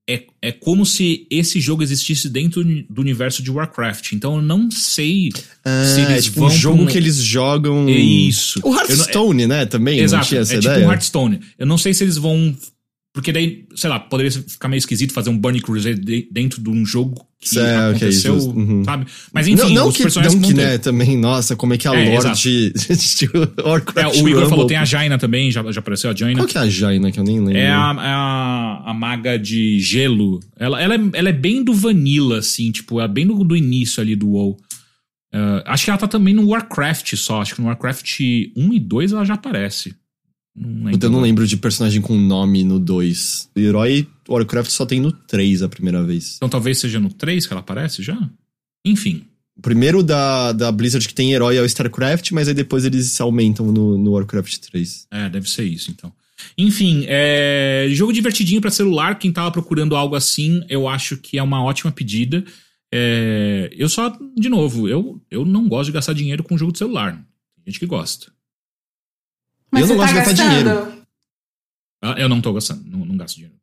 é, é como se esse jogo existisse dentro do universo de Warcraft. Então eu não sei
ah, se eles é tipo vão. um jogo que eles jogam.
É isso.
O Hearthstone,
não,
né? Também.
Exato. É
ideia?
tipo um Hearthstone. Eu não sei se eles vão porque daí, sei lá, poderia ficar meio esquisito fazer um Burning Crusade dentro de um jogo que certo, aconteceu, okay, uhum. sabe? Mas enfim,
não, não
os
que,
personagens
não que, né, também, nossa, como é que a é, lore de, (laughs) de
Warcraft é, O Igor Rumble. falou, tem a Jaina também, já, já apareceu a Jaina.
Qual que é a Jaina, que eu nem lembro?
É a, é a, a maga de gelo. Ela, ela, é, ela é bem do vanilla, assim, tipo, é bem do, do início ali do WoW. Uh, acho que ela tá também no Warcraft só, acho que no Warcraft 1 e 2 ela já aparece.
Não eu não lembro de personagem com nome no 2. O herói Warcraft só tem no 3 a primeira vez.
Então talvez seja no 3 que ela aparece já? Enfim.
O primeiro da, da Blizzard que tem herói é o StarCraft, mas aí depois eles aumentam no, no Warcraft 3.
É, deve ser isso então. Enfim, é... jogo divertidinho para celular. Quem tava procurando algo assim, eu acho que é uma ótima pedida. É... Eu só, de novo, eu, eu não gosto de gastar dinheiro com jogo de celular. Tem gente que gosta.
Mas eu não gosto tá de gastar dinheiro.
Ah, eu não tô gastando, não, não gasto dinheiro.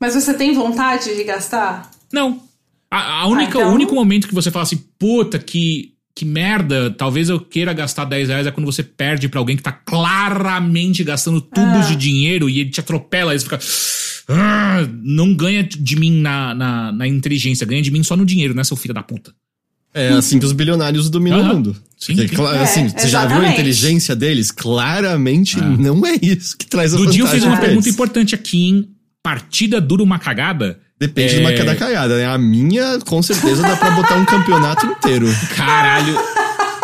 Mas você tem vontade de gastar?
Não. A, a única, ah, então... O único momento que você fala assim, puta, que, que merda, talvez eu queira gastar 10 reais é quando você perde pra alguém que tá claramente gastando tubos ah. de dinheiro e ele te atropela, e você fica. Ah, não ganha de mim na, na, na inteligência, ganha de mim só no dinheiro, né, seu filho da puta?
É assim que os bilionários dominam uhum. o mundo. Sim, Porque, sim. É, assim, você já viu a inteligência deles? Claramente ah. não é isso que traz a
Dudio fez uma pergunta importante aqui em Partida Dura uma Cagada.
Depende
É.
de uma cada caiada, né? A minha, com certeza, dá pra botar um campeonato inteiro.
Caralho.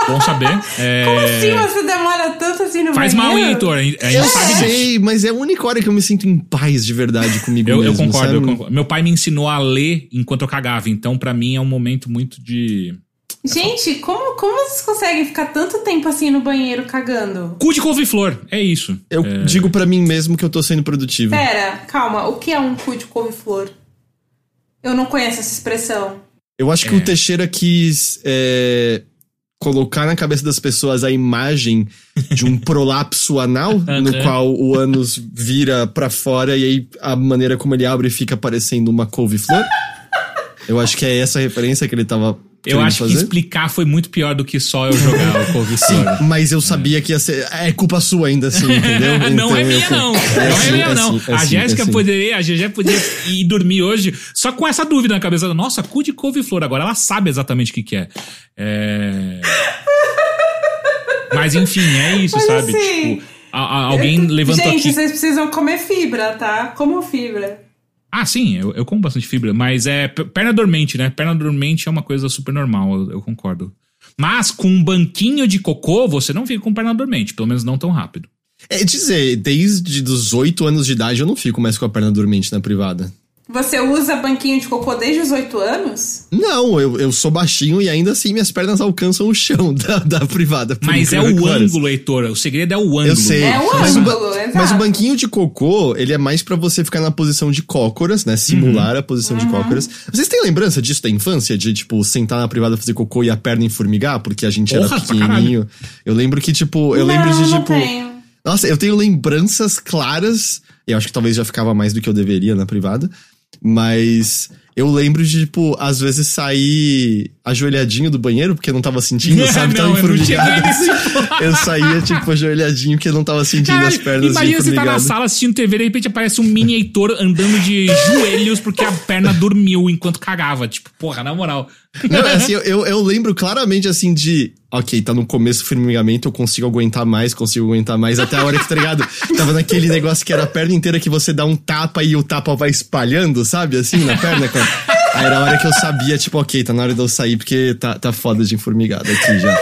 Bom saber. (laughs) É,
Como assim você demora tanto assim no
Faz mal, hein,
banheiro?
Heitor? A gente a
Eu
sabe disso.
sei, mas é a única hora que eu me sinto em paz de verdade comigo
Eu, eu
mesmo,
concordo, eu concordo. Meu pai me ensinou a ler enquanto eu cagava, então pra mim é um momento muito de.
Gente, como, como vocês conseguem ficar tanto tempo assim no banheiro cagando?
Cu de couve-flor, é isso.
Eu digo pra mim mesmo que eu tô sendo produtivo.
Pera, calma, o que é um cu de couve-flor? Eu não conheço essa expressão.
Eu acho que
É.
o Teixeira quis é, colocar na cabeça das pessoas a imagem de um (laughs) prolapso anal, no qual o ânus vira pra fora e aí a maneira como ele abre fica parecendo uma couve-flor. Eu acho que é essa referência que ele tava
Eu acho que explicar foi muito pior do que só eu jogar o couve-flor.
Mas eu sabia que ia ser. É culpa sua ainda assim, (laughs) entendeu?
não
Então
é
eu-
minha, não. Não é
sim,
minha, não.
sim, é
a
sim,
Jéssica
é sim.
poderia, a GG poderia ir dormir hoje só com essa dúvida na cabeça. Nossa, cu de couve-flor. Agora ela sabe exatamente o que, que é. É. Mas enfim, é isso,
Mas
sabe?
assim,
Tipo, a- a- alguém levantou
Gente,
aqui.
vocês precisam comer fibra, tá? Como fibra.
Ah, sim, eu, eu como bastante fibra, mas é perna dormente, né? Perna dormente é uma coisa super normal, eu, eu concordo. Mas com um banquinho de cocô, você não fica com perna dormente, pelo menos não tão rápido.
É dizer, desde os 8 anos de idade eu não fico mais com a perna dormente na privada.
Você usa banquinho de cocô desde os 8 anos?
Não, eu, eu sou baixinho e ainda assim minhas pernas alcançam o chão (laughs) da, da privada.
Mas é o ângulo, Heitor. O segredo é o ângulo.
Eu sei.
É o
mas,
ângulo, exato.
mas o banquinho de cocô, ele é mais pra você ficar na posição de cócoras, né? Simular a posição de cócoras. Vocês têm lembrança disso da infância? De, tipo, sentar na privada fazer cocô e a perna enformigar? Porque a gente era
Porra, pra
pequenininho. Eu lembro que, tipo, eu lembro
não,
de,
não
tipo...
tenho.
Nossa, eu tenho lembranças claras. E eu acho que talvez já ficava mais do que eu deveria na privada. Mas eu lembro de, tipo, às vezes sair ajoelhadinho do banheiro, porque eu não tava sentindo, (laughs) sabe?
não,
tava
eu
enformigado.
nesse (laughs)
Eu saía, tipo, ajoelhadinho, porque eu não tava sentindo as
Caralho,
pernas
imagina você tá na sala assistindo TV e de repente aparece um mini Heitor andando de (laughs) joelhos porque a perna dormiu enquanto cagava. Tipo, porra, na moral.
Não, é assim, eu, eu, lembro claramente, assim, de... Ok, tá no começo do formigamento, eu consigo aguentar mais, consigo aguentar mais, até a hora que, tá ligado? Tava naquele negócio que era a perna inteira que você dá um tapa e o tapa vai espalhando, sabe? Assim, na perna. cara. Aí era a hora que eu sabia, tipo, ok, tá na hora de eu sair, porque tá, tá foda de formigado aqui já.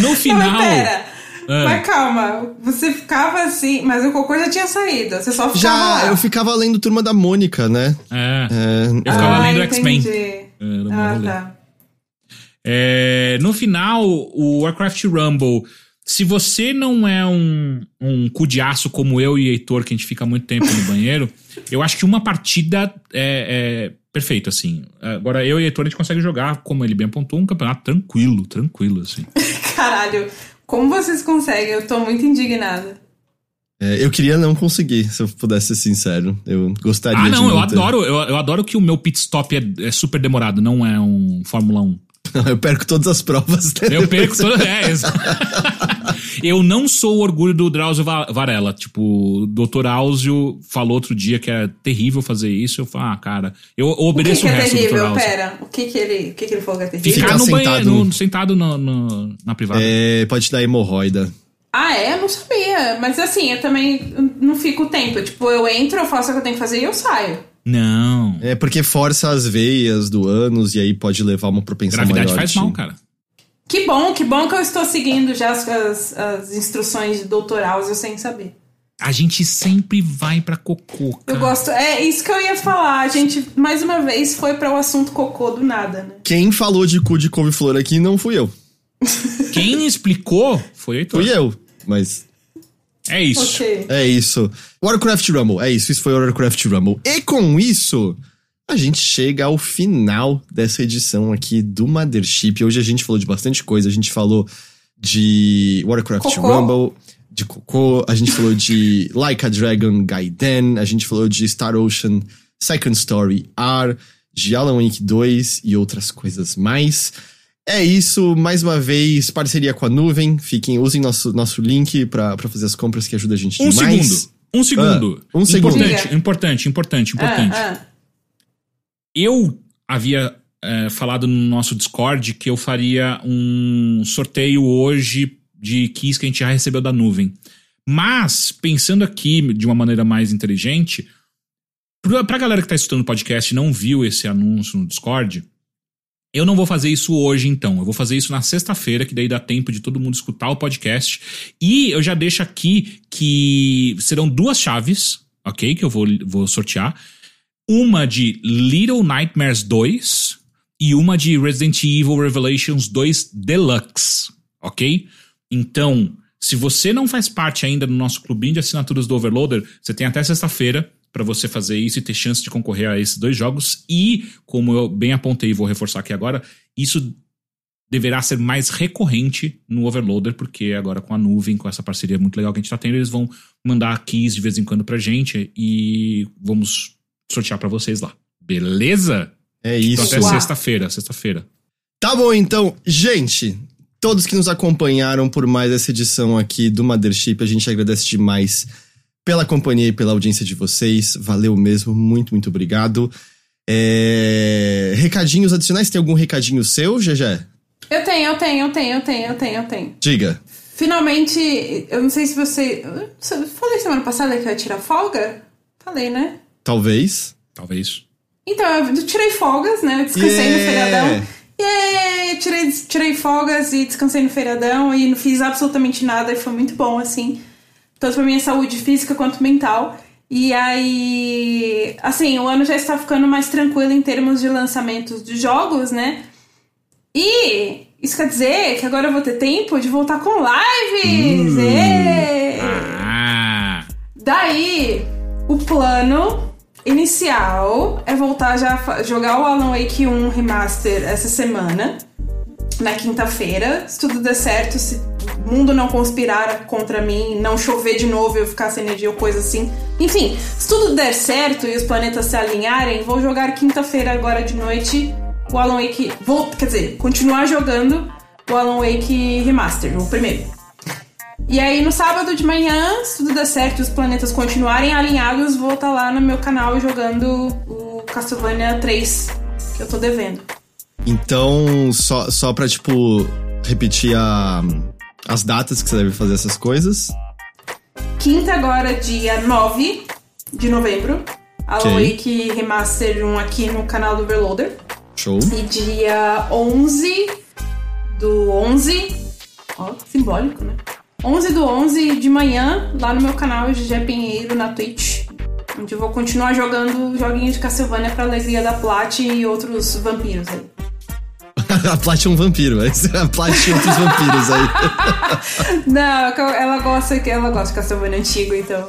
No final.
mas pera.
Ah.
Mas calma, você ficava assim, mas o cocô já tinha saído. Você só ficava
Já,
lá.
eu ficava lendo Turma da Mônica, né?
É.
É,
Eu ficava
ah,
lendo X-Men. É,
Ah, tá.
É, no final, o Warcraft Rumble, se você não é um, um cu de aço como eu e Heitor, que a gente fica muito tempo no banheiro, (laughs) eu acho que uma partida é, é perfeito, assim. Agora, eu e Heitor, a gente consegue jogar, como ele bem apontou, um campeonato tranquilo, tranquilo, assim. (laughs)
Caralho, como vocês conseguem? Eu tô muito indignada.
é, eu queria não conseguir, se eu pudesse ser sincero. Eu gostaria
Ah,
de
não, eu
ter.
adoro, eu, eu adoro que o meu pit stop é, é super demorado, não é um Fórmula 1. (laughs)
Eu perco todas as provas. né?
Eu perco toda. É, eu não sou o orgulho do Drauzio Va- Varela. Tipo, o Dr. Áuzio falou outro dia que era terrível fazer isso. Eu falo, ah, cara, eu
O que,
obedeço
que
o,
é
resto do Dr.
terrível?
Áuzio.
Pera, o que que ele, o que que ele falou que é terrível?
Ficar
Ficar
no
sentado.
banheiro, no- sentado no- no- na privada.
É, pode te dar hemorroida.
Ah, é? Eu não sabia. Mas assim, eu também não fico o tempo. Tipo, eu entro, eu faço o que eu tenho que fazer e eu saio.
Não.
É porque força as veias do ânus e aí pode levar uma propensão
Gravidade
maior
faz
de-
mal, cara.
Que bom, que bom que eu estou seguindo já as, as, as instruções de doutoral, eu sem saber.
A gente sempre vai pra cocô,
Eu
cara.
gosto. É isso que eu ia falar. A gente, mais uma vez, foi para o assunto cocô do nada, né?
Quem falou de cu de couve-flor aqui não fui eu. (laughs)
Quem explicou foi o Heitor.
Fui eu. Mas
É isso.
Ok.
é isso. Warcraft Rumble. É isso. Isso foi o Warcraft Rumble. E com isso, a gente chega ao final dessa edição aqui do Mothership. Hoje a gente falou de bastante coisa. A gente falou de Warcraft
Cocô.
Rumble, de Cocô. A gente falou de Like a Dragon Gaiden. A gente falou de Star Ocean Second Story R, de Alan Wake 2 e outras coisas mais. É isso, mais uma vez, parceria com a nuvem. Fiquem, usem nosso, nosso link pra, pra fazer as compras que ajuda a gente
Um
demais.
segundo. Um segundo.
Ah, um segundo.
Importante, importante, importante, importante.
Ah, ah.
Eu havia é, falado no nosso Discord que eu faria um sorteio hoje de keys que a gente já recebeu da nuvem. Mas, pensando aqui de uma maneira mais inteligente, Pra, pra galera que tá escutando o podcast e não viu esse anúncio no Discord, eu não vou fazer isso hoje, então. Eu vou fazer isso na sexta-feira, que daí dá tempo de todo mundo escutar o podcast. E eu já deixo aqui que serão duas chaves, ok? Que eu vou, vou sortear. Uma de Little Nightmares 2 e uma de Resident Evil Revelations 2 Deluxe, ok? Então, se você não faz parte ainda do nosso clubinho de assinaturas do Overloader, você tem até sexta-feira para você fazer isso e ter chance de concorrer a esses dois jogos. E, como eu bem apontei e vou reforçar aqui agora, isso deverá ser mais recorrente no Overloader, porque agora com a nuvem, com essa parceria muito legal que a gente tá tendo, eles vão mandar keys de vez em quando pra gente e vamos sortear para vocês lá. Beleza?
É isso.
Então até sexta-feira, sexta-feira.
Tá bom, então, gente, todos que nos acompanharam por mais essa edição aqui do Mothership, a gente agradece demais pela companhia e pela audiência de vocês. Valeu mesmo, muito, muito obrigado. É... Recadinhos adicionais? Tem algum recadinho seu, GG?
Eu tenho, eu tenho, eu tenho, eu tenho, eu tenho, eu tenho.
Diga.
Finalmente, eu não sei se você. Eu falei semana passada que eu ia tirar folga? Falei, né?
Talvez.
Talvez.
Então, eu tirei folgas, né? Eu descansei yeah. no feriadão. Yeah! Tirei, tirei folgas e descansei no feriadão e não fiz absolutamente nada e foi muito bom, assim tanto pra minha saúde física quanto mental. E aí, assim, o ano já está ficando mais tranquilo em termos de lançamentos de jogos, né? E isso quer dizer que agora eu vou ter tempo de voltar com lives! Uh. Ah. Daí, o plano inicial é voltar já a jogar o Alan Wake 1 Remaster essa semana, na quinta-feira. Se tudo der certo, se o mundo não conspirar contra mim, não chover de novo e eu ficar sem energia ou coisa assim. Enfim, se tudo der certo e os planetas se alinharem, vou jogar quinta-feira agora de noite o Alan Wake. Vou, quer dizer, continuar jogando o Alan Wake Remastered, o primeiro. E aí no sábado de manhã, se tudo der certo e os planetas continuarem alinhados, vou estar tá lá no meu canal jogando o Castlevania 3 que eu tô devendo.
Então, só, só pra, tipo, repetir a, as datas que você deve fazer essas coisas.
Quinta agora, dia 9 de novembro. Alan okay. Wake Remaster 1 aqui no canal do Overloader.
Show.
E dia 11 do 11... Ó, simbólico, né? 11 do 11 de manhã, lá no meu canal GG Pinheiro na Twitch. Onde eu vou continuar jogando joguinhos de Castlevania pra alegria da Plat e outros vampiros aí. (laughs)
a Plat é um vampiro, (laughs) a Plat tinha outros vampiros aí. (laughs)
Não, ela gosta, ela gosta de Castlevania antigo, então.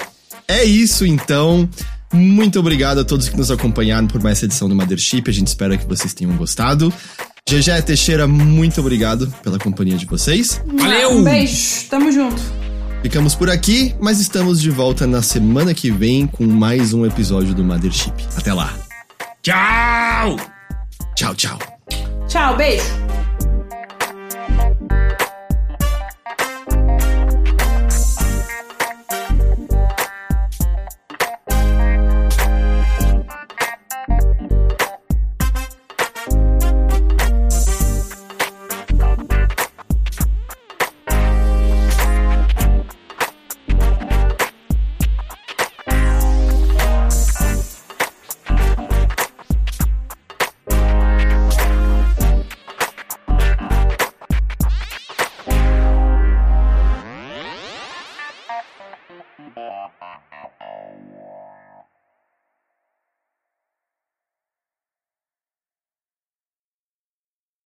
É isso, então. Muito obrigado a todos que nos acompanharam por mais essa edição do Mothership. A gente espera que vocês tenham gostado. GG Teixeira, muito obrigado pela companhia de vocês.
Valeu!
Um beijo, tamo junto.
Ficamos por aqui, mas estamos de volta na semana que vem com mais um episódio do Mothership. Até lá.
Tchau!
Tchau, tchau.
Tchau, beijo.